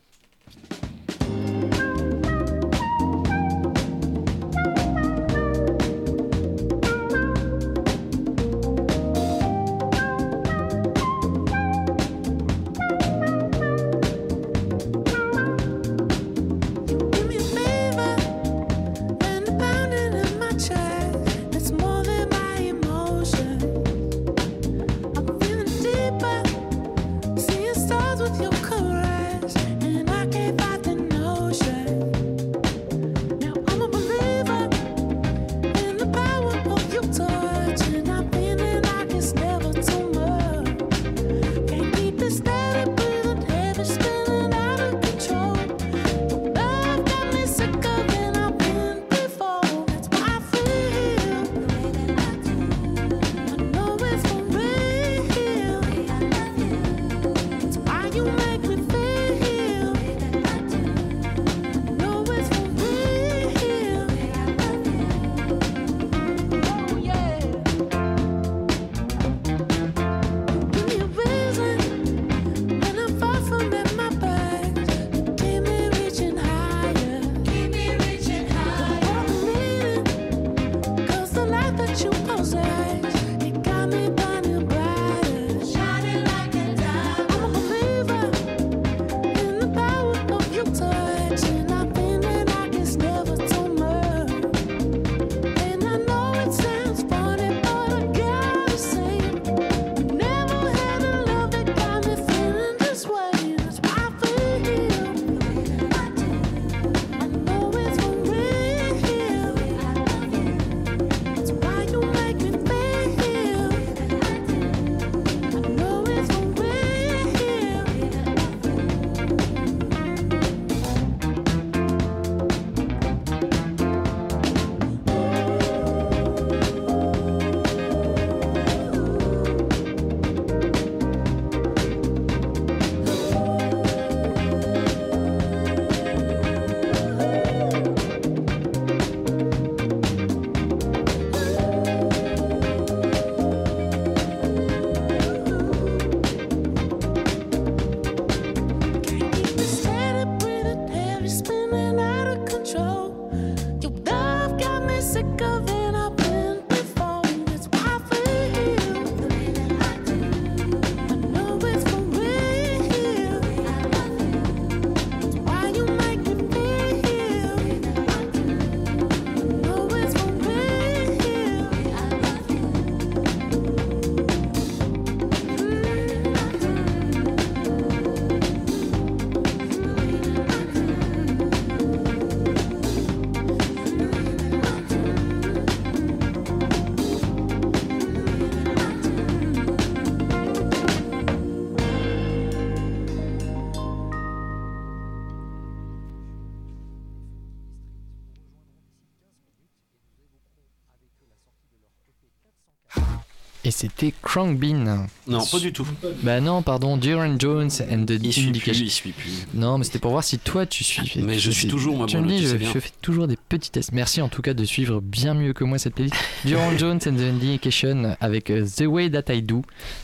C'était Crank Bean. Non, pas du tout. Bah non, pardon, Duran Jones and the Il suit plus, Indication. il suit plus. Non, mais c'était pour voir si toi tu suis. Mais je suis toujours, moi, Tu me dis, tu je, sais bien. je fais toujours des petits tests. Merci en tout cas de suivre bien mieux que moi cette playlist. Duran Jones and the Indication avec euh, The Way That I Do.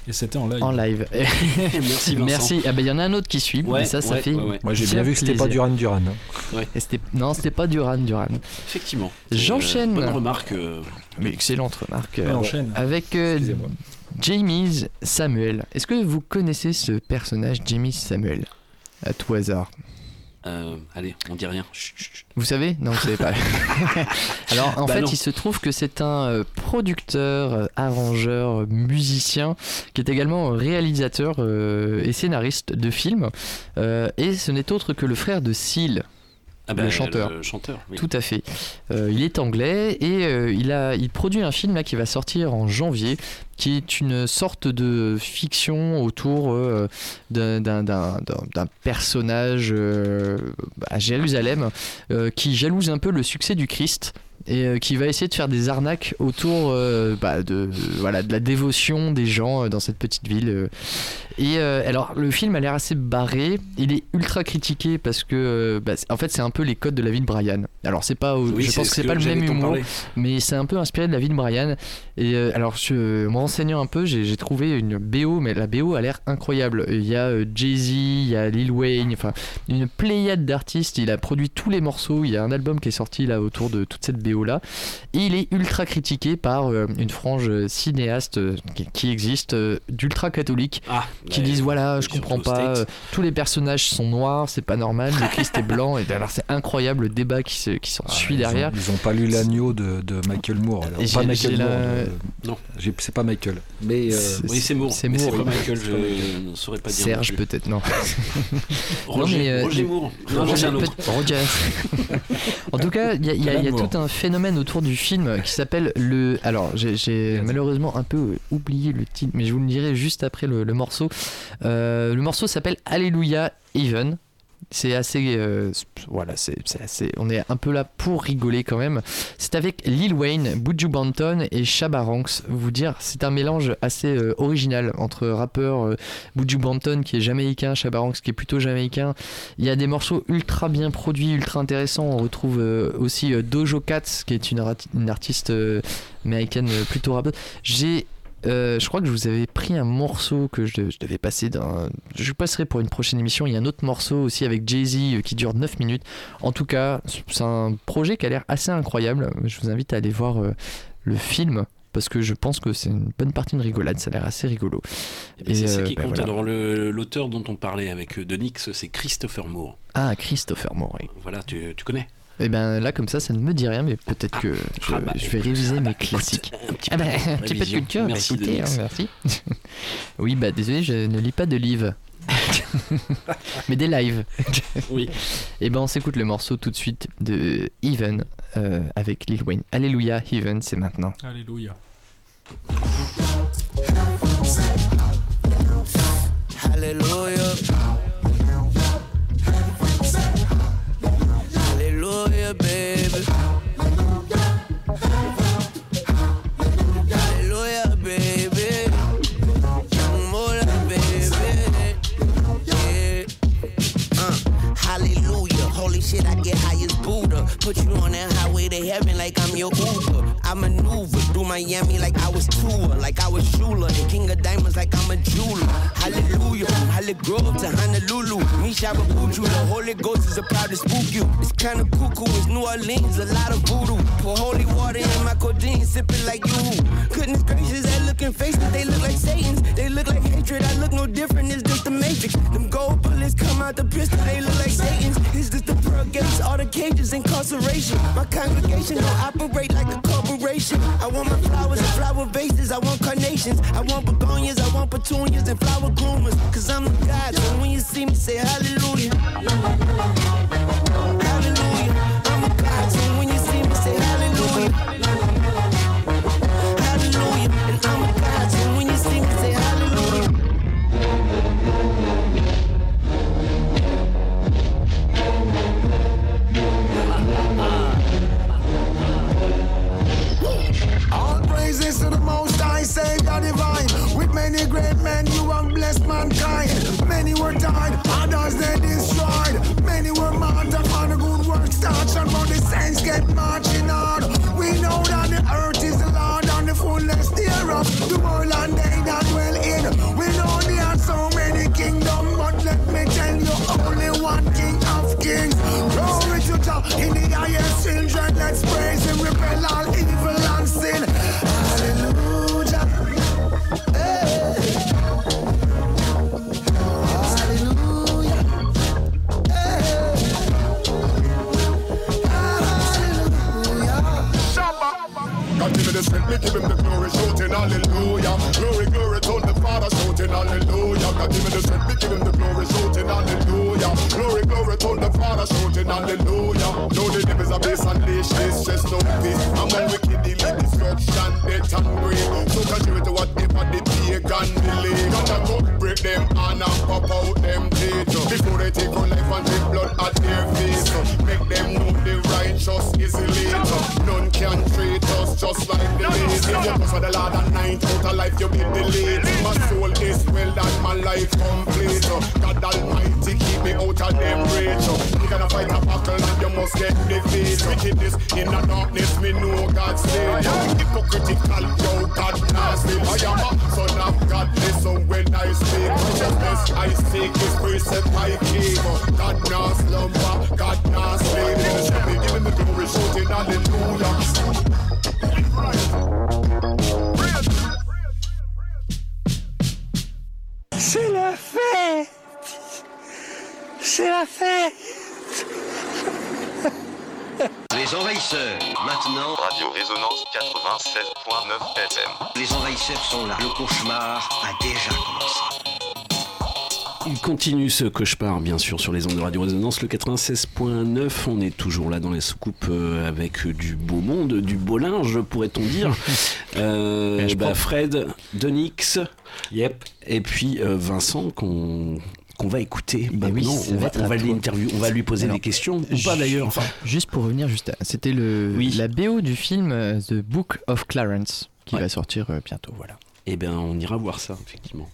Et c'était en live. En live. Merci, Vincent. Merci. Ah bah il y en a un autre qui suit. Ouais, mais ça, ça ouais, fait. ouais, ouais. Moi j'ai bien vu que c'était pas Duran Duran. hein. Et Non, c'était pas Duran Duran. Effectivement. J'enchaîne. Euh, bonne remarque. euh, Mais excellente remarque. Euh, enchaîne. Avec euh, Jamie Samuel. Est-ce que vous connaissez ce personnage, Jamie Samuel? À tout hasard. euh, allez, on dit rien. Chut, chut, chut. Vous savez? Non, vous savez pas. Alors, en Bah fait, non. il se trouve que c'est un euh, producteur, euh, arrangeur, musicien, qui est également réalisateur euh, et scénariste de films. Euh, et ce n'est autre que le frère de Seal. Ah bah, le chanteur. Le chanteur, oui. Tout à fait. Euh, il est anglais et euh, il, a, il produit un film là, qui va sortir en janvier, qui est une sorte de fiction autour euh, d'un- personnage à Jérusalem qui jalouse un peu le succès du Christ et euh, qui va essayer de faire des arnaques autour euh, bah, de, voilà, de la dévotion des gens euh, dans cette petite ville. euh. Et euh, alors, le film a l'air assez barré. Il est ultra critiqué parce que, euh, bah, en fait, c'est un peu les codes de la vie de Brian. Alors, c'est pas, Oui, je pense que c'est pas le même humour, mais c'est un peu inspiré de la vie de Brian. Et euh, alors, je, me renseignant un peu, j'ai trouvé une BO, mais la BO a l'air incroyable. Il y a euh, Jay-Z, il y a Lil Wayne, enfin, une pléiade d'artistes. Il a produit tous les morceaux. Il y a un album qui est sorti là autour de toute cette BO là. Et il est ultra critiqué par euh, une frange euh, cinéaste euh, qui, existe, euh, d'ultra catholiques, Ah, qui ouais, disent voilà, je comprends pas, euh, tous les personnages sont noirs, c'est pas normal, le Christ est blanc. Et alors, c'est incroyable le débat qui se- qui s'en suit Ah, ont- derrière. Ils ont, pas lu l'agneau de, de Michael Moore. alors. Pas Michael Moore. de- Non. C'est pas Michael. Mais euh, C'est- Oui, c'est Moore. c'est mais Moore, C'est pas. Michael, C'est pas Michael. je ne saurais pas dire. Serge peut-être, non. Roger, Non, mais, euh, Roger Moore. Non, peut- Roger. en tout cas, il y a, il y a- il y a L'amour. tout un phénomène autour du film qui s'appelle le. Alors, j'ai- malheureusement un peu oublié le titre, mais je vous le dirai juste après le, le morceau. Euh, le morceau s'appelle Alléluia Even. C'est assez, euh, voilà, c'est assez. On est un peu là pour rigoler quand même. C'est avec Lil Wayne, Buju Banton et Shabba. Vous dire, c'est un mélange assez euh, original entre rappeurs euh, Buju Banton qui est jamaïcain, Shabba qui est plutôt jamaïcain. Il y a des morceaux ultra bien produits, ultra intéressants. On retrouve euh, aussi Dojo Cat qui est une, art- une artiste américaine plutôt rappeuse. J'ai euh, je crois que je vous avais pris un morceau que je, je devais passer. Je passerai pour une prochaine émission. Il y a un autre morceau aussi avec Jay-Z euh, qui dure 9 minutes. En tout cas, c'est un projet qui a l'air assez incroyable. Je vous invite à aller voir euh, le film parce que je pense que c'est une bonne partie de rigolade. Ça a l'air assez rigolo. Et c'est ça qui bah, compte. voilà. Alors, l'auteur dont on parlait avec Denix, c'est Christopher Moore. Ah, Christopher Moore. oui. Voilà, tu, tu connais? Et ben là, comme ça, ça ne me dit rien, mais peut-être que je, Ah bah, je vais réviser mes classiques. Un petit Ah peu bah, de un petit peu de culture, bah, Merci, écoutez, hein, merci. oui, bah désolé, je ne lis pas de livres. mais des lives. Oui. Et ben on s'écoute le morceau tout de suite de Even euh, avec Lil Wayne. Alléluia, Even, c'est maintenant. Alléluia. Hallelujah. Hallelujah, baby. Baby. Yeah. Uh, hallelujah. Holy shit, I get high as Buddha. Put you on that highway to heaven like I'm your Uber. I maneuver through Miami like I was Tua, like I was Shula. The king of diamonds like I'm a jeweler. Hallelujah. Holly Grove to Honolulu. Me Shababuju, the Holy Ghost is about to spook you. It's kinda cuckoo, it's New Orleans, a lot of voodoo. Pour holy water in my codeine, sipping like you. Goodness gracious, that looking faces, they look like Satan's. They look like hatred, I look no different, it's just the matrix. Them gold bullets come out the pistol, they look like Satan's. It's just the pearl gates, all the cages, incarceration. My congregation don't operate like a corporation. I want my flowers and flower vases, I want carnations. I want begonias, I want petunias and flower groomers. Cause I'm the God, so when you see me, say hallelujah. Hallelujah. I'm a God, so when you see me, say. Hallelujah. Many great men you have blessed mankind. Many were died, others they destroyed. Many were martyred for the good work started, but the saints get marching on. We know that the earth is the Lord and the fullness thereof, the world and they that dwell in. We know there are so many kingdoms, but let me tell you, only one King of Kings. Glory to God in the highest children. Let's praise Him, repel all evil. The strength, me give him the glory, shouting hallelujah. Glory, glory to the Father, shouting hallelujah. God give me the strength, me give him the glory, shouting hallelujah. Glory, glory to the Father, shouting hallelujah. Know the devils are base unleash this stress, no peace. Among wicked, the lead destruction, death and greed. So contrary to whatever the pagan believe. God a go break them and pop out them teeth. Before they take on life and take blood at their feet. Make them know the righteous is elite. None can treat us just like the lead. Focus for the Lord at night, out of life you be delayed. My soul is well and my life complete. God Almighty keep me out of them reach. You gonna fight a battle and you must get defeated. Wickedness in the darkness, me know God's name. Hypocritical, yo, God nasty. I am a son of God, listen when I speak. Righteousness I seek is precept I keep. God now slumber, God now sleep. Show me the glory, shouting hallelujah. C'est la fête C'est la fête Les envahisseurs, maintenant. Radio Résonance 96.9 FM. Les envahisseurs sont là. Le cauchemar a déjà commencé. Il continue ce cauchemar, bien sûr, sur les ondes de Radio Résonance, le 96.9. On est toujours là dans les soucoupes euh, avec du beau monde, du beau linge, pourrait-on dire. Euh, je bah. Fred, Donix, yep. et puis euh, Vincent qu'on qu'on va écouter. Bah oui, on va on va l'interview, on va lui poser Alors, des questions, ou pas d'ailleurs. Enfin, juste pour revenir, juste, c'était le la BO du film euh, The Book of Clarence qui va sortir bientôt. Voilà. Eh bien, on ira voir ça, effectivement.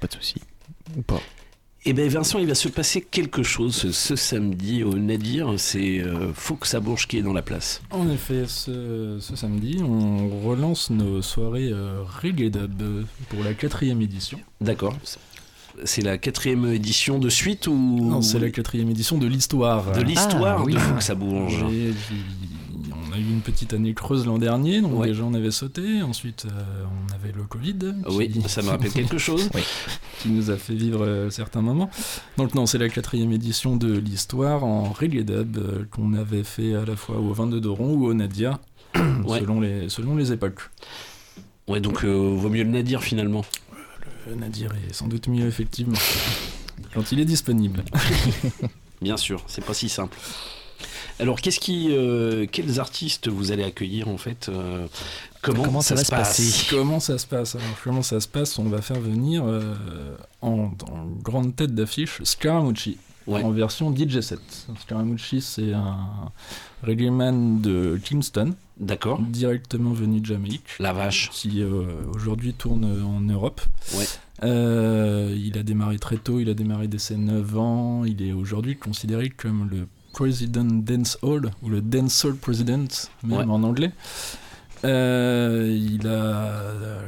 Pas de souci. Ou pas. Eh bien, Vincent, il va se passer quelque chose ce, ce samedi au Nadir. C'est euh, Fox à Bourges qui est dans la place. En effet, ce, ce samedi, on relance nos soirées euh, Reggae Dub pour la quatrième édition. D'accord. C'est la quatrième édition de suite ou Non, c'est la quatrième édition de l'histoire. De l'histoire Ah, oui. de à Bourges. Et puis, on a eu une petite année creuse l'an dernier, donc Ouais. déjà on avait sauté. Ensuite, euh, on avait le Covid. Oui, ça me rappelle quelque chose. qui nous a fait vivre euh, certains moments. Donc non, c'est la quatrième édition de l'histoire en reggae dub euh, qu'on avait fait à la fois au 22 d'Oron ou au Nadia, Ouais. selon, les, selon les époques. Ouais, donc vaut mieux le Nadir finalement. Le Nadir est sans doute mieux, effectivement, quand il est disponible. Bien sûr, c'est pas si simple. Alors, qu'est-ce qui, euh, quels artistes vous allez accueillir en fait euh, comment, ça, se passe? Comment ça se passe? Alors, comment ça se passe? On va faire venir euh, en, en grande tête d'affiche Scaramucci. En version DJ set. Scaramucci, c'est un reggae man de Kingston. D'accord. Directement venu de Jamaïque. La vache. Qui euh, aujourd'hui tourne en Europe. Ouais. Euh, il a démarré très tôt, il a démarré dès ses 9 ans. Il est aujourd'hui considéré comme le President Dance Hall, ou le Dance Hall President, même Ouais. en anglais. Euh, il a euh,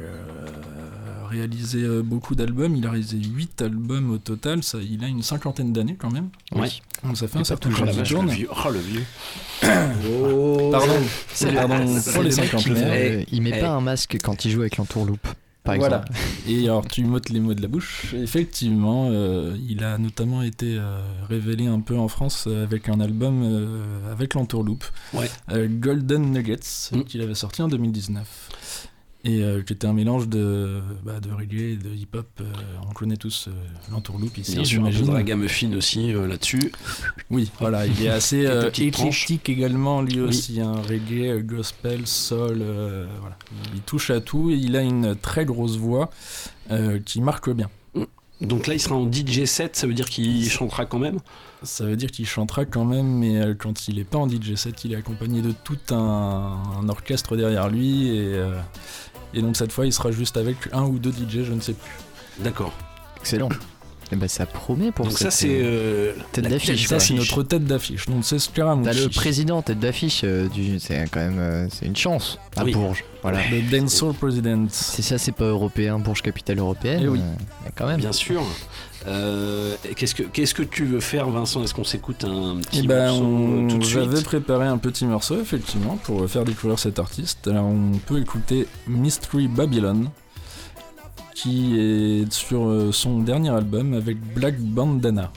réalisé euh, beaucoup d'albums, il a réalisé 8 albums au total, ça, il a une cinquantaine d'années quand même. Ouais. Donc ça fait Et un certain temps qu'il tourne. le vieux. Oh, le vieux. Pardon, C'est pardon pour les le mec qui 50 met- il met Eh. pas un masque quand il joue avec l'entourloupe, par voilà. exemple. Et alors, tu m'ôtes les mots de la bouche. Effectivement, euh, il a notamment été euh, révélé un peu en France euh, avec un album euh, avec l'entourloupe, Ouais. euh, Golden Nuggets, Mm. qu'il avait sorti en 2019. Et euh, qui était un mélange de, bah, de reggae et de hip-hop. euh, on connaît tous euh, l'entourloupe ici, Bien sûr, un peu de la gamme fine aussi euh, là-dessus. Oui, voilà, il est assez euh, éclectique également, lui Oui. aussi, un reggae, gospel, soul, euh, voilà. Il touche à tout et il a une très grosse voix qui marque bien. Donc là, il sera en DJ set, ça veut dire qu'il chantera quand même? Ça veut dire qu'il chantera quand même, mais quand il est pas en DJ set, il est accompagné de tout un, un orchestre derrière lui et, euh, et donc cette fois, il sera juste avec un ou deux DJ, je ne sais plus. D'accord. Excellent. Et bah ça promet pour Donc cette, ça, c'est euh, euh, tête d'affiche. Ça, c'est notre tête d'affiche. Donc, c'est. T'as le président tête d'affiche euh, du, c'est quand même, euh, c'est une chance à Oui. Bourges. Voilà. Le Dancehall President. C'est ça, c'est pas européen, Bourges capitale européenne. Eh oui. euh, quand même. Bien sûr. Euh, qu'est-ce que qu'est-ce que tu veux faire, Vincent? Est-ce qu'on s'écoute un petit Eh ben, morceau on- tout de j'avais préparé un petit morceau, effectivement, pour faire découvrir cet artiste. Alors, on peut écouter Mystery Babylon, qui est sur euh, son dernier album avec Black Bandana.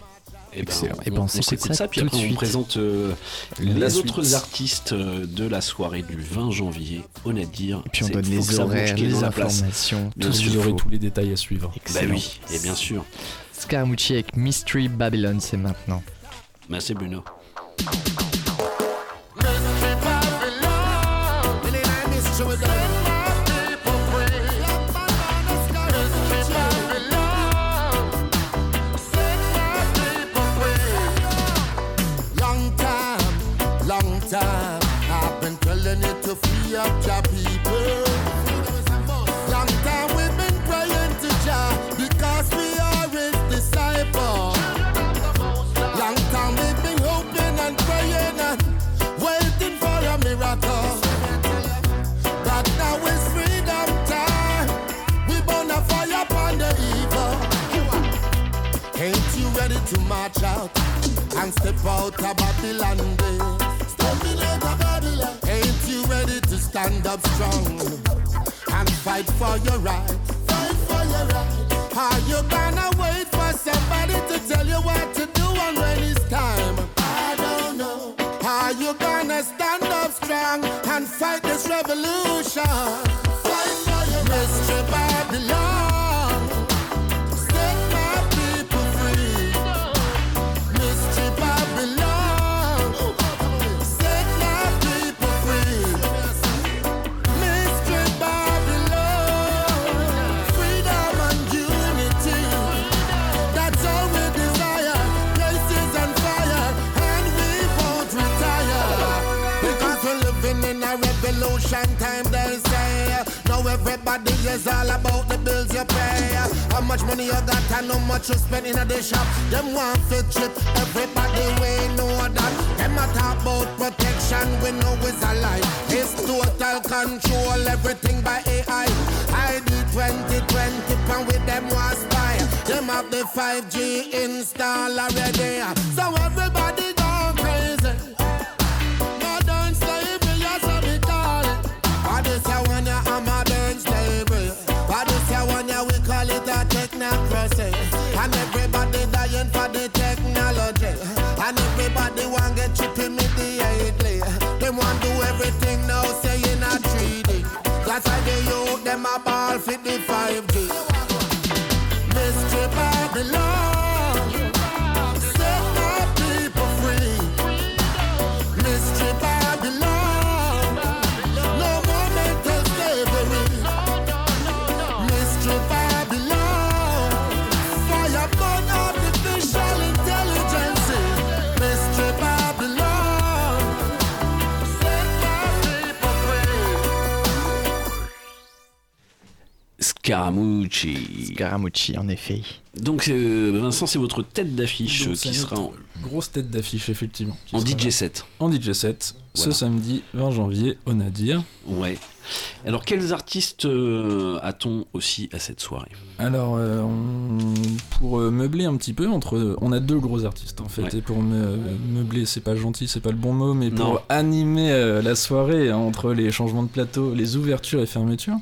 Eh ben, on, Eh ben, on on s'écoute s'écoute ça ça, puis tout après de on suite. présente euh, les suite. autres artistes euh, de la soirée du 20 janvier au Nadir. Et puis on donne les horaires, les informations, Bien tout ce sûr. Vous aurez tous les détails à suivre. Bah oui, et bien sûr. Scaramucci avec Mystery Babylon, c'est maintenant. Merci Bruno. To march out and step out of Babylon days? Stepping out of Babylon. Ain't you ready to stand up strong and fight for your right? Fight for your right. Are you gonna wait for somebody to tell you what to do and when it's time? I don't know. Are you gonna stand up strong and fight this revolution? Much you spend in day shop. Them want to trip, everybody we know that. Them a talk about protection, we know it's a lie. It's total control, everything by AI. ID 2020, and with them was spy. Them have the 5G a chippy me the idly. Them want do everything now, saying I treat it. That's why they youth, them a ball fit the five. Scaramucci. Scaramucci, en effet. Donc euh, Vincent, c'est votre tête d'affiche Donc, euh, qui sera en, grosse tête d'affiche, effectivement. en sera DJ là. 7. En DJ 7, ce samedi 20 janvier au Nadir. Ouais. Alors quels artistes euh, a-t-on aussi à cette soirée? Alors, euh, on- pour euh, meubler un petit peu, entre, on a deux gros artistes en fait. Ouais. Et pour me- meubler, c'est pas gentil, c'est pas le bon mot, mais pour Non. animer euh, la soirée hein, entre les changements de plateau, les ouvertures et fermetures,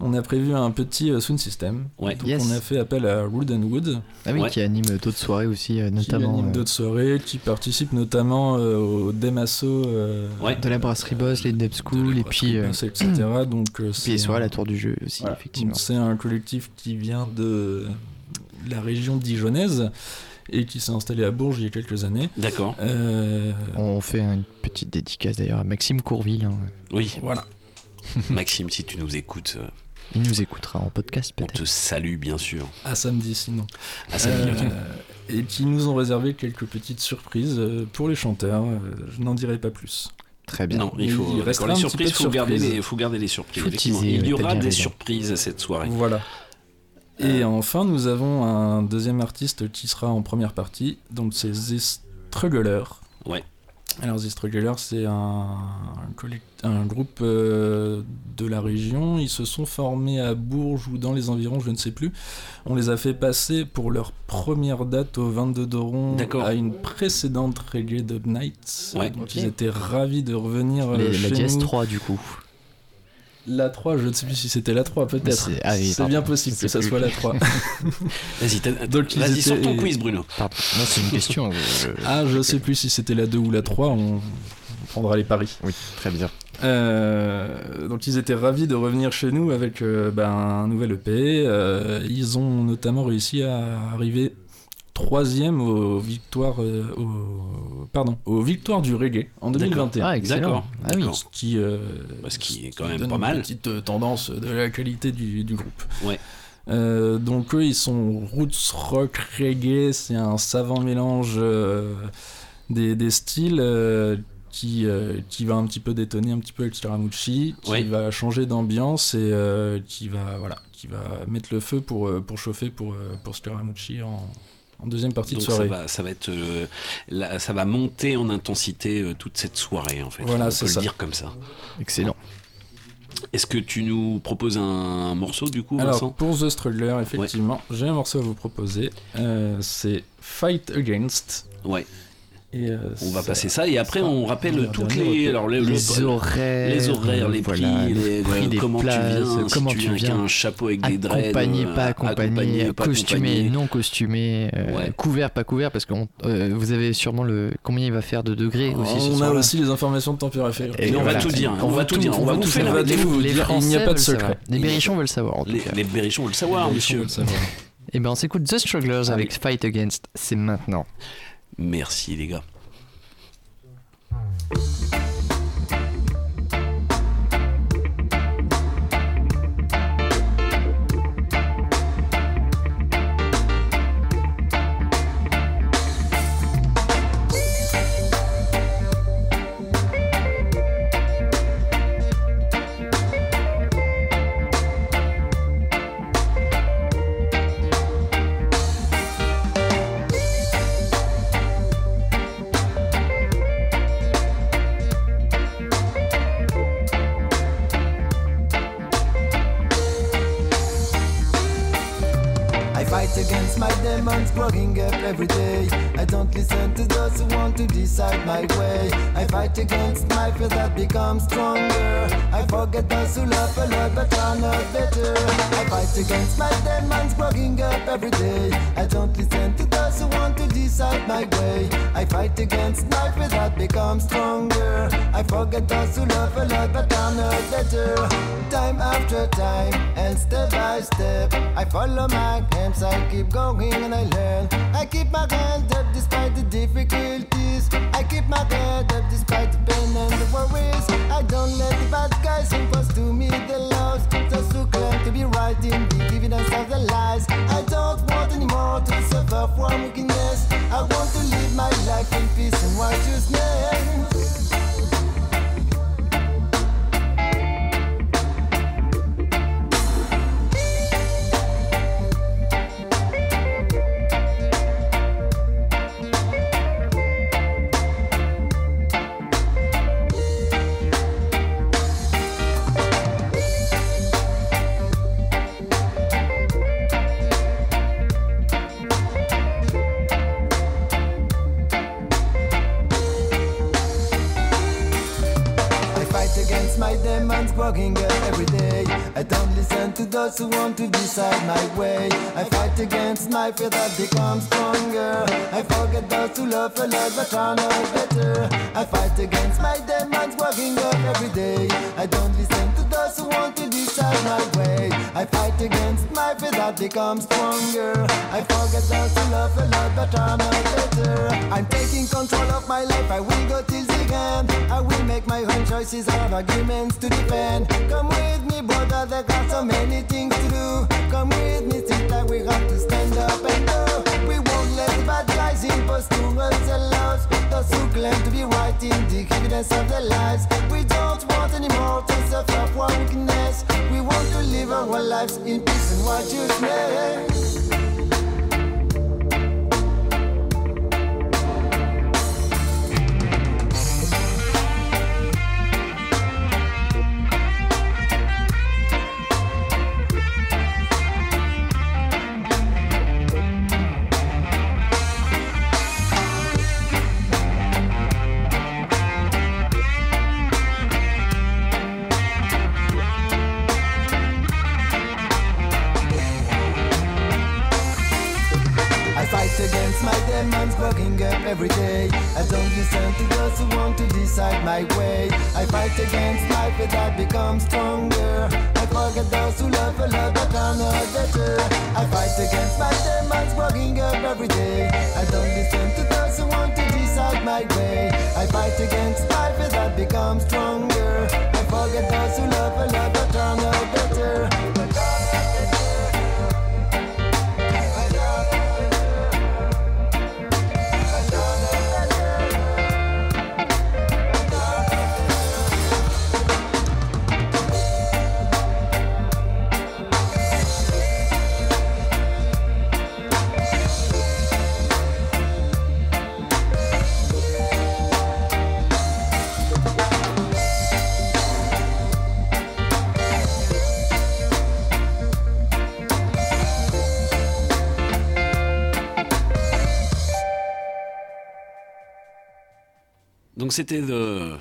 on a prévu un petit euh, sound system. Ouais. Donc, Yes. on a fait appel à Wood and Wood. Ah oui, Ouais. qui anime d'autres soirées aussi, euh, Qui notamment anime euh, d'autres soirées, qui participe notamment euh, au Demasso. euh, Ouais. de la brasserie Boss, les Deb de School, la et puis, euh, Boss, etc. Donc, euh, puis c'est les soirées à un- la tour du jeu aussi, Voilà. effectivement. Donc, C'est un collectif qui vient de la région dijonnaise et qui s'est installé à Bourges il y a quelques années. D'accord. Euh, On fait une petite dédicace d'ailleurs à Maxime Courville. hein. Oui. Voilà. Maxime, si tu nous écoutes, euh, Il nous écoutera en podcast on peut-être. te salue bien sûr. à samedi sinon. À samedi, Euh, ok. Et qui nous ont réservé quelques petites surprises euh, pour les chanteurs. Euh, Je n'en dirai pas plus. Très bien. Non, il Il faut. les un petit surprises, de faut garder surprise. les, faut garder les surprises. Faut effectivement. teaser, il y aura des raison. surprises à cette soirée. Voilà. Et enfin, nous avons un deuxième artiste qui sera en première partie, donc c'est The. Ouais. Alors The Strugglers, c'est un, un collect- un groupe euh, de la région. Ils se sont formés à Bourges ou dans les environs, je ne sais plus. On les a fait passer pour leur première date au 22 d'Oron D'accord. à une précédente Reggae Dub Night. Ouais. Donc ils étaient ravis de revenir euh, Les- la chez dièse nous. 3 du coup. La 3, je ne sais plus si c'était la 3, peut-être. C'est- ah oui, bien possible je que sais ça plus. soit la 3. Vas-y, t'as- Donc, étaient- sors ton quiz, Bruno. Pardon. Non, c'est une question. je- Ah, je sais plus si c'était la 2 ou la 3, on, on prendra les paris. Oui, très bien. Euh, donc ils étaient ravis de revenir chez nous avec euh, ben, un nouvel EP. Euh, ils ont notamment réussi à arriver troisième aux victoires, euh, au- pardon, aux victoires du reggae en 2021. Ah, excellent. Ah oui. D'accord. Ce qui, euh, Bah, ce qui est quand même donne pas mal. Une petite euh, tendance de la qualité du, du groupe. Ouais. Euh, donc eux, ils sont roots rock reggae, c'est un savant mélange euh, des, des styles euh, qui, euh, qui va un petit peu détonner un petit peu avec Scaramucci, qui Ouais. va changer d'ambiance et euh, qui va voilà, qui va mettre le feu pour, euh, pour chauffer pour, euh, pour Scaramucci en, en deuxième partie Donc de ça soirée. va, ça va être, euh, là, ça va monter en intensité euh, toute cette soirée en fait. Voilà, On c'est peut le ça. dire comme ça. Excellent. Est-ce que tu nous proposes un morceau du coup, Alors Vincent? pour The Struggler, effectivement, j'ai un morceau à vous proposer. Euh, c'est Fight Against. Ouais. Et, euh, On va passer ça et après on rappelle toutes les, alors, le- Les le- horaires, les horaires, les voilà, prix, le les, prix euh, des comment places, tu viens, comment si tu viens avec viens. un chapeau avec des dreads, accompagné, euh, pas accompagné, pas costumé, accompagné. non costumé, euh, Ouais. couvert, pas couvert, parce que vous avez sûrement le combien il va faire de degrés aussi. ce On a aussi les informations de température. Et Mais on va tout dire, on va tout dire, on va tout faire on va tout dire, Français il n'y a pas de secret. Les Berrichons veulent savoir Les, berrichons veulent le savoir, monsieur. Et ben on s'écoute The Strugglers avec Fight Against, c'est maintenant. Merci les gars. Donc c'était de.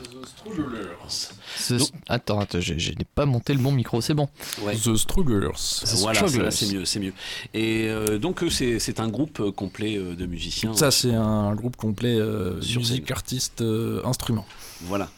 Ce- Attends, attends, je, je n'ai pas monté le bon micro, c'est bon. Ouais. The Strugglers. Voilà, c'est mieux, c'est mieux. Et euh, donc euh, c'est un groupe euh, complet euh, de musiciens. Ça, c'est un groupe complet euh, Sur musique, artiste, euh, instrument. Voilà.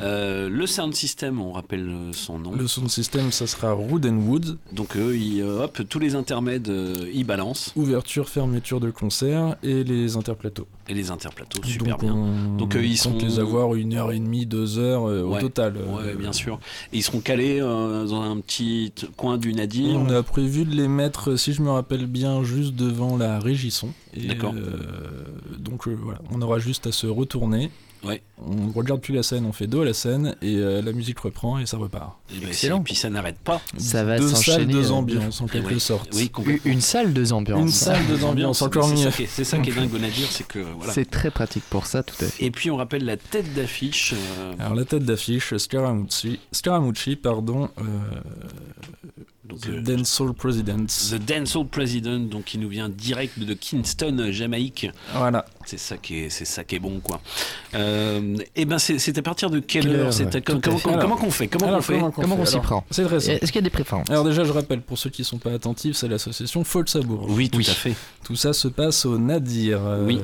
Euh, le sound system, on rappelle son nom. Le sound system, ça sera Rood and Wood. Donc eux, ils, hop, tous les intermèdes, euh, ils balancent. Ouverture, fermeture de concert et les interplateaux. Et les interplateaux, super Donc, bien. on Donc euh, ils sont les avoir une heure et demie, deux heures euh, Ouais, au total. euh, Ouais, bien sûr. Et ils seront calés euh, dans un petit coin du Nadir. On a prévu de les mettre, si je me rappelle bien, juste devant la Régisson. D'accord. euh, donc euh, voilà, on aura juste à se retourner. Ouais. On regarde plus la scène, on fait dos à la scène et euh, la musique reprend et ça repart. Et ben, c'est- puis ça n'arrête pas. Ça va Deux s'enchaîner. salles, deux euh, ambiances en Et quelque sorte. Oui, complètement. Une salle, deux ambiances. Une salle, deux ambiances, encore c'est mieux. C'est ça qui est dingue au Nadir, c'est que voilà. C'est très pratique pour ça, tout à fait. Et puis on rappelle la tête d'affiche. euh, Alors la tête d'affiche, Scaramucci, Scaramucci pardon, euh, Donc, The euh, Dancehall Presidents. The Dancehall President, donc qui nous vient direct de Kingston, Jamaïque. Voilà. C'est ça qui est, c'est ça qui est bon, quoi. Euh, et ben, c'est c'est à partir de quelle heure C'était comment, comment, qu'on fait Comment Alors, on fait qu'on Comment on s'y prend C'est très simple. Est-ce qu'il y a des préférences Alors déjà, je rappelle pour ceux qui sont pas attentifs, c'est l'association Folsabourg. Oui, tout à fait. Tout ça se passe au Nadir. euh, Oui.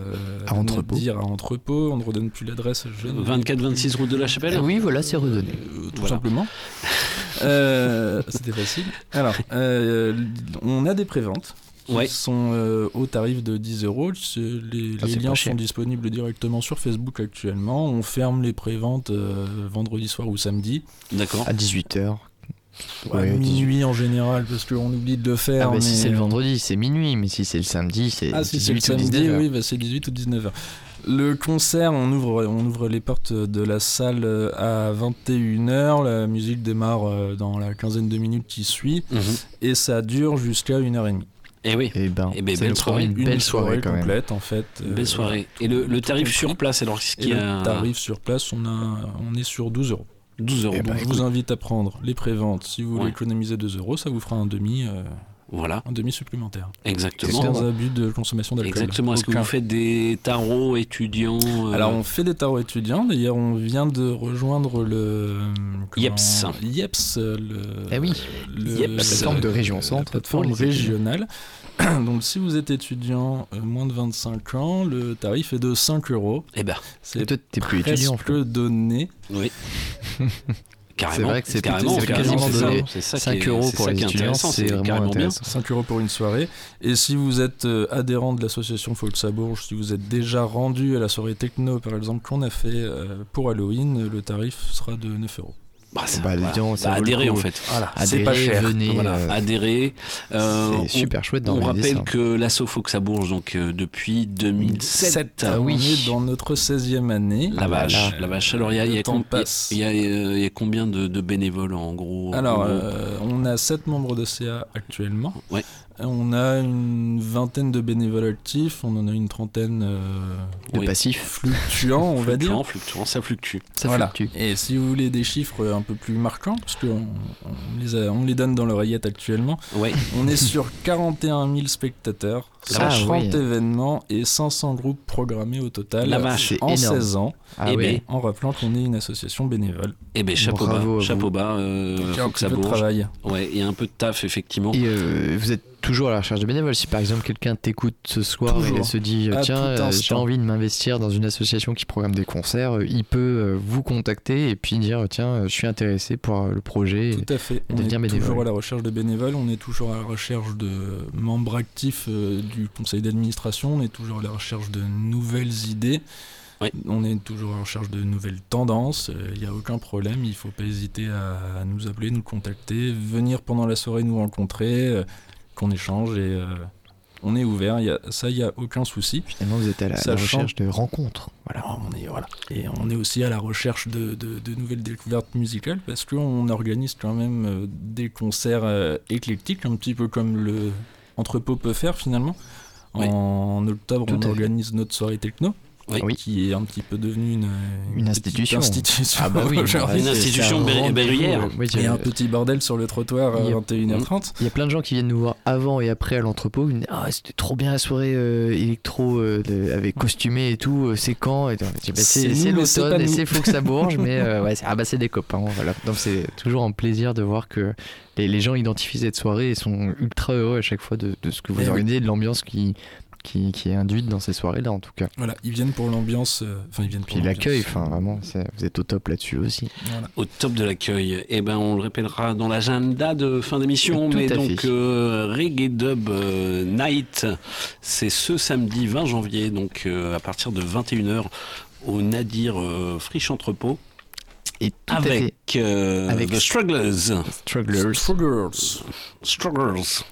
À Entrepôt. Nadir à Entrepôt. On ne redonne plus l'adresse. je ne- 24-26 route de la Chapelle Oui, voilà, c'est redonné. Euh, tout Voilà. simplement. Euh, C'était facile. Alors, euh, on a des préventes. qui Ouais. sont euh, au tarif de 10 euros. Les, Ah, les liens sont disponibles directement sur Facebook actuellement. On ferme les préventes euh, vendredi soir ou samedi. D'accord. À 18h. Ouais, minuit en général, parce qu'on oublie de le Ah, faire. bah, si mais- c'est le vendredi, c'est minuit, mais si c'est le samedi, c'est Ah, si c'est 18 le ou samedi, 19 heures. oui, bah, c'est 18 ou 19 heures. Le concert, on ouvre, on ouvre les portes de la salle euh, à 21h. La musique démarre euh, dans la quinzaine de minutes qui suit. Mhm. Et ça dure jusqu'à 1h30. Et oui. Et ben, Eh ben, ça belle nous promet soirée. une belle soirée quand même. complète, en fait. Euh, belle soirée. Et le, le tarif sur place, alors ce Et qui le a tarif sur place, on, a, on est sur 12 euros. 12 euros. Donc, Bah, je écoute, vous invite à prendre les préventes. Si vous voulez Ouais. économiser 2 euros, ça vous fera un demi, euh, Voilà, un demi supplémentaire. exactement. Sans abus de consommation d'alcool. Exactement. Est-ce que vous faites des tarots étudiants euh, Alors on fait des tarots étudiants. D'ailleurs, on vient de rejoindre le comment- Yeps. Yeps, le, Eh oui. le- Yeps. La plateforme de région la centre plateforme les étudiants. régionale. Donc si vous êtes étudiant euh, moins de 25 ans, le tarif est de 5 euros. Eh ben, Et toi, t'es plus étudiant, presque donné. oui. Carrément. C'est vrai que c'est carrément, c'est carrément, quasiment donné. C'est ça qui 5 est- euros pour les étudiants, c'est vraiment carrément bien. intéressant. 5 euros pour une soirée. Et si vous êtes euh, adhérent de l'association Folksabourg, si vous êtes déjà rendu à la soirée techno, par exemple, qu'on a fait euh, pour Halloween, le tarif sera de 9 euros. Bah, ça- Bah, voilà. disons, ça Bah, adhérer en fait. Voilà, c'est pas adhérer, cher. venez, Voilà, euh, adhérer. Euh, c'est on- super chouette On rappelle ça. que l'assaut Fox à Bourges, donc euh, depuis 2007. On est dans notre 16e année. La vache, la vache. Alors il y a, il y y y a combien de, de bénévoles en gros Alors, en gros euh, on a 7 membres de CA actuellement. Ouais. On a une vingtaine de bénévoles actifs, on en a une trentaine euh, De oui, passifs. fluctuants, on va dire. Fluctuant, fluctuant, ça fluctue. Ça Voilà. fluctue. Et si vous voulez des chiffres un peu plus marquants, parce qu'on on les, a- on les donne dans l'oreillette actuellement, Ouais. on est sur 41 000 spectateurs, 130 oui. événements et 500 groupes programmés au total La vache. C'est en énorme. 16 ans, Ah Eh ouais. ben, en rappelant qu'on est une association bénévole. eh ben, chapeau Bravo bas, chapeau bas. Euh, il y a un petit peu de travail. Ouais, il y a un peu de taf effectivement. Et euh, vous êtes toujours à la recherche de bénévoles. Si par exemple quelqu'un t'écoute ce soir Toujours. et se dit tiens euh, j'ai envie de m'investir dans une association qui programme des concerts, euh, il peut vous contacter et puis dire tiens je suis intéressé pour le projet. Tout à fait. On devenir est bénévole. toujours à la recherche de bénévoles, on est toujours à la recherche de membres actifs euh, du conseil d'administration, on est toujours à la recherche de nouvelles idées. Oui. On est toujours à la recherche de nouvelles tendances, il n'y a aucun problème, il ne faut pas hésiter à, à nous appeler, nous contacter, venir pendant la soirée nous rencontrer, euh, qu'on échange et euh, on est ouvert, il y a, ça il n'y a aucun souci. Finalement vous êtes à la, recherche de rencontres. Voilà. Alors, on est, voilà. Et on est aussi à la recherche de, de- de nouvelles découvertes musicales parce qu'on organise quand même euh, des concerts euh, éclectiques, un petit peu comme le Entrepôt peut faire finalement. Oui. En octobre, Tout on fait. organise notre soirée techno. Oui. Qui est un petit peu devenue une, Une petite institution. institution Ah bah oui. Une institution c'est un euh, oui, Il y j'ai- a un petit bordel sur le trottoir à y a- 21h30. Il y a plein de gens qui viennent nous voir avant et après à l'entrepôt. Ils me disent Ah, c'était trop bien la soirée euh, électro euh, de- avec costumé et tout. euh, c'est quand Et, Bah, C'est C'est nous, c'est mais c'est l'automne et c'est Fox à Bourges. mais euh, ouais, c'est- ah bah, c'est des copains. Voilà. Donc c'est toujours un plaisir de voir que les, les gens identifient cette soirée et sont ultra heureux à chaque fois de, de ce que vous Eh oui. organisez, de l'ambiance qui, qui, qui est induite dans ces soirées-là en tout cas. Voilà, ils viennent pour l'ambiance. euh, Enfin, ils viennent pour Puis l'accueil, enfin vraiment, c'est- vous êtes au top là-dessus aussi. Voilà. Au top de l'accueil. Eh ben, on le répétera dans l'agenda de fin d'émission. Tout Mais à donc, fait. euh, Reggae Dub euh, Night, c'est ce samedi 20 janvier, donc euh, à partir de 21h au Nadir euh, Friche Entrepôt. Et tout à fait. Avec, euh, Avec The Strugglers. Strugglers. Strugglers. Strugglers.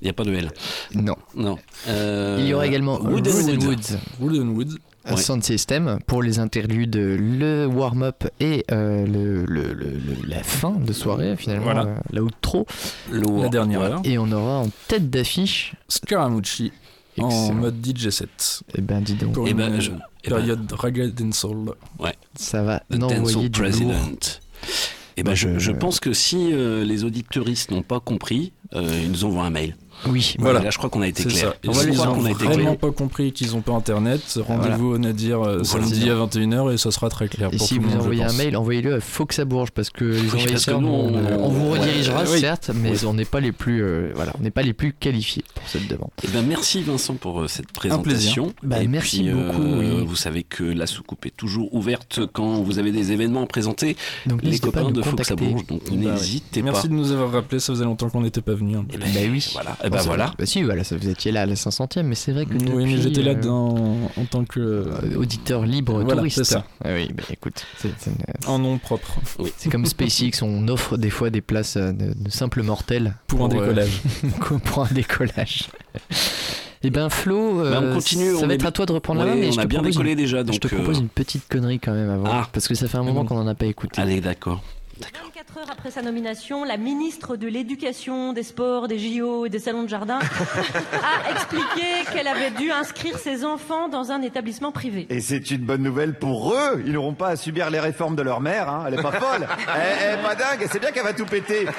Il n'y a pas de L. Non. Non. Euh, Il y aura également Wood and Woods Ouais. sound system pour les interludes, le warm-up et euh, le, le- le- le- la fin de soirée finalement, Voilà. euh, la outro. La dernière heure. Et on aura en tête d'affiche. Scaramucci en Excellent. mode DJ set. Eh ben dis donc, Pour Eh une ben, euh, je- eh ben. période Ragged and Soul. Ouais. ça va The envoyer Dancehall du President. lourd. Eh ben, Moi, je, je- je pense que si euh, les auditeuristes n'ont pas compris, euh, ils nous envoient un mail. Oui, Voilà. Là, je crois qu'on a été clair. ça. Et On va croire ont qu'on a été vraiment pas compris qu'ils ont pas internet, rendez-vous au Nadir euh, Voilà. samedi à 21h et ça sera très clair Et pour si tout vous monde. envoyez un mail, envoyez-le à Fox à Bourges parce que les parce que envoyeurs, nous, on, on- on vous ouais, redirigera oui. certes, mais on n'est pas les plus, euh, voilà, on n'est pas les plus qualifiés pour cette demande. Eh ben, merci Vincent pour euh, cette présentation. Bah, Et merci puis, beaucoup, euh, oui. Vous savez que la soucoupe est toujours ouverte quand vous avez des événements à présenter. Donc Les à copains de Fox à contacter. Bourges, donc Bah, n'hésitez pas. Merci de nous avoir rappelé, ça faisait longtemps qu'on n'était pas venu. Eh Bah ben, oui. Voilà. Eh ben, voilà. Bah si, voilà, ça, vous étiez là à la 500e, mais c'est vrai que depuis, Oui, mais j'étais là euh, dans, en tant que. euh, auditeur libre Voilà, touriste. c'est ça. Ah oui, bah écoute, c'est c'est une- En nom propre. c'est comme SpaceX, on offre des fois des places euh, de, de simples mortels Pour un euh, décollage. pour un décollage. Et ben Flo, Bah, on continue, ça on va est- être à toi de reprendre Ouais, la main, mais on je a te bien propose décollé une- déjà, je te propose euh, une petite connerie quand même avant, Ah. parce que ça fait un moment qu'on en a pas écouté. Allez, d'accord. 24 heures après sa nomination, la ministre de l'Éducation, des Sports, des JO et des salons de jardin a expliqué qu'elle avait dû inscrire ses enfants dans un établissement privé. Et c'est une bonne nouvelle pour eux. Ils n'auront pas à subir les réformes de leur mère. Hein. Elle est pas folle. elle, elle est pas dingue. C'est bien qu'elle va tout péter. Ben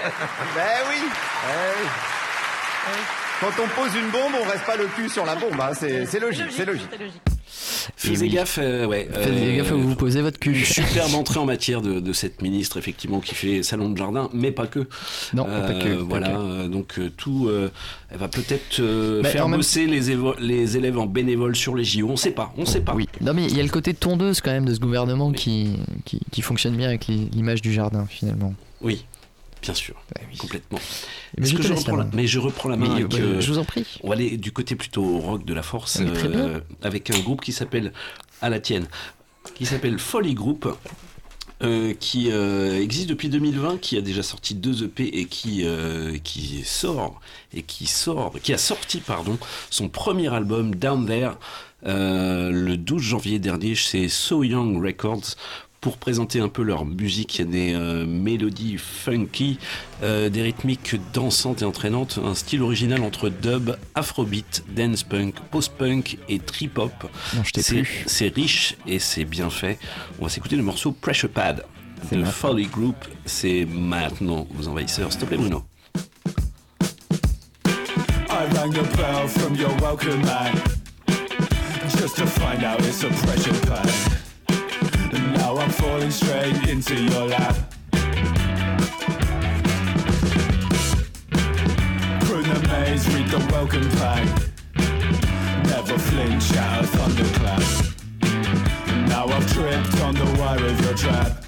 oui. Eh oui. Quand on pose une bombe, on reste pas le cul sur la bombe. hein. C'est c'est logique. C'est logique. Oui. gaffe, euh, ouais. Faites euh, gaffe où vous posez votre cul. Superbe entrée en matière de, de cette ministre, effectivement, qui fait salon de jardin, mais pas que. Non, pas que, pas Voilà, que. euh, donc euh, tout. euh, elle va peut-être euh, faire même- bosser les, élèves en bénévole sur les JO. On sait pas, on sait pas. Oui, non mais il y a le côté tondeuse quand même de ce gouvernement qui, qui, qui fonctionne bien avec l'i- l'image du jardin finalement. Oui, bien sûr, complètement. Mais je reprends la- main. mais je reprends la main Mais, avec. ouais, euh, je vous en prie. On va aller du côté plutôt rock de la force, Ah, euh, avec un groupe qui s'appelle à la tienne, qui s'appelle Folly Group. euh, qui existe depuis 2020, qui a déjà sorti deux EP et qui qui sort et qui sort, qui a sorti pardon son premier album Down There le 12 janvier dernier chez So Young Records pour présenter un peu leur musique. Il y a des euh, mélodies funky, euh, des rythmiques dansantes et entraînantes, un style original entre dub, afrobeat, dance punk, post-punk et trip-hop. Non, je t'ai C'est plus. c'est riche et c'est bien fait. On va s'écouter le morceau Pressure Pad de maintenant. Folly Group. C'est maintenant, vos envahisseurs. S'il te plaît, Bruno. I rang the bell from your welcome mat just to find out it's a pressure pad. And now I'm falling straight into your lap. Prune the maze, read the welcome pack. Never flinch at a thunderclap. And now I've tripped on the wire of your trap.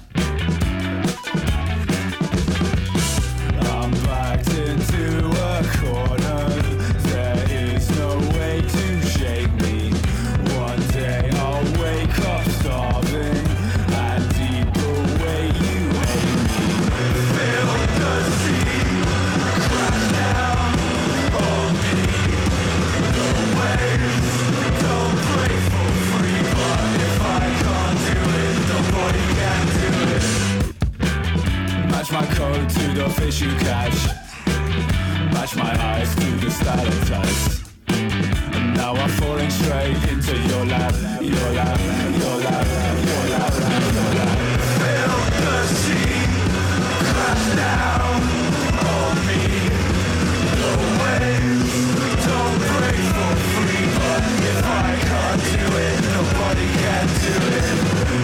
I'm backed into a corner. Nobody can do it. Match my code to the fish you catch. Match my eyes to the stalactites. And now I'm falling straight into your lap, your lap, your lap, your lap, your lap. Feel the sea crash down on me. The waves don't break for free, but if I can't do it, nobody can do it.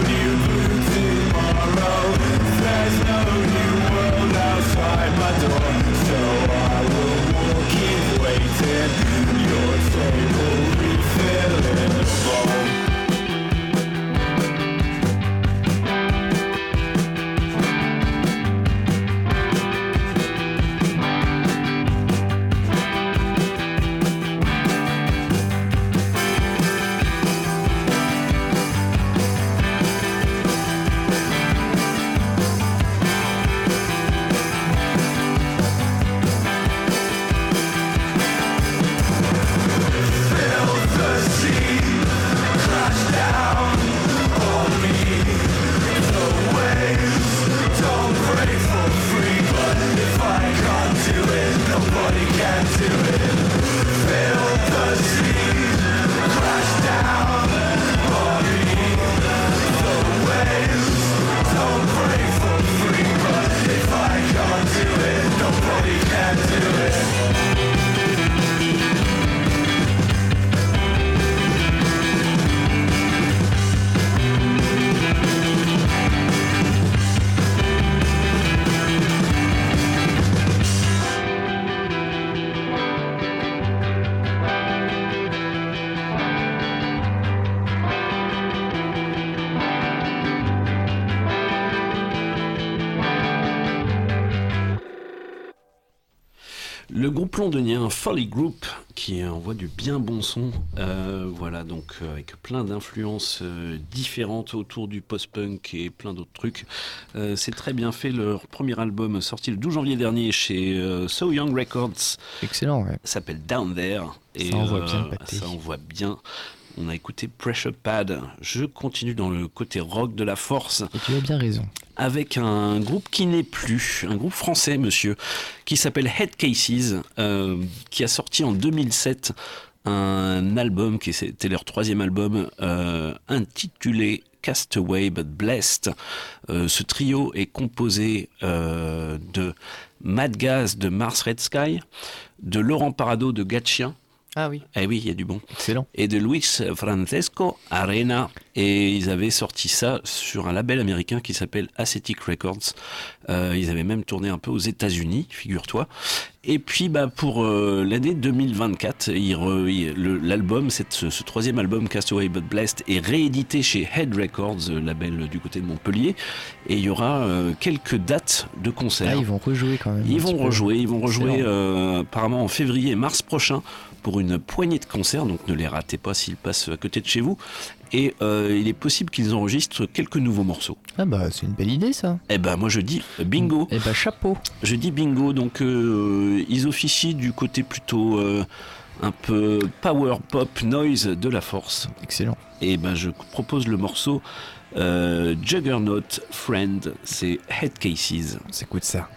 waiting. Your table refilling londonien Folly Group qui envoie du bien bon son, euh, voilà donc euh, avec plein d'influences euh, différentes autour du post-punk et plein d'autres trucs. Euh, c'est très bien fait. Leur premier album sorti le 12 janvier dernier chez So Young Records. Excellent, ouais. S'appelle Down There et Ça envoie bien pâté. ça envoie bien. On a écouté Pressure Pad. Je continue dans le côté rock de la force Et tu as bien raison. Avec un groupe qui n'est plus, un groupe français, monsieur, qui s'appelle Head Cases, euh, qui a sorti en 2007 un album, qui était leur troisième album, euh, intitulé Castaway but Blessed. Euh, ce trio est composé de Matt Gaz de Mars Red Sky, de Laurent Parado de Gatchien, Ah oui. Eh oui, il y a du bon. Excellent. Et de Luis Francesco Arena. Et ils avaient sorti ça sur un label américain qui s'appelle Ascetic Records. Euh, ils avaient même tourné un peu aux États-Unis, figure-toi. Et puis bah, pour euh, l'année 2024, il re- il- le- l'album, ce, ce troisième album, Castaway But Blessed, est réédité chez Head Records, euh, label du côté de Montpellier. Et il y aura euh, quelques dates de concerts. Ah, ils vont rejouer quand même. Ils vont rejouer, ils vont rejouer euh, apparemment en février et mars prochain pour une poignée de concerts, donc ne les ratez pas s'ils passent à côté de chez vous. Et euh, il est possible qu'ils enregistrent quelques nouveaux morceaux. Ah bah c'est une belle idée ça. Eh ben moi je dis bingo. Eh ben chapeau. Je dis bingo, donc euh, ils officient du côté plutôt euh, un peu power pop noise de la force. Excellent. Et ben je propose le morceau Juggernaut Friend, c'est Head Cases. On s'écoute ça?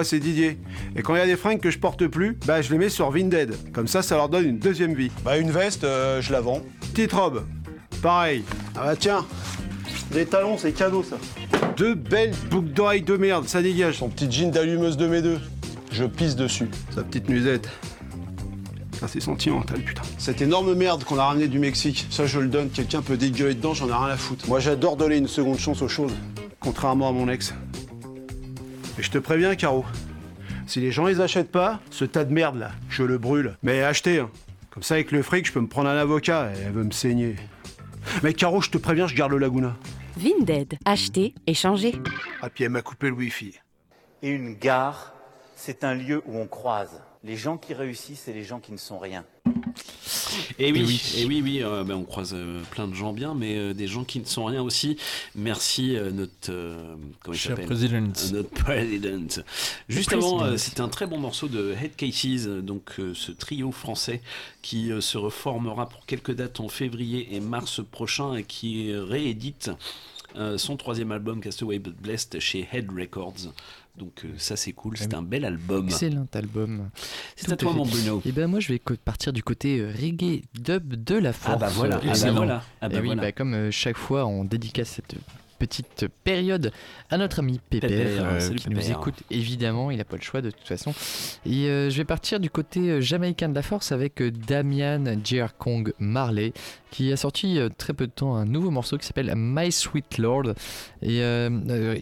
Moi c'est Didier. Et quand il y a des fringues que je porte plus, bah je les mets sur Vinted. Comme ça, ça leur donne une deuxième vie. Bah une veste, euh, je la vends. Petite robe, pareil. Ah bah tiens, des talons, c'est cadeau ça. Deux belles boucles d'oreilles de merde, ça dégage. Son petit jean d'allumeuse de mes deux. Je pisse dessus. Sa petite musette. Ah, c'est sentimental, putain. Cette énorme merde qu'on a ramené du Mexique, ça je le donne, quelqu'un peut dégueuler dedans, j'en ai rien à foutre. Moi j'adore donner une seconde chance aux choses. Contrairement à mon ex. Et je te préviens, Caro. Si les gens ils achètent pas, ce tas de merde là, je le brûle. Mais achetez, hein. Comme ça, avec le fric, je peux me prendre un avocat et elle veut me saigner. Mais Caro, je te préviens, je garde le Laguna. Vinted, acheter, échanger. Ah, puis elle m'a coupé le wifi. Et une gare, c'est un lieu où on croise Les gens qui réussissent et les gens qui ne sont rien. Et oui, et oui, oui, euh, ben, on croise euh, plein de gens bien, mais euh, des gens qui ne sont rien aussi. Merci notre comment il s'appelle? Notre président. Juste avant, c'était un très bon morceau de Head Cases, donc ce trio français qui se reformera pour quelques dates en février et mars prochain et qui réédite son troisième album Castaway But Blessed chez Head Records. Donc euh, ça c'est cool, c'est un bel album. Excellent album. C'est à toi mon Bruno. Et ben moi je vais partir du côté euh, reggae dub de la force. bah voilà, ah bah Excellent. voilà, ah bah Et oui, voilà. bah comme euh, chaque fois on dédicace cette petite période à notre ami Pépère, Pépère, euh, qui nous écoute évidemment, il n'a pas le choix de toute façon. Et euh, je vais partir du côté euh, jamaïcain de la force avec Damian J.R. Kong Marley qui a sorti très peu de temps un nouveau morceau qui s'appelle My Sweet Lord. Et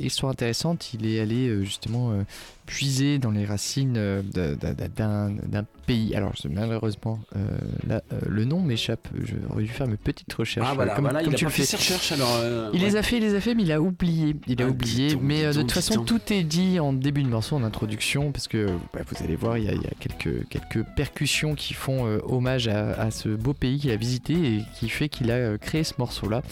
histoire intéressante, il est allé justement puiser dans les racines euh, d'un pays. Alors malheureusement, euh, là, euh, le nom m'échappe. J'aurais dû faire mes petites recherches. Ah voilà, comme, voilà, comme il tu le fait alors. euh, Il ouais. les a fait, il les a fait, mais il a oublié. Il a Ah, oublié. mais de toute façon, tout est dit en début de morceau, en introduction, parce que bah, vous allez voir, il y a, il y a quelques, quelques percussions qui font hommage à, à ce beau pays qu'il a visité et qui fait qu'il a créé ce morceau-là.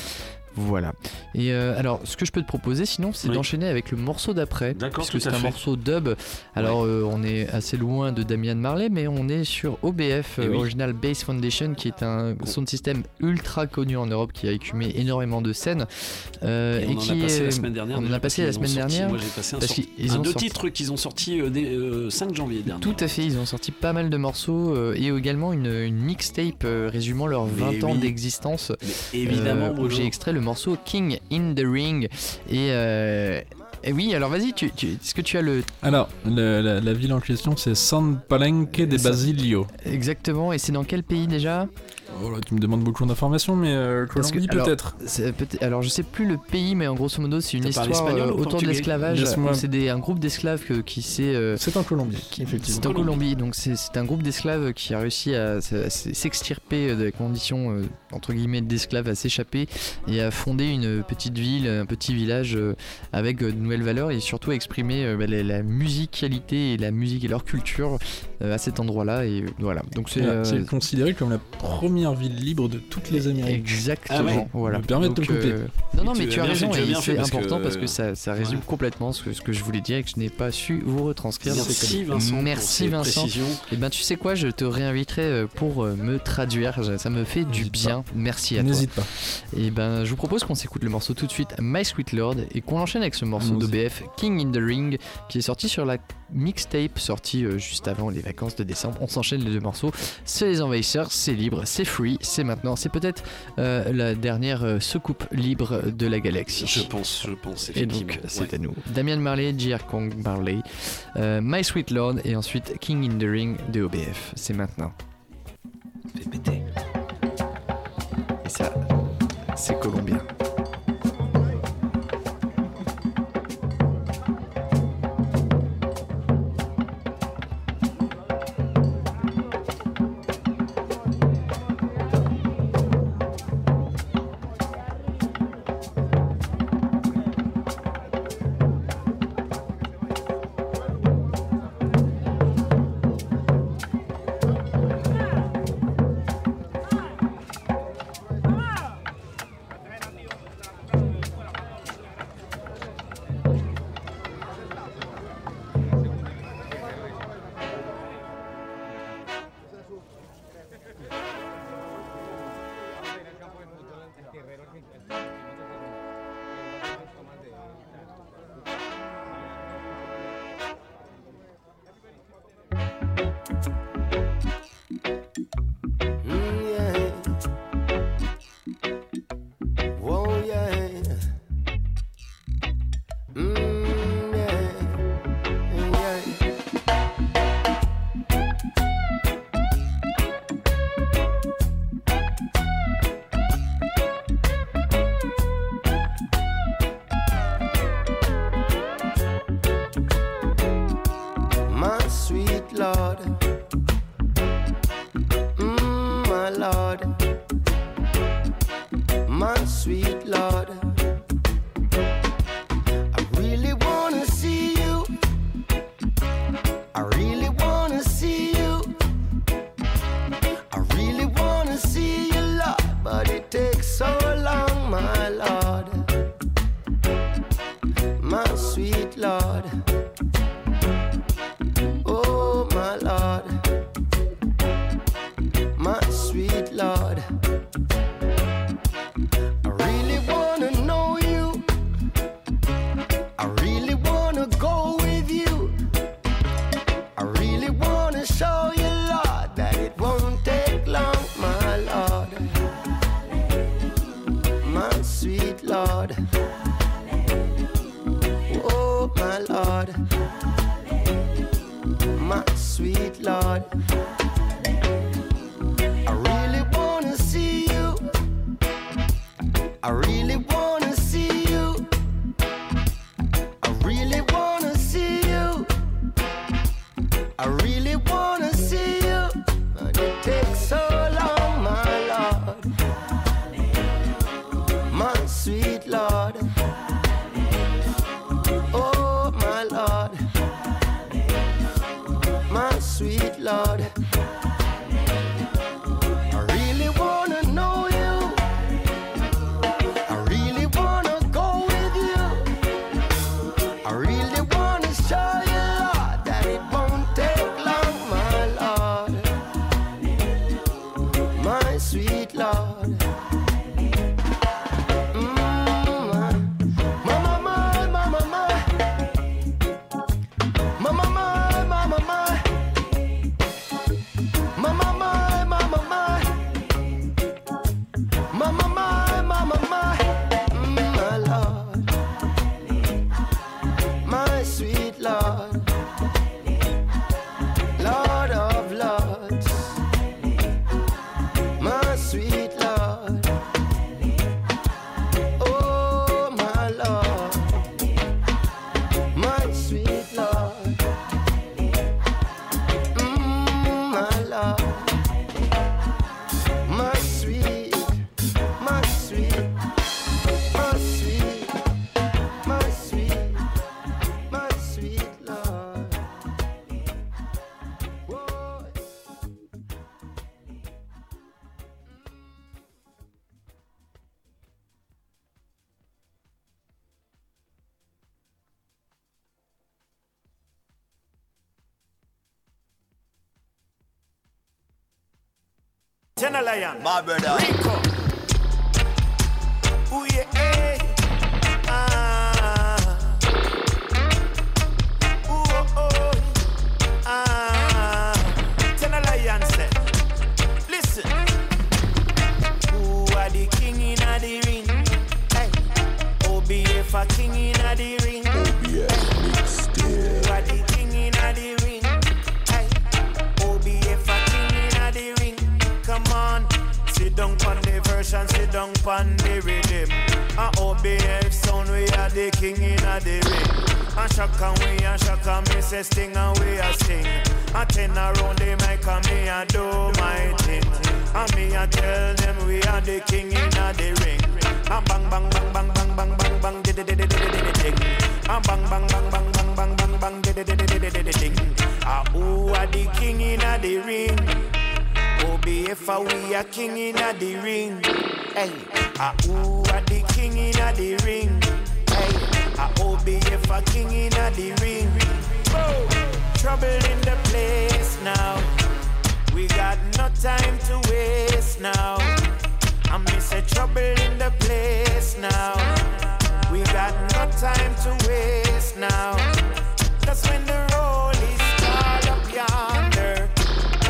Voilà. Et euh, alors, ce que je peux te proposer, sinon, c'est Oui. d'enchaîner avec le morceau d'après, D'accord, tout à c'est un morceau dub. Alors, euh, on est assez loin de Damian Marley, mais on est sur OBF, Eh euh, oui. Original Bass Foundation, qui est un sound system ultra connu en Europe, qui a écumé énormément de scènes. euh, Et on en qui a passé est- la semaine dernière. On en a passé parce la semaine dernière. Moi j'ai passé un, parce sorti- un ont deux sorti- titres qu'ils ont sortis dès, euh, 5 janvier dernier. Tout à fait, ils ont sorti pas mal de morceaux et également une, une mixtape résumant leurs 20 Mais ans oui. d'existence. Évidemment, où j'ai extrait le morceau King in the Ring. Et, euh, et oui, alors vas-y, tu, tu- est-ce que tu as le. Alors, le- la, la ville en question, c'est San Palenque de Basilio. Exactement, et c'est dans quel pays déjà? Oh là, tu me demandes beaucoup d'informations, mais euh, Colombie alors, peut-être. peut alors je sais plus le pays, mais en grosso modo c'est une histoire espagnol euh, ou autour de l'esclavage. C'est un groupe d'esclaves qui s'est euh, C'est en Colombie, effectivement. C'est en Colombie, donc c'est un groupe d'esclaves qui a réussi à, s'extirper des conditions euh, entre guillemets d'esclaves, à s'échapper et à fonder une petite ville, un petit village euh, avec euh, de nouvelles valeurs et surtout à exprimer euh, bah, la, la musicalité et la musique et leur culture euh, à cet endroit-là. Et euh, voilà, donc c'est. Euh, c'est considéré comme la première ville libre de toutes les Amériques. Exactement, Ah ouais. voilà. Me permets de te couper. euh, Non, non, mais tu as raison, et c'est important parce que ça, ça résume Ouais. complètement ce que, ce que je voulais dire et que je n'ai pas su vous retranscrire. Merci, Vincent, Merci Vincent. précisions. Et ben tu sais quoi, je te réinviterai euh, pour euh, me traduire, ça me fait du bien. Merci à toi. N'hésite pas. Et ben je vous propose qu'on s'écoute le morceau tout de suite, My Sweet Lord, et qu'on enchaîne avec ce morceau d'OBF, King in the Ring, qui est sorti sur la mixtape sortie euh, juste avant les vacances de décembre. On s'enchaîne les deux morceaux. C'est les envahisseurs, c'est libre, c'est free, c'est maintenant. C'est peut-être euh, la dernière euh, secoupe libre de la galaxie. Je pense, je pense, Et donc, c'est Ouais. à nous. Damien Marley, J.R. Kong Marley, euh, My Sweet Lord, et ensuite King in the Ring de OBF. C'est maintenant. Et ça, c'est colombien. Analayan. Bye, brother. bang bang bang bang bang bang bang bang bang de de de de de de de ding. Ah, who are the king in a the ring? OBF, we a king in a the ring. Hey, ah, who are the king in a the ring? Hey, ah, OBF, a king in a the ring. Whoa, trouble in the place now. We got no time to waste now. I'm missing trouble in the place now. We got no time to waste now. That's when the roll is called up yonder.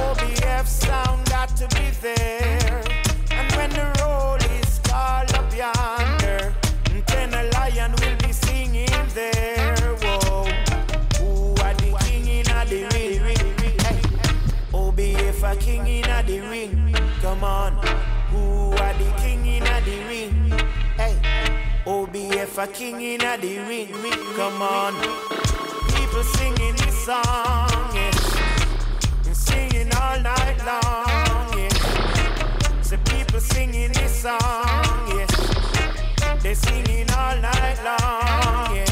OBF sound got to be there. And when the a king in a the ring, ring, come on. People singing this song, yeah. And singing all night long, yeah. So people singing this song, yeah. They singing all night long, yeah.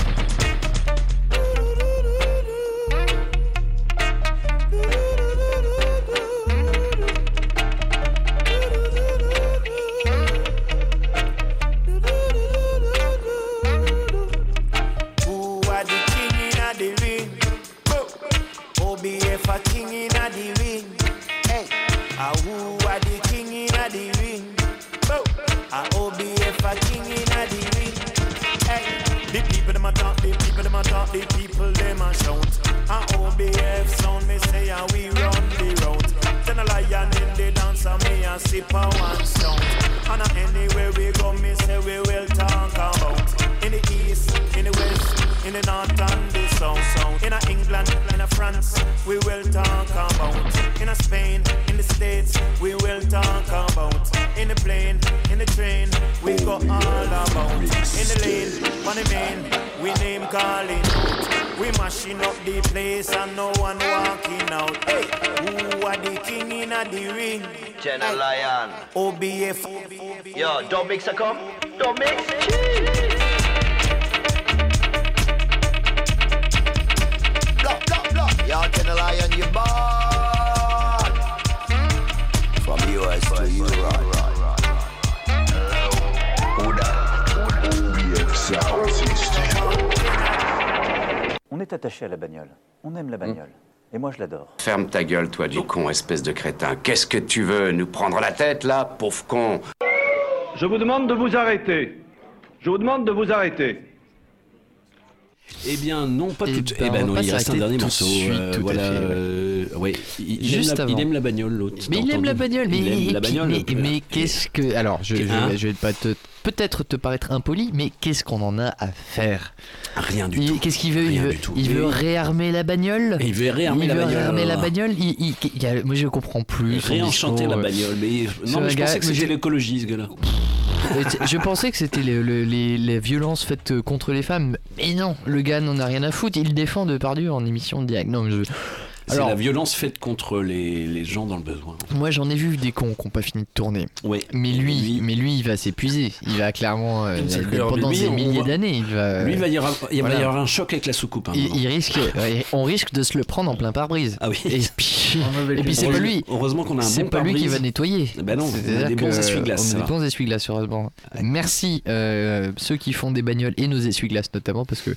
A talk, the people them a shout. Ah, OBF sound me say ah we run the route. Then a lion in the dance and me a sip a one sound. And a anywhere we go me say we will talk about. In the east, in the west, in the north and south. south. In a England, in a France, we will talk about. In a Spain, in the States, we will talk about. In the plane, in the train, we go all about. In the lane, on the main, we name calling. We mashing up the place and no one walking out. Hey, who are the king in a the ring? Jenna Lion. OBF. Yo, don't mix a come. Don't mix. Blah, Y'all can rely on your ball. From US to Europe. On est attaché à la bagnole. On aime la bagnole. Et moi, je l'adore. Ferme ta gueule, toi, du con, espèce de crétin. Qu'est-ce que tu veux Nous prendre la tête, là, pauvre con? Je vous demande de vous arrêter. Je vous demande de vous arrêter. Eh bien, non, pas Eh tout. ben, Eh ben on non, il reste un dernier morceau. suite, euh, voilà. fait, ouais. Ouais. Il, il Juste aime la, avant. il aime la bagnole, l'autre. Mais il aime la bagnole, mais, Il aime la bagnole. mais, qu'est-ce que. Alors, je, je, Hein vais- je vais pas te. Peut-être te paraître impoli, mais qu'est-ce qu'on en a à faire? Rien du Il- tout. Qu'est-ce qu'il veut Il veut, il réarmer la bagnole? Il veut réarmer Il la veut bagnole. réarmer la bagnole il, a- Moi, je comprends plus. Réenchanter la bagnole. Mais non, mais je gars- pensais que c'était l'écologie, ce gars-là. Je pensais que c'était le- le- les, les violences faites euh, contre les femmes, mais non, le gars n'en a rien à foutre. Il défend Depardieu en émission de direct. Non, mais je- C'est Alors, la violence faite contre les, les gens dans le besoin. moi j'en ai vu des cons qui n'ont pas fini de tourner. Oui. Mais lui, mais lui, il va s'épuiser. Il va clairement euh, pendant lui, des on milliers va- d'années, il va. Lui, il va y avoir, il va voilà. y avoir un choc avec la soucoupe. hein, Il, risque, on risque de se le prendre en plein pare-brise. Ah oui. Et puis, c'est pas lui. Heureusement qu'on a un C'est bon pas lui qui va nettoyer. Ben non, on a des bons essuie-glaces, On a des bons essuie-glaces, heureusement. Merci euh, ceux qui font des bagnoles et nos essuie-glaces notamment parce que euh,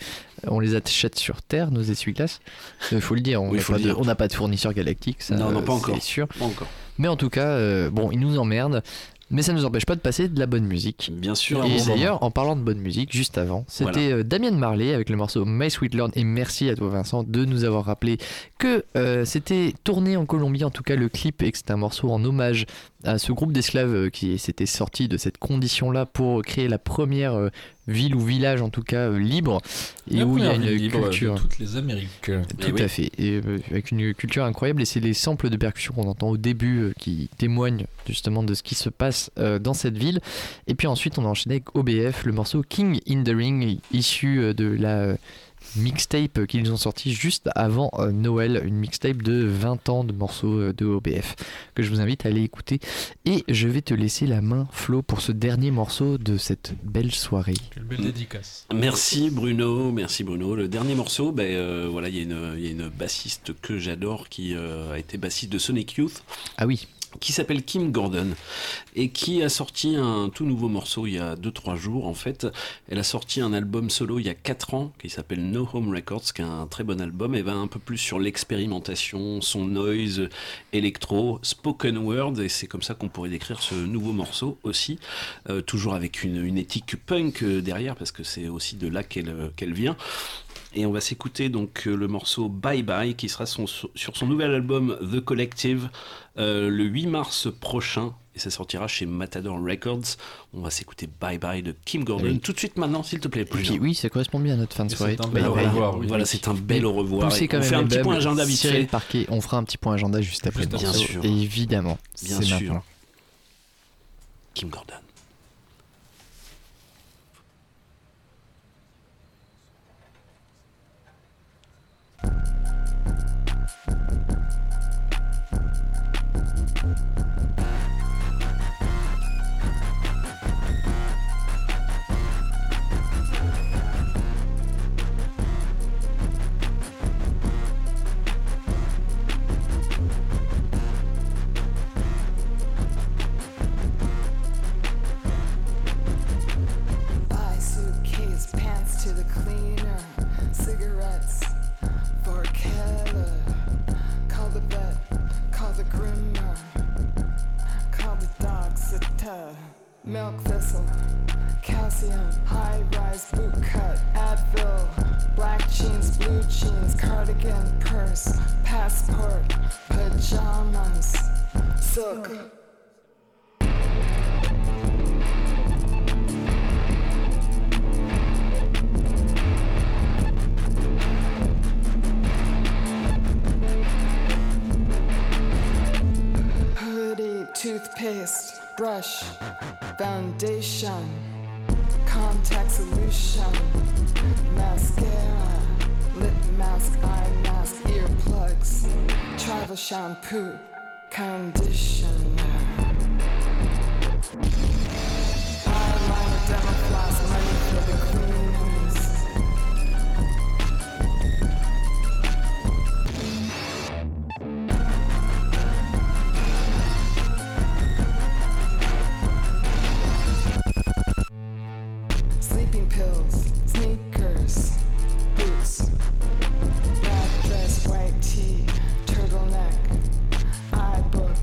on les achète sur terre nos essuie-glaces. Il faut le dire, on Oui, n'a faut pas, le de- dire. On n'a pas de fournisseur galactique. Ça, Non, non, pas encore. C'est sûr. Pas encore. Mais en tout cas, euh, bon, ils nous emmerdent. Mais ça ne nous empêche pas de passer de la bonne musique. Bien sûr. Et bon d'ailleurs, en parlant de bonne musique, juste avant, c'était Voilà. euh, Damien Marley avec le morceau My Sweet Lord. Et merci à toi, Vincent, de nous avoir rappelé que euh, c'était tourné en Colombie, en tout cas le clip, et que c'était un morceau en hommage à ce groupe d'esclaves euh, qui s'était sorti de cette condition-là pour créer la première euh, ville ou village, en tout cas euh, libre, et La où il y a une de culture. toutes les Amériques. Tout à fait, et avec une culture incroyable, et c'est les samples de percussion qu'on entend au début qui témoignent justement de ce qui se passe dans cette ville. Et puis ensuite, on a enchaîné avec OBF, le morceau King in the Ring, issu de la mixtape qu'ils ont sorti juste avant euh, Noël, une mixtape de 20 ans de morceaux euh, de OBF, que je vous invite à aller écouter. Et je vais te laisser la main, Flo, pour ce dernier morceau de cette belle soirée. Quelle belle dédicace. Merci Bruno, merci Bruno. Le dernier morceau, ben euh, voilà, il y, a une- il y a une bassiste que j'adore qui euh, a été bassiste de Sonic Youth. Ah oui. Qui s'appelle Kim Gordon et qui a sorti un tout nouveau morceau il y a 2-3 jours en fait. Elle a sorti un album solo il y a 4 ans qui s'appelle No Home Records, qui est un très bon album et va un peu plus sur l'expérimentation, son noise, électro, spoken word et c'est comme ça qu'on pourrait décrire ce nouveau morceau aussi. Euh, toujours avec une, éthique punk euh, derrière parce que c'est aussi de là qu'elle euh, qu'elle vient. Et on va s'écouter donc euh, le morceau Bye Bye qui sera son- sur son nouvel album The Collective euh, le 8 mars prochain. Et ça sortira chez Matador Records. On va s'écouter Bye Bye de Kim Gordon. Oui. Tout de suite maintenant, s'il te plaît. Plus puis oui, ça correspond bien à notre fin de Et soirée. c'est un bel Bye au bye. revoir, oui. Voilà, c'est un bel au revoir. Poussez quand on même fait un petit point agenda vite fait. parquet. On fera un petit point agenda juste après. Bien sûr. Évidemment. Bien sûr. maintenant. Kim Gordon. Bye Milk thistle, calcium, high rise boot cut, Advil, black jeans, blue jeans, cardigan, purse, passport, pajamas, silk. Hoodie, toothpaste, brush, foundation, contact solution, mascara, lip mask, eye mask, earplugs, travel shampoo, conditioner. Pills, sneakers, boots, black dress, white tee, turtleneck, eye book,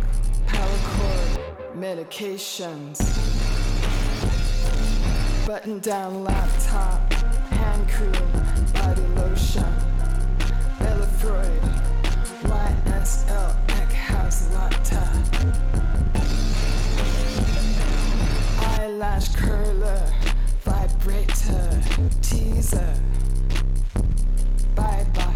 power cord, medications, button down laptop, hand cream, body lotion, Belafroid, YSL, Eckhouse Latte. eyelash curler, vibrator, teaser. Bye bye. Bye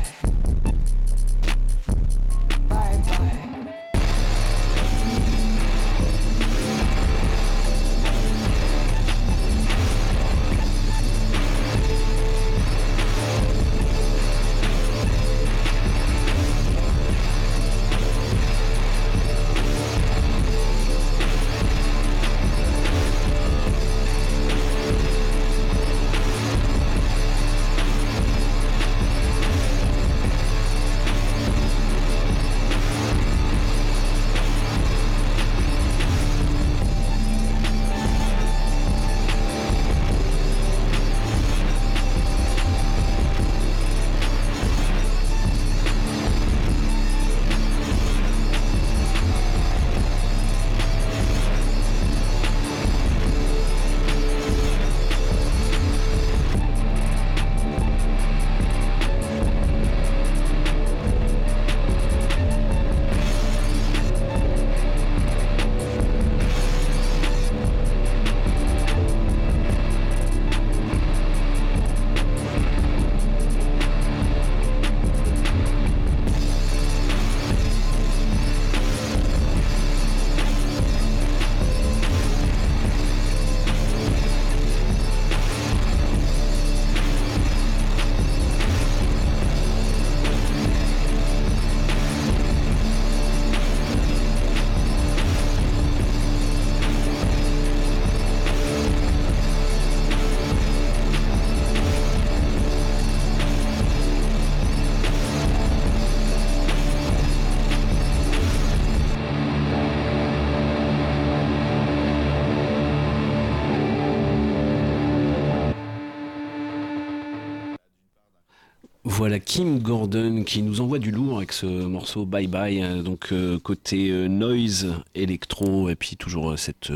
Voilà Kim Gordon qui nous envoie du lourd avec ce morceau Bye Bye, euh, donc euh, côté euh, noise, électro, et puis toujours euh, cette,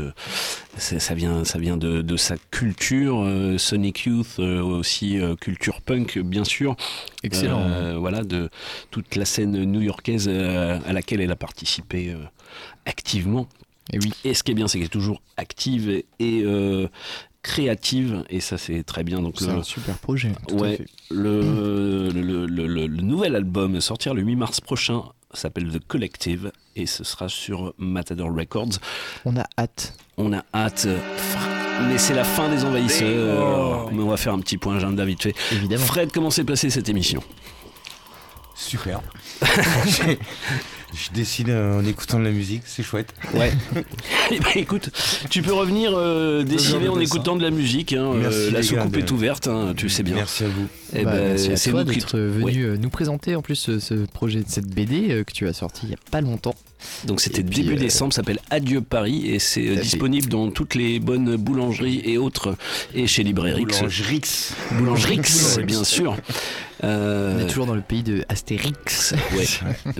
ça vient, ça vient de, de sa culture, Sonic Youth, aussi culture punk bien sûr. Excellent. Voilà de toute la scène new-yorkaise à laquelle elle a participé activement. Et oui. Et ce qui est bien, c'est qu'elle est toujours active et, et, euh, créative, et ça c'est très bien. Donc C'est le- un super projet. tout à ouais, fait. le, le, le- le- le nouvel album sortir le 8 mars prochain s'appelle The Collective et ce sera sur Matador Records. On a hâte. On a hâte. Mais c'est la fin des envahisseurs. Mais on va faire un petit point agenda vite fait. Évidemment. Fred, comment s'est passée cette émission? Super. Je dessine euh, en écoutant de la musique, c'est chouette. Ouais. Eh ben, écoute, tu peux revenir euh, dessiner en écoutant de la musique. hein, Merci, euh, la soucoupe est ouverte, hein, tu sais bien. Merci à vous. Eh Bah, ben, merci à c'est toi qui d'être venu euh, nous présenter en plus ce, ce projet de cette BD euh, que tu as sorti il y a pas longtemps. Donc c'était début euh, décembre, ça s'appelle Adieu Paris et c'est euh, disponible dans toutes les bonnes boulangeries et autres et chez Librairix. Boulangerix. Boulangerix, bien sûr. Euh, On est toujours dans le pays de Astérix. ouais.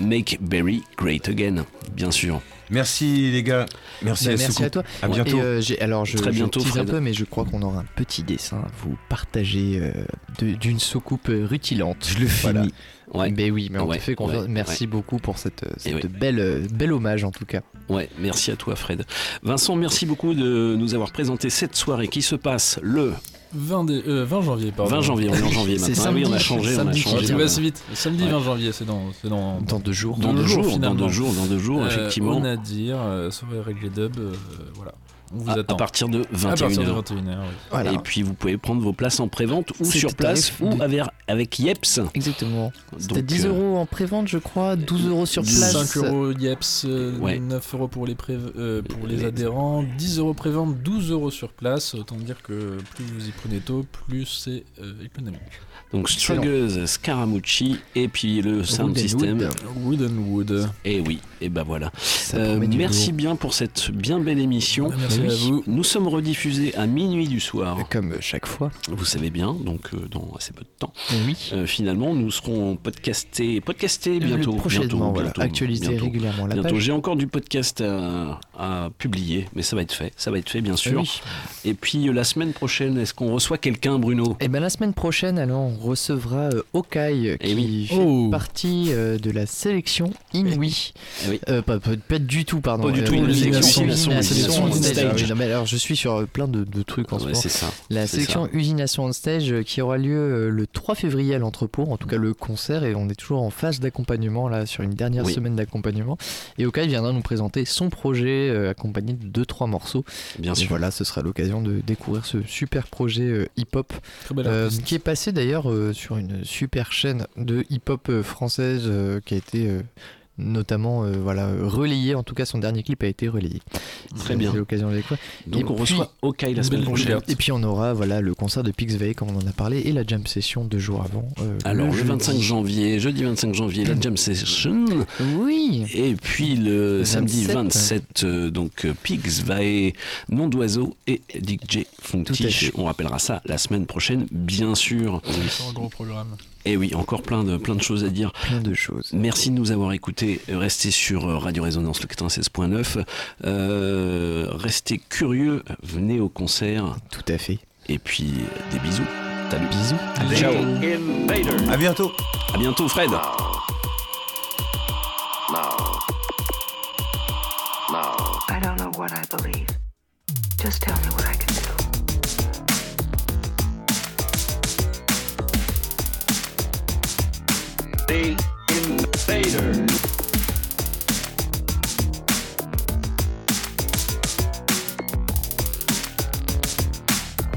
Make Berry Great Again, bien sûr. Merci les gars. Merci Bah, à merci à toi. À bientôt. Et, euh, j'ai- alors je, Très je bientôt, tease un peu, mais je crois qu'on aura un petit dessin à vous partager euh, de- d'une soucoupe rutilante. Je le Voilà. Ouais. Ben oui, mais on Ouais, te fait confiance. ouais, Merci ouais. beaucoup pour cette, euh, cette belle, euh, bel hommage en tout cas. Ouais, merci à toi Fred. Vincent, merci beaucoup de nous avoir présenté cette soirée qui se passe le 20, dé- euh, 20 janvier, pardon. 20 janvier, on est en janvier C'est maintenant. Ah oui, on a changé, on a samedi. changé. Tu là. vas assez vite. Samedi Ouais. 20 janvier, c'est dans, c'est dans, Dans deux jours. Dans deux jours, dans finalement. deux jours, dans deux jours, Euh, effectivement. On a dire, euh, soirée réglée dub, euh, voilà. On vous À, attend. à partir de À partir de 21h. 21h, oui. Voilà. Et puis vous pouvez prendre vos places en prévente ou sur place ou de- avec, avec Yeps. Exactement. C'était Donc, 10 euh, euros en prévente, je crois, 12 euros sur place. 5 euros Yeps, euh, Ouais. 9 euros pour les, pré- euh, pour les Les- adhérents, 10 euros prévente, 12 euros sur place. Autant dire que plus vous y prenez tôt, plus c'est euh, économique. Donc Struggles, Scaramucci et puis le Sound Wood and System. Wood. Wood and Wood. Et oui, et ben voilà. Euh, merci bien pour cette bien belle émission. Merci à vous. Nous sommes rediffusés à minuit du soir. Comme chaque fois. Vous savez bien, donc euh, dans assez peu de temps. Oui. Euh, finalement, nous serons podcastés, podcastés bientôt. Prochainement, bientôt, voilà. bientôt, Actualiser bientôt. régulièrement la Bientôt. J'ai encore du podcast à, à publier, mais ça va être fait. Ça va être fait, bien sûr. Oui. Et puis euh, la semaine prochaine, est-ce qu'on reçoit quelqu'un, Bruno? Et ben la semaine prochaine, alors on recevra euh, Okai qui Eh oui. fait Oh. partie euh, de la sélection Inouï. Eh oui. Euh, pas, pas- pas du tout, pardon. Pas du Euh, tout, la sélection Usination, on stage. non, mais alors je suis sur euh, plein de, de trucs en ce Ouais, moment. ça. La sélection Usination on Stage euh, qui aura lieu euh, le 3 février à l'entrepôt, en tout cas le concert, et on est toujours en phase d'accompagnement là sur une dernière Oui. semaine d'accompagnement. Et Okai viendra nous présenter son projet euh, accompagné de 2-3 morceaux. Bien Et sûr. voilà, ce sera l'occasion de découvrir ce super projet euh, hip-hop euh, qui est passé d'ailleurs euh, sur une super chaîne de hip-hop euh, française euh, qui a été euh, notamment euh, voilà relayée. En tout cas, son dernier clip a été relayé. Très bien. C'est l'occasion de découvrir. Donc Et on puis- reçoit Okai la semaine prochaine. Et puis on aura voilà le concert de Pixvey comme on en a parlé et la jam session deux jours avant. euh, Alors le jeudi. 25 janvier, jeudi 25 janvier, la jam session. Oui. Et puis le, Le samedi 27, 27, euh, donc euh, Pigs, Vae, Nom d'Oiseau et Funtish. fait. On rappellera ça la semaine prochaine, bien sûr. C'est un gros programme. Et oui, encore plein de, plein de choses à dire. Plein de choses. Merci de nous avoir écoutés. Restez sur euh, Radio Résonance le 96.9. Euh, restez curieux. Venez au concert. Tout à fait. Et puis des bisous. Salut. Bisous. Ciao. À bientôt. À bientôt, Fred. No. No. I don't know what I believe. Just tell me what I The invader.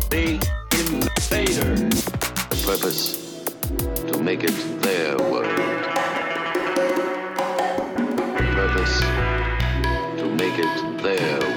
The invader. The purpose to make it their world. Purpose to make it their